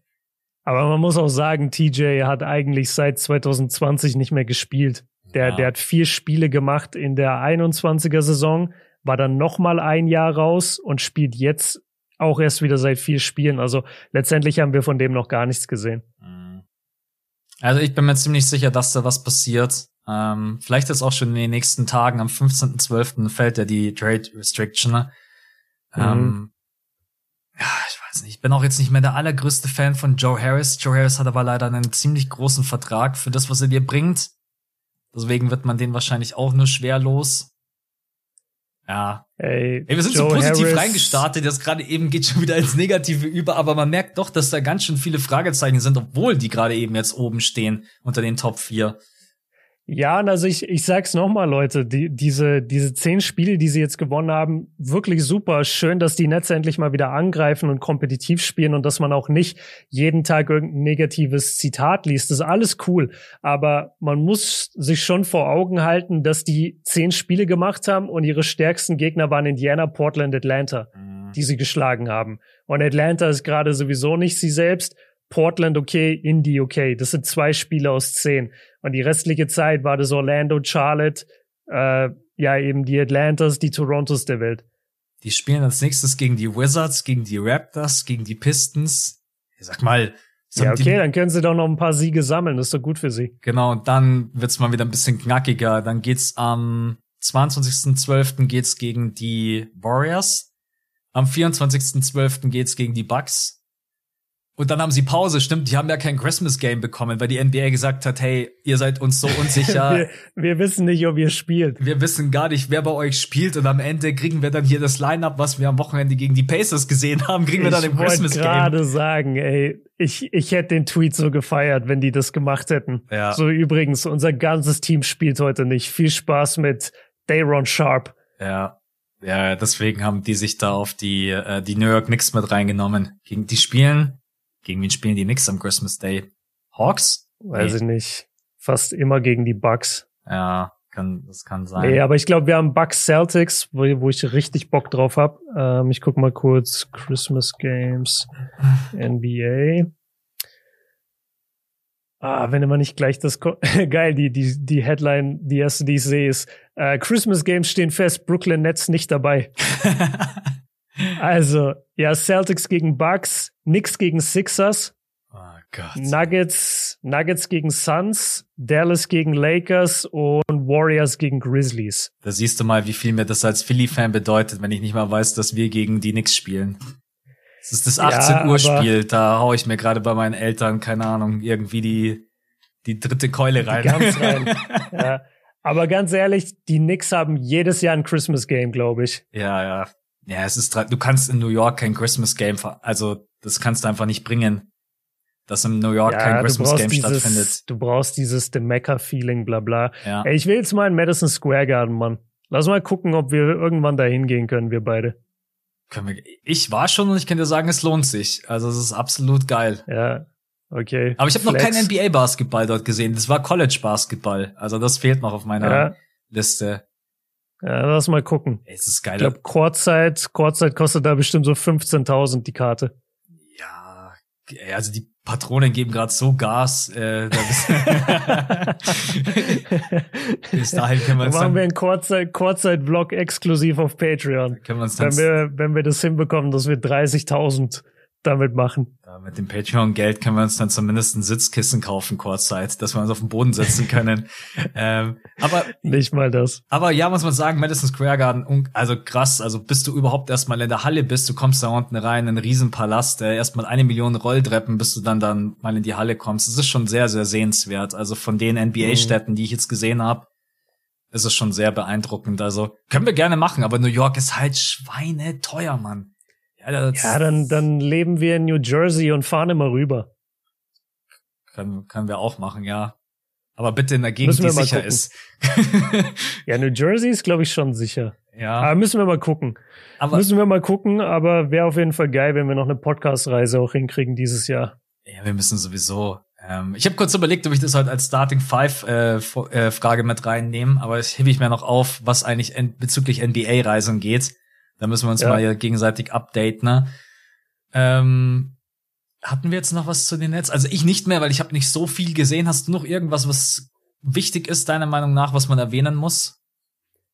Aber man muss auch sagen, TJ hat eigentlich seit 2020 nicht mehr gespielt. Der, Ja. der hat vier Spiele gemacht in der 21er Saison, war dann noch mal ein Jahr raus und spielt jetzt auch erst wieder seit vier Spielen. Also letztendlich haben wir von dem noch gar nichts gesehen. Mhm. Also ich bin mir ziemlich sicher, dass da was passiert. Ähm, vielleicht ist auch schon in den nächsten Tagen, am 15.12. fällt ja die Trade Restriction. ne? Ähm, ja, ich weiß nicht. Ich bin auch jetzt nicht mehr der allergrößte Fan von Joe Harris. Joe Harris hat aber leider einen ziemlich großen Vertrag für das, was er dir bringt. Deswegen wird man den wahrscheinlich auch nur schwer los. Ja, Ey, Ey, wir sind Joe so positiv Harris- reingestartet, das gerade eben geht schon wieder ins Negative über, aber man merkt doch, dass da ganz schön viele Fragezeichen sind, obwohl die gerade eben jetzt oben stehen unter den Top 4. Ja, und also ich, ich sag's nochmal, Leute, die, diese, diese zehn Spiele, die sie jetzt gewonnen haben, wirklich super. Schön, dass die Netze endlich mal wieder angreifen und kompetitiv spielen und dass man auch nicht jeden Tag irgendein negatives Zitat liest. Das ist alles cool. Aber man muss sich schon vor Augen halten, dass die zehn Spiele gemacht haben und ihre stärksten Gegner waren Indiana, Portland, Atlanta die sie geschlagen haben. Und Atlanta ist gerade sowieso nicht sie selbst. Portland okay, Indy okay. Das sind zwei Spiele aus zehn. Und die restliche Zeit war das Orlando, Charlotte, äh, ja eben die Atlantas, die Torontos der Welt. Die spielen als nächstes gegen die Wizards, gegen die Raptors, gegen die Pistons. Ich sag mal, Ja, okay, dann können sie doch noch ein paar Siege sammeln. Das ist doch gut für sie. Genau, und dann wird's mal wieder ein bisschen knackiger. Dann geht's am 22.12. geht's gegen die Warriors. Am 24.12. geht's gegen die Bucks. Und dann haben sie Pause, stimmt, die haben ja kein Christmas Game bekommen, weil die NBA gesagt hat, hey, ihr seid uns so unsicher. Wir, wir wissen nicht, ob ihr spielt. wir wissen gar nicht, wer bei euch spielt und am Ende kriegen wir dann hier das Line-Up, was wir am Wochenende gegen die Pacers gesehen haben, kriegen wir dann im ich wollte Christmas Game. gerade sagen, ey, ich, ich hätte den Tweet so gefeiert, wenn die das gemacht hätten. Ja. So übrigens, unser ganzes Team spielt heute nicht. Viel Spaß mit Dayron Sharp. Ja. Ja, deswegen haben die sich da auf die, äh, die New York Knicks mit reingenommen. Gegen die spielen, gegen wen spielen die Knicks am Christmas Day? Hawks? Weiß Nee. ich nicht. Fast immer gegen die Bucks. Ja, kann, das kann sein. Nee, aber ich glaube, wir haben Bucks Celtics, wo, wo ich richtig Bock drauf hab. Ähm, ich guck mal kurz Christmas Games NBA. Ah, wenn immer nicht gleich das ko geil, die die die Headline, die erste, die ich sehe, ist äh, Christmas Games stehen fest, Brooklyn Nets nicht dabei. Also ja, Celtics gegen Bucks, Knicks gegen Sixers, oh. Nuggets Nuggets gegen Suns, Dallas gegen Lakers und Warriors gegen Grizzlies. Da siehst du mal, wie viel mir das als Philly-Fan bedeutet, wenn ich nicht mal weiß, dass wir gegen die Knicks spielen. Das ist das Ja, 18 Uhr aber- Spiel, da hau ich mir gerade bei meinen Eltern, keine Ahnung, irgendwie die, die dritte Keule rein. Ganz rein. ja. Aber ganz ehrlich, die Knicks haben jedes Jahr ein Christmas Game, glaube ich. Ja, ja. Ja, es ist, du kannst in New York kein Christmas Game, also das kannst du einfach nicht bringen, dass im New York kein ja, du Christmas Game stattfindet. dieses, du brauchst dieses The Mecca-Feeling, bla bla. Ja. Ey, ich will jetzt mal in Madison Square Garden, Mann. Lass mal gucken, ob wir irgendwann da hingehen können, wir beide. Können wir, ich war schon und ich kann dir sagen, es lohnt sich. Also es ist absolut geil. Ja, okay. Aber ich habe noch Flex. kein NBA-Basketball dort gesehen. Das war College-Basketball. Also das fehlt noch auf meiner Ja, Liste. Ja, lass mal gucken. Es ist geil. Ich glaube, Courtside, Courtside kostet da bestimmt so 15.000 die Karte. Ja, also die Patronen geben gerade so Gas. Äh, da bis, bis dahin können wir uns machen wir einen Courtside- Courtside-Vlog exklusiv auf Patreon. können wir uns dann Wenn wir, wenn wir das hinbekommen, dass wir 30.000 damit machen. Ja, mit dem Patreon-Geld können wir uns dann zumindest ein Sitzkissen kaufen, kurzzeit, dass wir uns auf den Boden setzen können. ähm, aber nicht mal das. Aber ja, muss man sagen, Madison Square Garden, also krass, also bis du überhaupt erstmal in der Halle bist, du kommst da unten rein, ein Riesenpalast, äh, erstmal eine Million Rolltreppen, bis du dann dann mal in die Halle kommst. Das ist schon sehr, sehr sehenswert. Also von den NBA-Städten, mhm. die ich jetzt gesehen habe, ist es schon sehr beeindruckend. Also können wir gerne machen, aber New York ist halt schweineteuer, Mann. Ja, ja, dann, dann leben wir in New Jersey und fahren immer rüber. Können, können wir auch machen, ja. Aber bitte in der Gegend, die sicher gucken. ist. ja, New Jersey ist, glaube ich, schon sicher. Ja. Aber müssen wir mal gucken. Aber müssen wir mal gucken, aber wäre auf jeden Fall geil, wenn wir noch eine Podcast-Reise auch hinkriegen dieses Jahr. Ja, wir müssen sowieso. Ähm, ich habe kurz überlegt, ob ich das halt als Starting Five äh, äh, Frage mit reinnehme, aber das hebe ich mir noch auf, was eigentlich bezüglich NBA-Reisen geht. Da müssen wir uns ja. mal gegenseitig updaten. Ne? Ähm, hatten wir jetzt noch was zu den Netz? Also ich nicht mehr, weil ich habe nicht so viel gesehen. Hast du noch irgendwas, was wichtig ist, deiner Meinung nach, was man erwähnen muss?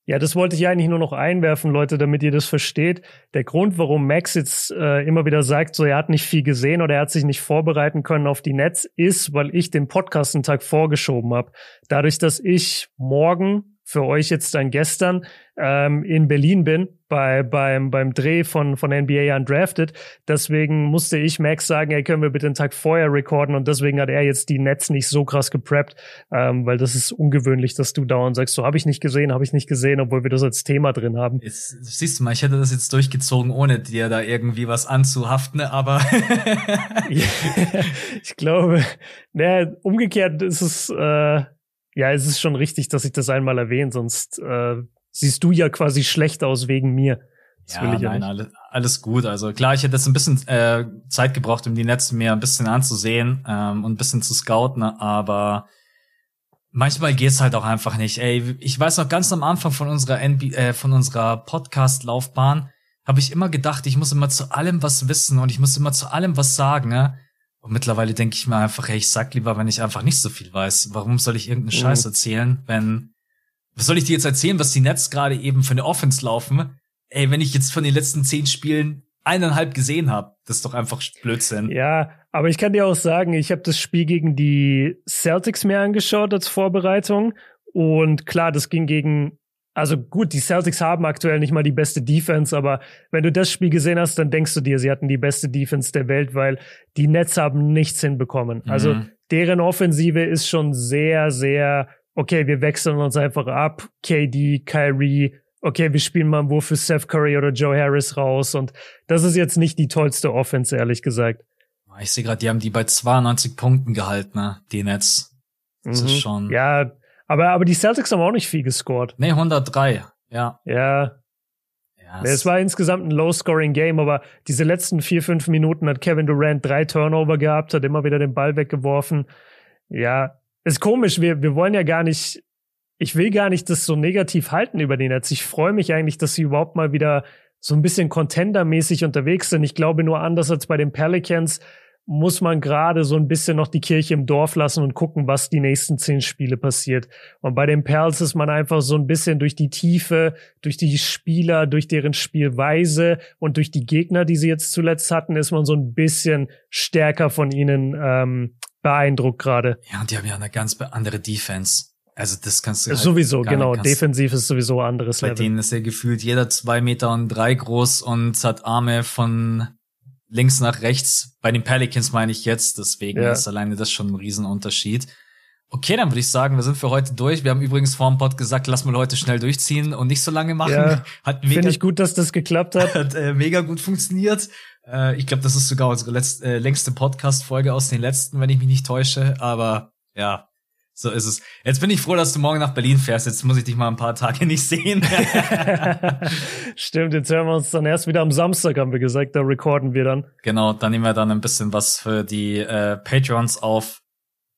Ja, das wollte ich eigentlich nur noch einwerfen, Leute, damit ihr das versteht. Der Grund, warum Max jetzt äh, immer wieder sagt, so er hat nicht viel gesehen oder er hat sich nicht vorbereiten können auf die Netz, ist, weil ich den Podcast einen Tag vorgeschoben habe. Dadurch, dass ich morgen für euch jetzt dann gestern ähm, in Berlin bin bei beim beim Dreh von von NBA Undrafted. Deswegen musste ich Max sagen, hey, können wir bitte einen Tag vorher recorden und deswegen hat er jetzt die Netz nicht so krass gepreppt, ähm, weil das ist ungewöhnlich, dass du dauernd sagst, so habe ich nicht gesehen, habe ich nicht gesehen, obwohl wir das als Thema drin haben. Jetzt, siehst du mal, ich hätte das jetzt durchgezogen, ohne dir da irgendwie was anzuhaften, aber ich glaube, naja, umgekehrt ist es äh, ja, es ist schon richtig, dass ich das einmal erwähne, sonst äh, siehst du ja quasi schlecht aus wegen mir. Das ja, nein, ja alles, alles gut. Also klar, ich hätte jetzt ein bisschen äh, Zeit gebraucht, um die Netze mir ein bisschen anzusehen ähm, und ein bisschen zu scouten, aber manchmal geht's halt auch einfach nicht. Ey, ich weiß noch ganz am Anfang von unserer NB äh, von unserer Podcast-Laufbahn habe ich immer gedacht, ich muss immer zu allem was wissen und ich muss immer zu allem was sagen. Ne? Und mittlerweile denke ich mir einfach, hey, ich sag lieber, wenn ich einfach nicht so viel weiß. Warum soll ich irgendeinen mhm. Scheiß erzählen, wenn, was soll ich dir jetzt erzählen, was die Nets gerade eben für eine Offense laufen? Ey, wenn ich jetzt von den letzten zehn Spielen eineinhalb gesehen habe, das ist doch einfach Blödsinn. Ja, aber ich kann dir auch sagen, ich habe das Spiel gegen die Celtics mehr angeschaut als Vorbereitung. Und klar, das ging gegen also gut, die Celtics haben aktuell nicht mal die beste Defense, aber wenn du das Spiel gesehen hast, dann denkst du dir, sie hatten die beste Defense der Welt, weil die Nets haben nichts hinbekommen. Mhm. Also deren Offensive ist schon sehr, sehr, okay, wir wechseln uns einfach ab. KD, Kyrie, okay, wir spielen mal einen Wurf für Seth Curry oder Joe Harris raus und das ist jetzt nicht die tollste Offense, ehrlich gesagt. Ich sehe gerade, die haben die bei 92 Punkten gehalten, ne? die Nets. Das mhm. ist schon. Ja, aber, aber die Celtics haben auch nicht viel gescored. Nee, 103, ja. Ja. ja es war insgesamt ein Low-Scoring-Game, aber diese letzten vier, fünf Minuten hat Kevin Durant drei Turnover gehabt, hat immer wieder den Ball weggeworfen. Ja, ist komisch. Wir, wir wollen ja gar nicht, ich will gar nicht das so negativ halten über den Netz. Ich freue mich eigentlich, dass sie überhaupt mal wieder so ein bisschen Contender-mäßig unterwegs sind. Ich glaube nur anders als bei den Pelicans muss man gerade so ein bisschen noch die Kirche im Dorf lassen und gucken, was die nächsten zehn Spiele passiert. Und bei den Perls ist man einfach so ein bisschen durch die Tiefe, durch die Spieler, durch deren Spielweise und durch die Gegner, die sie jetzt zuletzt hatten, ist man so ein bisschen stärker von ihnen ähm, beeindruckt gerade. Ja, und die haben ja eine ganz andere Defense. Also das kannst du halt sowieso genau. Defensiv ist sowieso anderes Bei Level. denen ist ja gefühlt jeder zwei Meter und drei groß und hat Arme von links nach rechts. Bei den Pelicans meine ich jetzt, deswegen ja. ist alleine das schon ein Riesenunterschied. Okay, dann würde ich sagen, wir sind für heute durch. Wir haben übrigens vor dem Pod gesagt, lass mal heute schnell durchziehen und nicht so lange machen. Ja, Finde ich gut, dass das geklappt hat. Hat äh, mega gut funktioniert. Äh, ich glaube, das ist sogar unsere letzte, äh, längste Podcast-Folge aus den letzten, wenn ich mich nicht täusche. Aber ja, so ist es. Jetzt bin ich froh, dass du morgen nach Berlin fährst. Jetzt muss ich dich mal ein paar Tage nicht sehen. Stimmt, jetzt hören wir uns dann erst wieder am Samstag, haben wir gesagt. Da recorden wir dann. Genau, dann nehmen wir dann ein bisschen was für die äh, Patreons auf.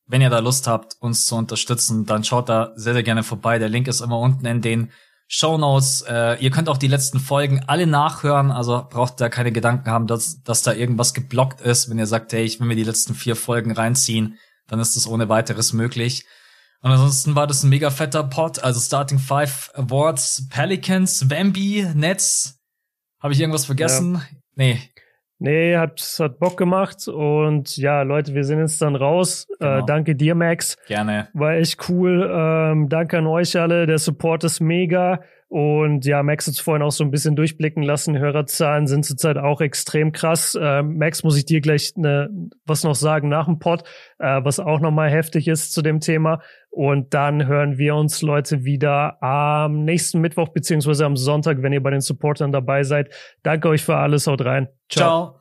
Wenn ihr da Lust habt, uns zu unterstützen, dann schaut da sehr, sehr gerne vorbei. Der Link ist immer unten in den Show Notes. Äh, ihr könnt auch die letzten Folgen alle nachhören. Also braucht da keine Gedanken haben, dass, dass da irgendwas geblockt ist. Wenn ihr sagt, hey, ich will mir die letzten vier Folgen reinziehen, dann ist das ohne weiteres möglich. Und ansonsten war das ein mega fetter Pot, also Starting Five Awards, Pelicans, Wemby, Nets. Habe ich irgendwas vergessen? Ja. Nee. Nee, hat, hat Bock gemacht. Und ja, Leute, wir sind jetzt dann raus. Äh, genau. Äh, danke dir, Max. Gerne. War echt cool. Ähm, danke an euch alle. Der Support ist mega. Und ja, Max hat es vorhin auch so ein bisschen durchblicken lassen. Hörerzahlen sind zurzeit auch extrem krass. Äh, Max, muss ich dir gleich ne, was noch sagen nach dem Pod, äh, was auch nochmal heftig ist zu dem Thema. Und dann hören wir uns, Leute, wieder am nächsten Mittwoch beziehungsweise am Sonntag, wenn ihr bei den Supportern dabei seid. Danke euch für alles. Haut rein. Ciao. Ciao.